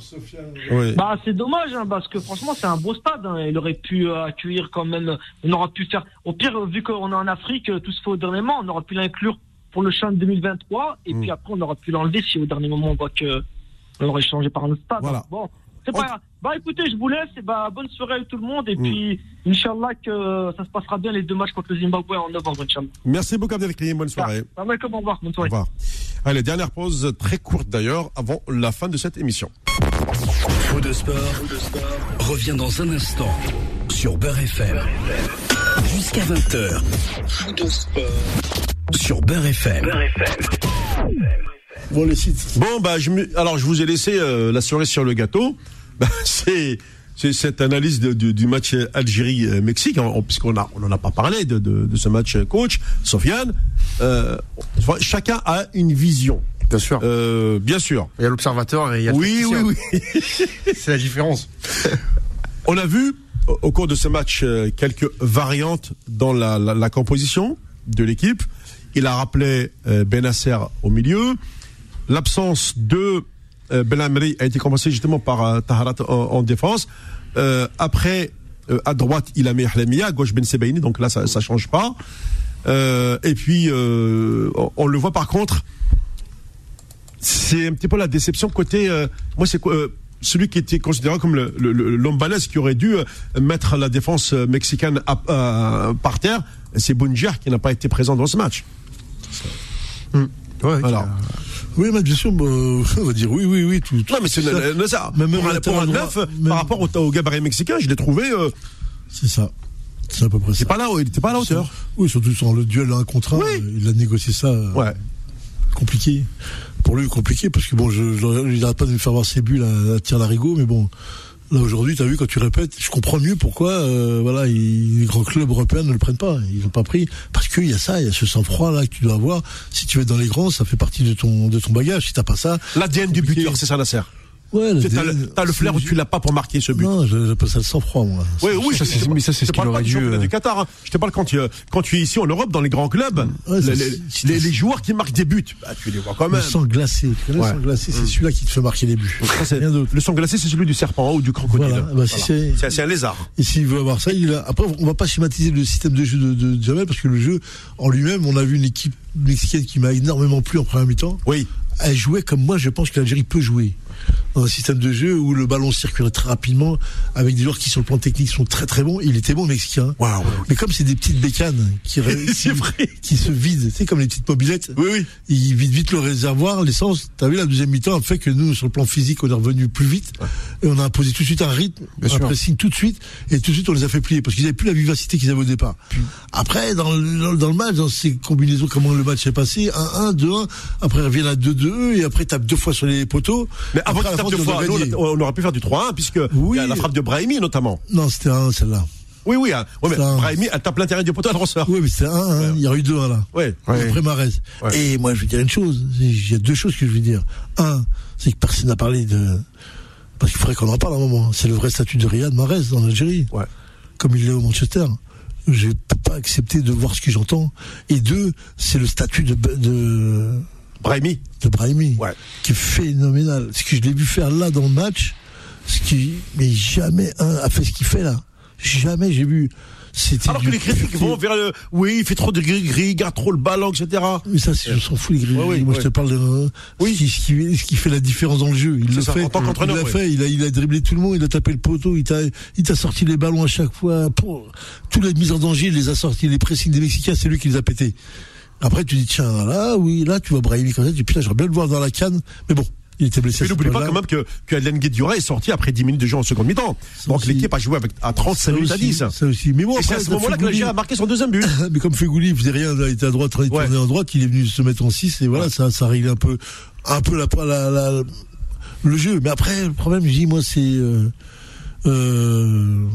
ouais. Bah c'est dommage hein, parce que franchement c'est un beau stade. hein. Il aurait pu euh, accueillir quand même. On aurait pu faire. Au pire vu qu'on est en Afrique, euh, tout se fait au dernier moment. On aurait pu l'inclure pour le champ de 2023 et Mm. puis après on aurait pu l'enlever si au dernier moment on voit que on aurait changé par un autre stade. Voilà. Bon, C'est pas grave. Bah écoutez, je vous laisse. Et bah, bonne soirée à tout le monde. Et puis, Inch'Allah, que ça se passera bien les deux matchs contre le Zimbabwe en novembre, Inch'Allah. Merci beaucoup, Abdelkrim. Bonne soirée. Salam alaikum, au revoir. Bonne Au soirée. revoir. Allez, dernière pause, très courte d'ailleurs, avant la fin de cette émission. Faux de sport, revient dans un instant sur Beurre FM. Jusqu'à 20h. Faux de sport sur Beurre FM. Bon, les sites. Bon, bah, je me- alors je vous ai laissé euh, la soirée sur le gâteau. Bah, c'est c'est cette analyse de- de- du match Algérie-Mexique, hein, puisqu'on a on a pas parlé de, de, de ce match, euh, coach Sofiane. Euh, chacun a une vision. Bien sûr. Euh, bien sûr. Il y a l'observateur et il y a le Oui, oui, oui. C'est la différence. On a vu au- au cours de ce match euh, quelques variantes dans la, la- la composition de l'équipe. Il a rappelé euh, Benasser au milieu. L'absence de euh, Belhamri a été compensée justement par euh, Taharat en, en défense. Euh, après, à droite, il a mis Ahlamia, à gauche Ben Sebaini, donc là, ça, ça change pas. Euh, et puis, euh, on, on le voit par contre, c'est un petit peu la déception côté. euh, moi, c'est quoi euh, celui qui était considéré comme le, le- le- l'homme balèze qui aurait dû euh, mettre la défense mexicaine à- à- par terre, c'est Bunjar qui n'a pas été présent dans ce match. Ouais, Alors, Oui, mais bien sûr, bah, on va dire oui, oui, oui. Tout, tout non, mais c'est même pour un, pour neuf, même- par rapport au, au gabarit mexicain, je l'ai trouvé. euh, C'est ça. C'est à peu près ça. c'est pas là, il n'était pas à la hauteur. Oui, surtout sur le duel un contre un. Oui. Il a négocié ça. euh, Ouais. compliqué. Pour lui, compliqué, parce que bon, je, je, il n'arrête pas de me faire voir ses bulles à, à tir larigot, mais bon, là aujourd'hui, tu as vu, quand tu répètes, je comprends mieux pourquoi, euh, voilà, il- les grands clubs européens ne le prennent pas. Ils n'ont pas pris, parce qu'il y a ça, il y a ce sang-froid là que tu dois avoir. Si tu être dans les grands, ça fait partie de ton, de ton bagage. Si t'as pas ça, L'ADN du buteur, c'est ça, Nasser? Ouais, Tu sais, T'as le, le flair où tu l'as pas pour marquer ce but. Non, je- le sang-froid, moi. Oui, oui, Ça, je- c'est- je- mais ça, c'est je ce qu'il aurait du dû, championnat euh, du Qatar. hein. Je te parle quand tu, euh, quand tu es ici en Europe, dans les grands clubs, Ouais, les, c'est- les- c'est- les- les joueurs qui marquent des buts, bah, tu les vois quand Le même. sang glacé, tu connais Ouais. le sang glacé, c'est celui-là qui te fait marquer les buts. Ça, Rien le sang glacé, c'est celui du serpent ou du crocodile. Voilà, bah, si c'est- C'est c'est un lézard. Et s'il veut avoir ça, il a... après on va pas schématiser le système de jeu de, de Jamel parce que le jeu en lui-même, on a vu une équipe mexicaine qui m'a énormément plu en première mi-temps. Oui. Elle jouait comme moi, je pense que l'Algérie peut jouer dans un système de jeu où le ballon circulait très rapidement avec des joueurs qui sur le plan technique sont très très bons. Il était bon mexicain. Waouh. Mais comme c'est des petites bécanes qui, C'est qui- vrai. qui se vident, sais comme les petites mobilettes. Oui, oui. Ils vident vite le réservoir, l'essence. T'as vu la deuxième mi-temps a fait que nous, sur le plan physique, on est revenu plus vite et on a imposé tout de suite un rythme, Bien un sûr. pressing tout de suite et tout de suite on les a fait plier parce qu'ils avaient plus la vivacité qu'ils avaient au départ. Après, dans le, dans match, dans ces combinaisons, comment le match est passé, 1-1, 2-1, après ils reviennent à 2-2 et après ils tapent deux fois sur les poteaux. Mais avant Après, deux on a fois, nous, gagné. on, a- on aurait pu faire du 3-1 puisque Oui. il y a la frappe de Brahimi notamment. Non, c'était 1 celle-là. Oui, oui. hein. Ouais, mais Ça- Brahimi, elle tape l'intérieur du poteau, elle ressort. Oui, mais c'était 1-1, il y aurait eu 2-1 là. Ouais. Après Marez. Ouais. Et moi, je vais dire une chose. Il y a deux choses que je vais dire. Un, c'est que personne n'a parlé de. Parce qu'il faudrait qu'on en parle à un moment. C'est le vrai statut de Riyad Mahrez en Algérie. Ouais. Comme il l'est au Manchester. Je peux pas accepter de voir ce que j'entends. Et deux, c'est le statut de, de, Brahimi. de Brahimi. Ouais. Qui est phénoménal. Ce que je l'ai vu faire là dans le match, ce qui, mais jamais un a fait ce qu'il fait là. Jamais j'ai vu. Alors que les critiques vont vers le. Oui, il fait trop de gris-gris, il garde trop le ballon, etc. Mais ça, je s'en fous les. Ouais, ouais, Moi, ouais. je te parle de euh, Oui. ce, qui, ce qui- ce qui fait la différence dans le jeu. Il le ça, fait. en tant il l'a fait. Il a, il a dribblé tout le monde. Il a tapé le poteau. Il t'a, il t'a sorti les ballons à chaque fois. Pour toutes les mises en danger, il les a sortis. Les pressings des Mexicains, c'est lui qui les a pétés. Après, tu dis tiens là, oui, là, tu vois Brahimi comme ça. Tu dis putain, j'aurais bien le voir dans la canne. Mais bon, il était blessé. Mais n'oublie pas quand même que, que Guedioura est sorti après 10 minutes de jeu en seconde mi-temps. Donc l'équipe a joué avec, à 35 Ça minutes à aussi, 10. Ça aussi. Mais bon, c'est à ce moment-là que l'Algérie a marqué son deuxième but. mais comme Fegouli, il faisait rien, il était à droite, il Ouais. tournait à droite, il est venu se mettre en 6 et voilà, ça, ça réglait un peu, un peu la, la, la- le jeu. Mais après, le problème, je dis, moi, c'est, euh, euh,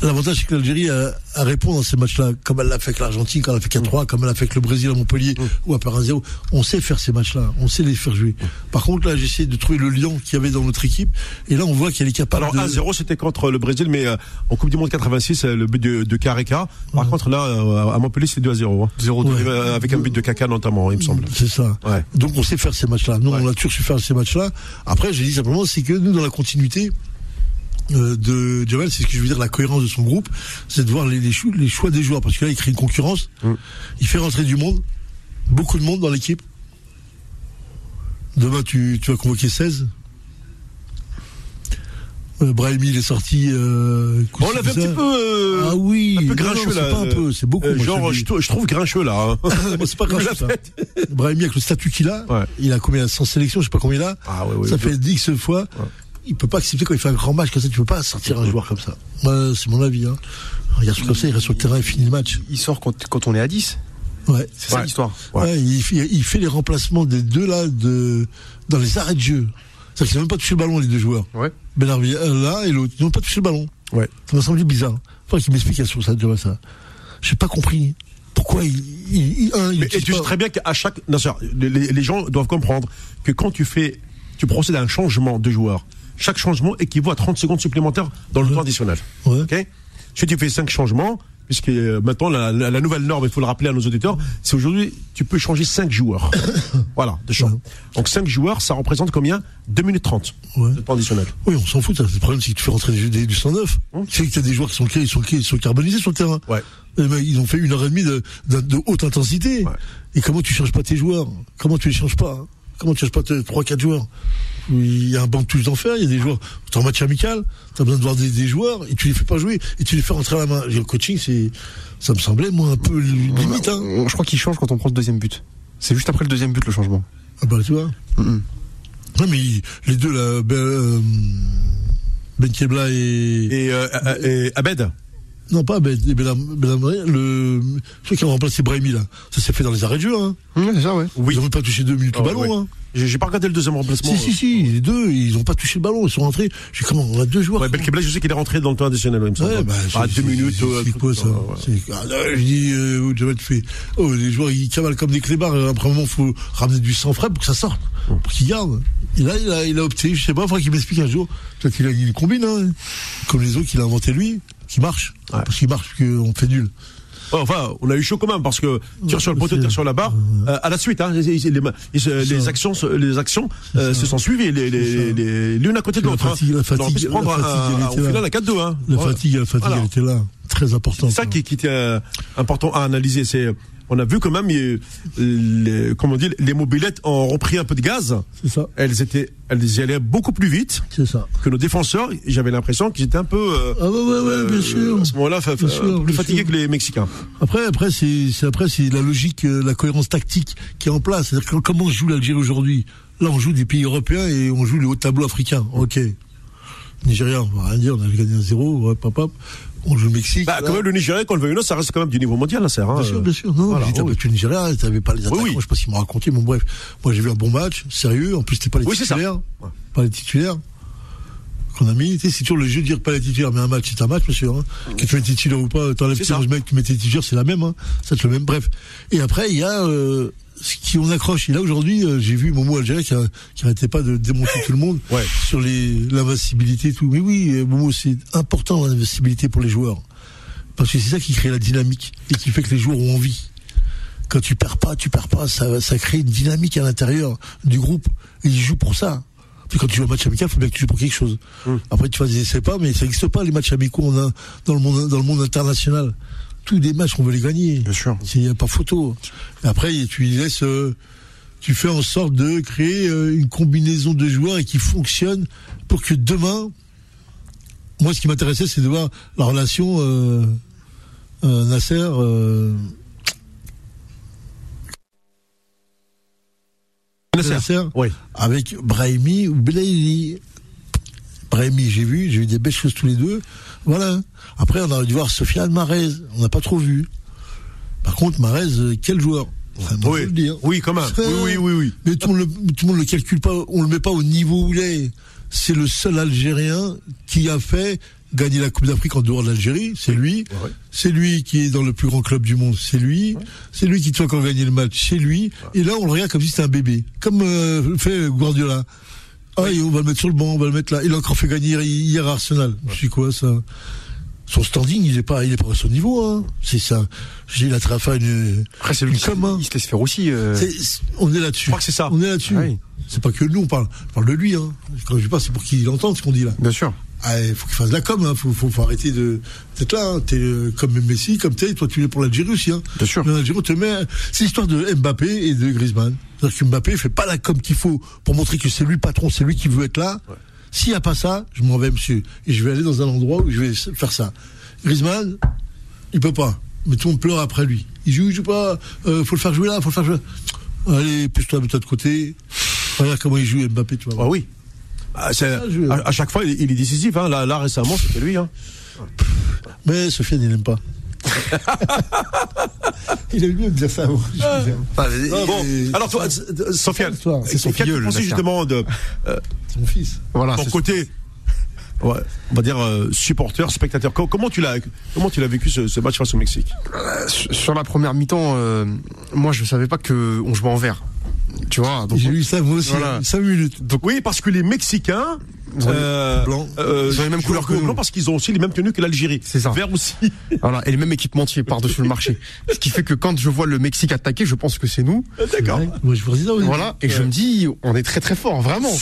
L'avantage, c'est que l'Algérie a, a répondu dans ces matchs-là, comme elle l'a fait avec l'Argentine, quand elle a fait 4-3, comme elle a fait avec le Brésil à Montpellier, ou à Paris 0. On sait faire ces matchs-là, on sait les faire jouer. Par contre, là, j'essaie de trouver le lien qu'il y avait dans notre équipe, et là, on voit qu'elle est capable Alors de... 1-0 c'était contre le Brésil, mais euh, en Coupe du Monde 86, euh, le but de, de Carreca. Par contre là, euh, à Montpellier c'est 2-0. Hein. 0-2. Ouais. Euh, Avec un but de Caca notamment, il me semble. C'est ça. Ouais. Donc on sait faire ces matchs-là. Nous, Ouais. on a toujours su faire ces matchs-là. Après, j'ai dit simplement, c'est que nous, dans la continuité de Jamal, c'est ce que je veux dire, la cohérence de son groupe, c'est de voir les, les, chou- les choix des joueurs. Parce que là, il crée une concurrence. Mm. Il fait rentrer du monde, beaucoup de monde dans l'équipe. Demain, tu, tu vas convoquer 16. Euh, Brahimi, il est sorti. Euh, On l'a fait un petit peu. euh, Ah oui, un peu grincheux là. pas un peu, c'est beaucoup, Euh, moi, genre, je trouve grincheux là. hein. C'est pas l'a ça. Brahimi, avec le statut qu'il a, Ouais. il a combien 100 sélections, je sais pas combien il a. Ah ça fait X fois. Il peut pas accepter quand il fait un grand match comme ça, tu peux pas sortir un joueur comme ça. Moi, c'est mon avis. Hein. Il reste sur le terrain et finit le match. Il sort quand, quand on est à 10. Ouais. C'est ça l'histoire. Ouais. Ouais, il, fait, il fait les remplacements des deux là de, dans les arrêts de jeu. C'est-à-dire qu'ils n'ont même pas touché le ballon, les deux joueurs. Ouais. Ben Arbi, euh, là et l'autre. Ils n'ont pas touché le ballon. Ouais. Ça m'a semblé bizarre. Faut qu'il m'explique sur ça, tu vois, ça. J'ai pas compris. Pourquoi il, il, Mais, et tu sais très bien qu'à chaque. Non, les- les gens doivent comprendre que quand tu fais. Tu procèdes à un changement de joueur. Chaque changement équivaut à 30 secondes supplémentaires dans le temps additionnel. Ouais. Ok Si tu fais 5 changements, puisque euh, maintenant la, la- la nouvelle norme, il faut le rappeler à nos auditeurs, c'est aujourd'hui tu peux changer 5 joueurs. voilà, de champ. Donc 5 joueurs, ça représente combien? 2 minutes 30 Ouais. de temps additionnel. Oui, on s'en fout. ça. Le problème, c'est que tu fais rentrer des, du 109. Tu sais que tu as des joueurs qui sont, ils sont, ils sont carbonisés sur le terrain. Ouais. Eh ben, ils ont fait une heure et demie de, de, de haute intensité. Ouais. Et comment tu changes pas tes joueurs? Comment tu les changes pas hein? Comment tu changes pas tes 3-4 joueurs? Il y a un banc de touche d'enfer, il y a des joueurs. Tu en match amical, tu as besoin de voir des, des joueurs et tu les fais pas jouer et tu les fais rentrer à la main. Le coaching, c'est, ça me semblait, moi, un peu limite. Hein. Je crois qu'il change quand on prend le deuxième but. C'est juste après le deuxième but le changement. Ah bah, tu vois. Non, mais les deux, là, Ben, euh, ben Kebla et. Et, euh, euh, et Abed Non, pas Ben, ben, ben, le, ceux qui ont remplacé Brahimi, là. Ça s'est fait dans les arrêts de jeu, hein. Mmh, c'est ça, ouais. Oui. Ils n'ont pas touché deux minutes Ah, le ballon, ouais. hein. J'ai pas regardé le deuxième remplacement. Si, si, si, les deux, ils n'ont pas touché le ballon, ils sont rentrés. J'ai comment, on a deux joueurs. Ouais, Belkebla, je sais qu'il est rentré dans le temps additionnel, il me semble. Ouais, bah, ah, c'est- deux minutes. c'est- euh, quoi ça ouais. C'est- ah, Je dis, euh, fait, oh, les joueurs ils cavalent comme des clébards. euh, Après un moment, faut ramener du sang frais pour que ça sorte, pour qu'ils gardent. Et là, il a, il a opté, je sais pas, il faudrait qu'il m'explique un jour. Peut-être qu'il a une combine, hein, comme les autres qu'il a inventé lui, qui marche. Ouais. Parce qu'il marche, parce qu'on fait nul. Ouais, Enfin, on a eu chaud quand même parce que tir sur le poteau, c'est- tir sur la barre, euh, à la suite, hein, les, les- les- les actions, se- les actions euh, se sont suivies, les, les, les- l'une à côté de La l'autre. hein. fatigue- la fatigue- prendre la un- fatigue, elle un- était au là. final à 4-2. Hein. La fatigue, la fatigue, elle était là. Très importante. C'est ça qui, qui était euh, important à analyser. C'est, on a vu quand même, il- les, comment les mobilettes ont repris un peu de gaz. C'est ça. Elles étaient, elles y allaient beaucoup plus vite C'est ça. que nos défenseurs. J'avais l'impression qu'ils étaient un peu, euh, Ah ouais, ouais, ouais, bien euh, sûr. à ce moment-là, fa- sûr, plus fatigués que les Mexicains. Après, après, c'est, après, c'est la logique, euh, la cohérence tactique qui est en place. C'est-à-dire que comment joue l'Algérie aujourd'hui Là, on joue des pays européens et on joue les hauts tableaux africains. Ok. Nigeria, on va rien dire, on avait gagné un zéro, ouais, pop, pop. On joue le Mexique. Bah, quand même, le Nigeria, qu'on le veuille ou non, ça reste quand même du niveau mondial, là, c'est hein, Bien sûr, bien sûr. Non, voilà, t'as oui. le Nigeria, t'avais pas les attaquants, oui. je sais pas s'ils m'ont raconté, mais bref. Moi, j'ai vu un bon match, sérieux. En plus, c'était pas les Oui, c'est ça. titulaires. Pas les titulaires. Qu'on a mis. C'est toujours le jeu de dire pas les titulaires, mais un match, c'est un match, monsieur. Hein. Que tu mets titulaire ou pas, t'enlèves C'est ça. 15 mecs, tu mets tes titulaires, c'est la même, hein. Ça, c'est le même. Bref. Et après, il y a, euh, ce qui on accroche. Et là, aujourd'hui, euh, j'ai vu Momo Algérien qui, a- qui arrêtait pas de démonter tout le monde Ouais. sur l'invincibilité et tout. Mais oui, euh, Momo, c'est important, l'invincibilité pour les joueurs. Parce que c'est ça qui crée la dynamique et qui fait que les joueurs ont envie. Quand tu perds pas, tu perds pas, ça, ça crée une dynamique à l'intérieur du groupe. Et ils jouent pour ça. Puis quand tu joues un match amical, il faut bien que tu joues pour quelque chose. Après, tu fasses des essais pas, mais ça n'existe pas les matchs amicaux on a dans le monde, dans le monde international. Tous des matchs, on veut les gagner. Bien sûr. Il n'y a pas photo. Et après, tu les laisses, euh, tu fais en sorte de créer euh, une combinaison de joueurs et qui fonctionne pour que demain, moi, ce qui m'intéressait, c'est de voir la relation euh, euh, Nasser. Nasser. Oui. avec Brahimi ou Belaïli. Brahimi, j'ai vu, j'ai vu des belles choses tous les deux. Voilà. Après, on a dû voir Sofiane Marez. On n'a pas trop vu. Par contre, Marez, euh, quel joueur Enfin, Oui. le dire. Oui, quand même. C'est- Oui, oui, oui, oui. Mais tout le, tout le monde le calcule pas, on le met pas au niveau où il est. C'est le seul Algérien qui a fait gagner la Coupe d'Afrique en dehors de l'Algérie, c'est lui. Ouais. C'est lui qui est dans le plus grand club du monde, c'est lui. C'est lui qui fait encore gagner le match, c'est lui. Et là, on le regarde comme si c'était un bébé, comme euh, fait Guardiola. Ah, et on va le mettre sur le banc, on va le mettre là. Il a encore fait gagner hier- à Arsenal. Je suis quoi ça? Son standing, il est pas, il est pas à son niveau. Hein. C'est ça. J'ai il a très à faire une. Après, c'est lui une qui com, hein. il se laisse faire aussi. euh, on est là-dessus. Je crois que c'est ça. On est là-dessus. Ah oui. C'est pas que nous, on parle, on parle de lui. Hein. Quand je pas, c'est pour qu'il entende ce qu'on dit là. Bien sûr. Ah, il faut qu'il fasse de la com. Hein. Faut, faut, faut arrêter de d'être là. Hein. T'es euh, comme Messi, comme t'es. Toi, tu es pour l'Algérie aussi. Hein. Bien sûr. L'Algérie, te met. C'est l'histoire de Mbappé et de Griezmann. C'est-à-dire que Mbappé fait pas la com qu'il faut pour montrer que c'est lui le patron, c'est lui qui veut être là. S'il n'y a pas ça, je m'en vais, monsieur. Et je vais aller dans un endroit où je vais faire ça. Griezmann, il peut pas. Mais tout le monde pleure après lui. Il joue, il joue pas. Euh, faut le faire jouer là, faut le faire jouer. Allez, pousse-toi, mets-toi de côté. Regarde comment il joue Mbappé, tu vois. Ah oui. À, à chaque fois, il, il est décisif. Hein. Là, là, récemment, c'était lui. Hein. Mais Sofiane, il n'aime pas. il aime mieux de dire ça. moi. Je veux dire. Non, Bon, alors toi, c'est- euh, Sofiane, c'est son filleul, Nasser. justement de Son fils. Voilà. ton côté, ouais, on va dire euh, supporter, spectateur. Co- Comment tu l'as, comment tu l'as vécu ce, ce match face au Mexique? Sur sur la première mi-temps, euh, moi je savais pas que on jouait en vert. Tu vois, donc J'ai lu ça moi aussi. Voilà. 5 minutes. Donc oui, parce que les Mexicains. euh, Blanc. euh, Ils ont les mêmes couleurs que blanc nous. parce qu'ils ont aussi les mêmes tenues que l'Algérie. C'est ça. Vert aussi. voilà, et le même équipementier par-dessus le marché. Ce qui fait que quand je vois le Mexique attaquer, je pense que c'est nous. D'accord. Ouais, Moi, je vous dis ça. oui. Voilà, et je me dis, on est très très fort, vraiment.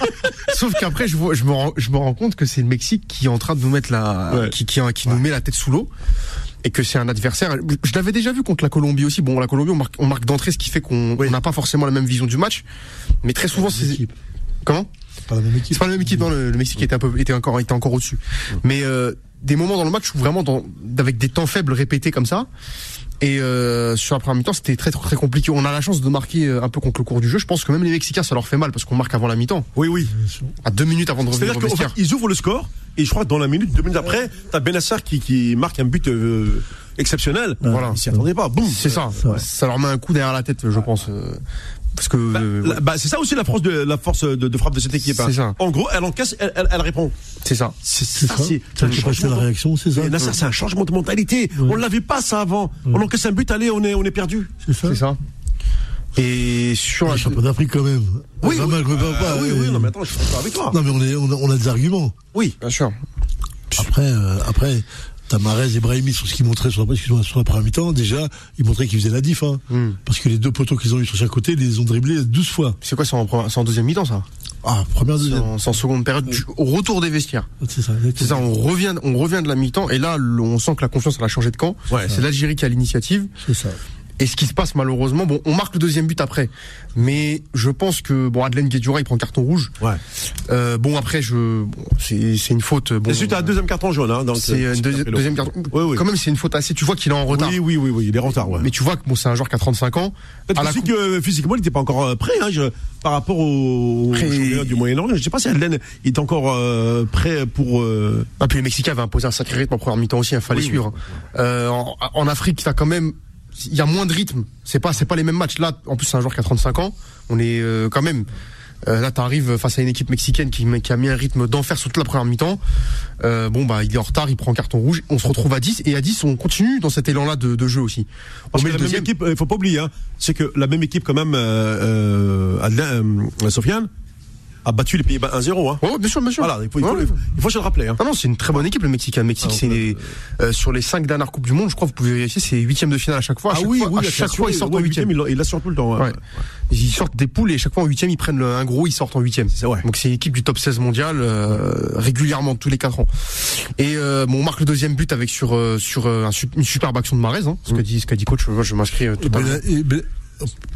Sauf qu'après, je, vois, je, me rends, je me rends compte que c'est le Mexique qui est en train de nous mettre la, Ouais. qui, qui, qui nous met la tête sous l'eau. Et que c'est un adversaire. Je l'avais déjà vu contre la Colombie aussi. Bon, la Colombie, on marque, on marque d'entrée, ce qui fait qu'on Oui. n'a pas forcément la même vision du match. Mais très souvent, C'est. Comment C'est pas la même équipe. C'est pas la même équipe, non, le, le Mexique était un peu, était encore, était encore au-dessus. Mais euh, des moments dans le match où vraiment, dans, avec des temps faibles répétés comme ça, et euh, sur la première mi-temps, c'était très très compliqué. On a la chance de marquer euh, un peu contre le cours du jeu. Je pense que même les Mexicains, ça leur fait mal parce qu'on marque avant la mi-temps, Oui, oui. à deux minutes avant de revenir C'est-à-dire qu'en fait, ils ouvrent le score et je crois que dans la minute, deux minutes après, t'as Benassar qui, qui marque un but euh, exceptionnel. Voilà. Ils s'y attendaient pas. Boum. C'est ça. Ça leur met un coup derrière la tête, je pense. Euh, parce que Bah, euh, bah, c'est ça aussi la force de la force de, de frappe de cette équipe. hein. C'est ça. En gros, elle encaisse, elle, elle, elle répond. c'est ça. C'est C'est ça, ça. c'est la de- réaction, c'est ça. C'est un changement de mentalité. On l'avait pas ça avant. On encaisse un but, allez, on est, on est perdu. C'est ça. C'est ça. Et sur la champion d'Afrique quand même. Oui, Pas oui. mal, je me bats Ah, pas. oui, euh, oui, non, mais attends, je suis d'accord avec toi. Non, mais on, est, on, a, on a des arguments. Oui. bien sûr. Après, euh, après, t'as Marez et Brahimi sur ce qu'ils montraient sur la, excuse-moi, sur la première mi-temps. Déjà, ils montraient qu'ils faisaient la diff. Hein, Hmm. Parce que les deux poteaux qu'ils ont eu sur chaque côté, ils les ont dribblés 12 fois. C'est quoi, c'est en, deuxième mi-temps ça? Ah, première, deuxième. c'est en seconde période, du- au retour des vestiaires. C'est ça. C'est ça, on revient, on revient de la mi-temps et là, on sent que la confiance elle a changé de camp. Ouais. c'est l'Algérie qui a l'initiative. C'est ça. Et ce qui se passe malheureusement, bon, on marque le deuxième but après, mais je pense que bon, Adelaine Guedjura il prend carton rouge. Ouais. Euh, bon après, je, bon, c'est c'est une faute. Bon, Et suite à un deuxième carton jaune, hein, donc. c'est c'est deuxi- deuxième carton. Oui, oui. Quand même, c'est une faute assez. Tu vois qu'il est en retard. Oui, oui, oui, oui, il est en retard, ouais. Mais tu vois que bon, c'est un joueur qui a 35 ans. À la coupe- que euh, physiquement, il n'était pas encore euh, prêt, hein, je- par rapport au championnat du Moyen-Orient. Je sais pas si Alden est encore euh, prêt pour. euh, Ah, puis les Mexicains avaient imposé un sacré rythme en première mi-temps aussi, il fallait Oui, suivre. Euh, en, en Afrique, t'as quand même, il y a moins de rythme. C'est pas, c'est pas les mêmes matchs. Là, en plus, c'est un joueur qui a 35 ans. On est euh, quand même. euh, là, t'arrives face à une équipe mexicaine qui, qui a mis un rythme d'enfer sur toute la première mi-temps. Euh, bon, bah, il est en retard, il prend carton rouge. On se retrouve à 10 et à 10, on continue dans cet élan-là de, de jeu aussi. On Parce met que le la même équipe, il faut pas oublier, hein, c'est que la même équipe quand même, euh, euh, euh, Sofiane, a battu les Pays-Bas 1-0. Hein. Ouais, bien sûr, bien sûr. Voilà, il faut, il faut, Ouais, il faut se le rappeler. Hein. Ah non, c'est une très bonne équipe, le Mexique. Le Mexique, Ah, c'est euh, sur les cinq dernières coupes du monde, je crois, vous pouvez vérifier, c'est huitième de finale à chaque fois. À Ah chaque oui, fois, oui, à chaque fois, ils sortent en huitième. il il l'assure tout le temps. Ouais. Ils sortent des poules et chaque fois en huitième, ils prennent le- un gros, ils sortent en huitième. Donc c'est une équipe du top 16 mondial euh, régulièrement tous les quatre ans. Et euh, bon, on marque le deuxième but avec sur euh, sur euh, une superbe action de Marez, hein, ce Mm. que dit ce qu'a dit coach. Moi, je m'inscris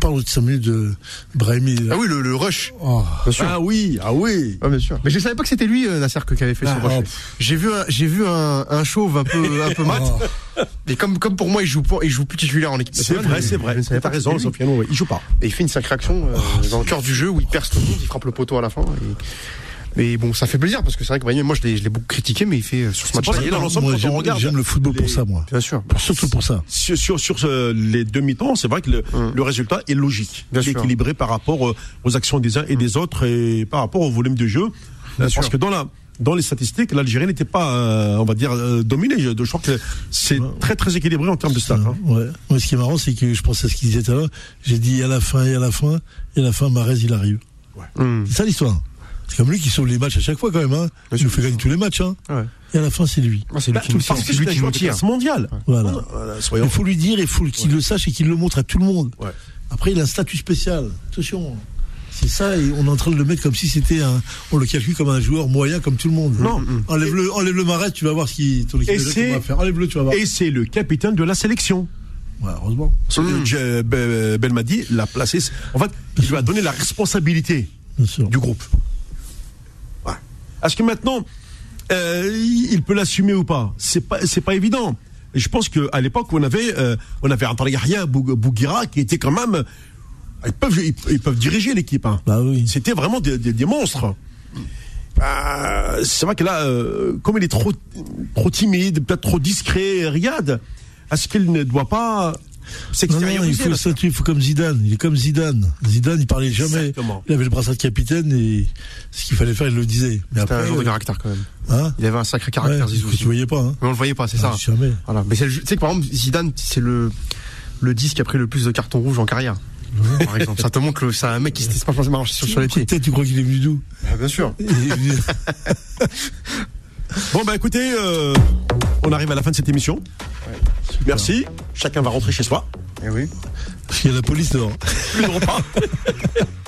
Parle de 5 minutes de Brahimi. là. Ah oui, le, le rush. Oh. Sûr. Ah oui, ah oui. Ah, bien sûr. Mais je savais pas que c'était lui, euh, Nasser, que- qui avait fait Ah, ce rush. oh, J'ai vu un, j'ai vu un, un chauve un peu un peu mat. Oh. Et comme comme pour moi, il joue pas, il joue plus titulaire en équipe C'est vrai, c'est je vrai. T'as raison. Sofiane, ouais, il joue pas. Et il fait une sacrée action euh, dans le cœur du jeu où il perce tout le monde, il frappe le poteau à la fin. Et, et bon, ça fait plaisir parce que c'est vrai que Brahim, moi je l'ai, je l'ai beaucoup critiqué, mais il fait euh, sur ce match-là. dans l'ensemble, Moi, quand on j'aime regarde j'aime le football pour les- ça, moi. Bien sûr. Surtout pour ça. Sur, sur, sur ce- les demi-temps, c'est vrai que le, Hum. le résultat est logique, Bien Il est sûr. équilibré par rapport euh, aux actions des uns et des autres et par rapport au volume de jeu. Euh, parce sûr. que dans la dans les statistiques, l'Algérie n'était pas, euh, on va dire, euh, dominée. Je, je crois que c'est très très équilibré en termes de stats. hein. Ouais. Moi, ce qui est marrant, c'est que je pense à ce qu'il disait tout à l'heure. J'ai dit à la fin et à la fin, et à la fin, Marez, il arrive. Hum. C'est ça l'histoire. C'est comme lui qui sauve les matchs à chaque fois, quand même. Hein. Il nous fait gagner tous les matchs. Hein. Ouais. Et à la fin, c'est lui. Ah, c'est lui Bah, qui parce que C'est lui qui classe mondiale. Voilà. Voilà, Il soyons. faut lui dire, il faut qu'il le sache et qu'il le montre à tout le monde. Ouais. Après, il a un statut spécial. Attention. C'est ça, et on est en train de le mettre comme si c'était un. On le calcule comme un joueur moyen, comme tout le monde. Non. Enlève-le, enlève le marais, tu vas voir ce qui. Ton équipe Et de jeu, c'est- comment va faire. Enlève-le, tu vas voir. Et c'est le capitaine de la sélection. Ouais, heureusement. Be- Belmadi l'a placé. En fait, il lui a donné la responsabilité du groupe. Est-ce que maintenant, euh, il peut l'assumer ou pas? C'est pas, c'est pas évident. Je pense qu'à l'époque, on avait, euh, on avait Yahya Bou- Bouguira qui était quand même, ils peuvent, ils, ils peuvent diriger l'équipe. Hein. Bah oui. C'était vraiment des, des- des monstres. Bah, c'est vrai que là, euh, comme il est trop, trop timide, peut-être trop discret, Riyad, est-ce qu'il ne doit pas Non, non, il faut statuer, il faut comme Zidane. Il est comme Zidane. Zidane, il parlait jamais. Exactement. Il avait le brassard de capitaine et ce qu'il fallait faire, il le disait. Mais C'était après, un joueur de euh, caractère quand même. hein Il avait un sacré caractère, Ouais, Zizou. tu voyais pas, hein. Mais on le voyait pas, c'est ça. Ah, jamais. Voilà. Mais tu sais que par exemple, Zidane, c'est le, le 10 qui a pris le plus de cartons rouges en carrière. Par exemple. Ça te montre que c'est un mec qui s'était pas forcément marché sur, sur les pieds. Peut-être tu crois qu'il est venu d'où? Bien sûr. Il Bon, bah écoutez, euh, on arrive à la fin de cette émission. Merci. Chacun va rentrer chez soi. Eh oui. Qu'il y a la police dehors. Plus de repas.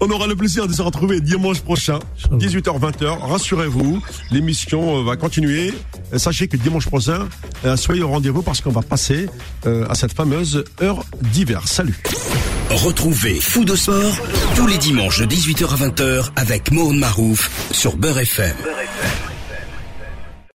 On aura le plaisir de se retrouver dimanche prochain, 18h-20h. Rassurez-vous, l'émission euh, va continuer. Sachez que dimanche prochain, euh, soyez au rendez-vous parce qu'on va passer euh, à cette fameuse heure d'hiver. Salut. Retrouvez Fou de Sport tous les dimanches de 18h à 20h avec Mohamed Marouf sur Beurre FM.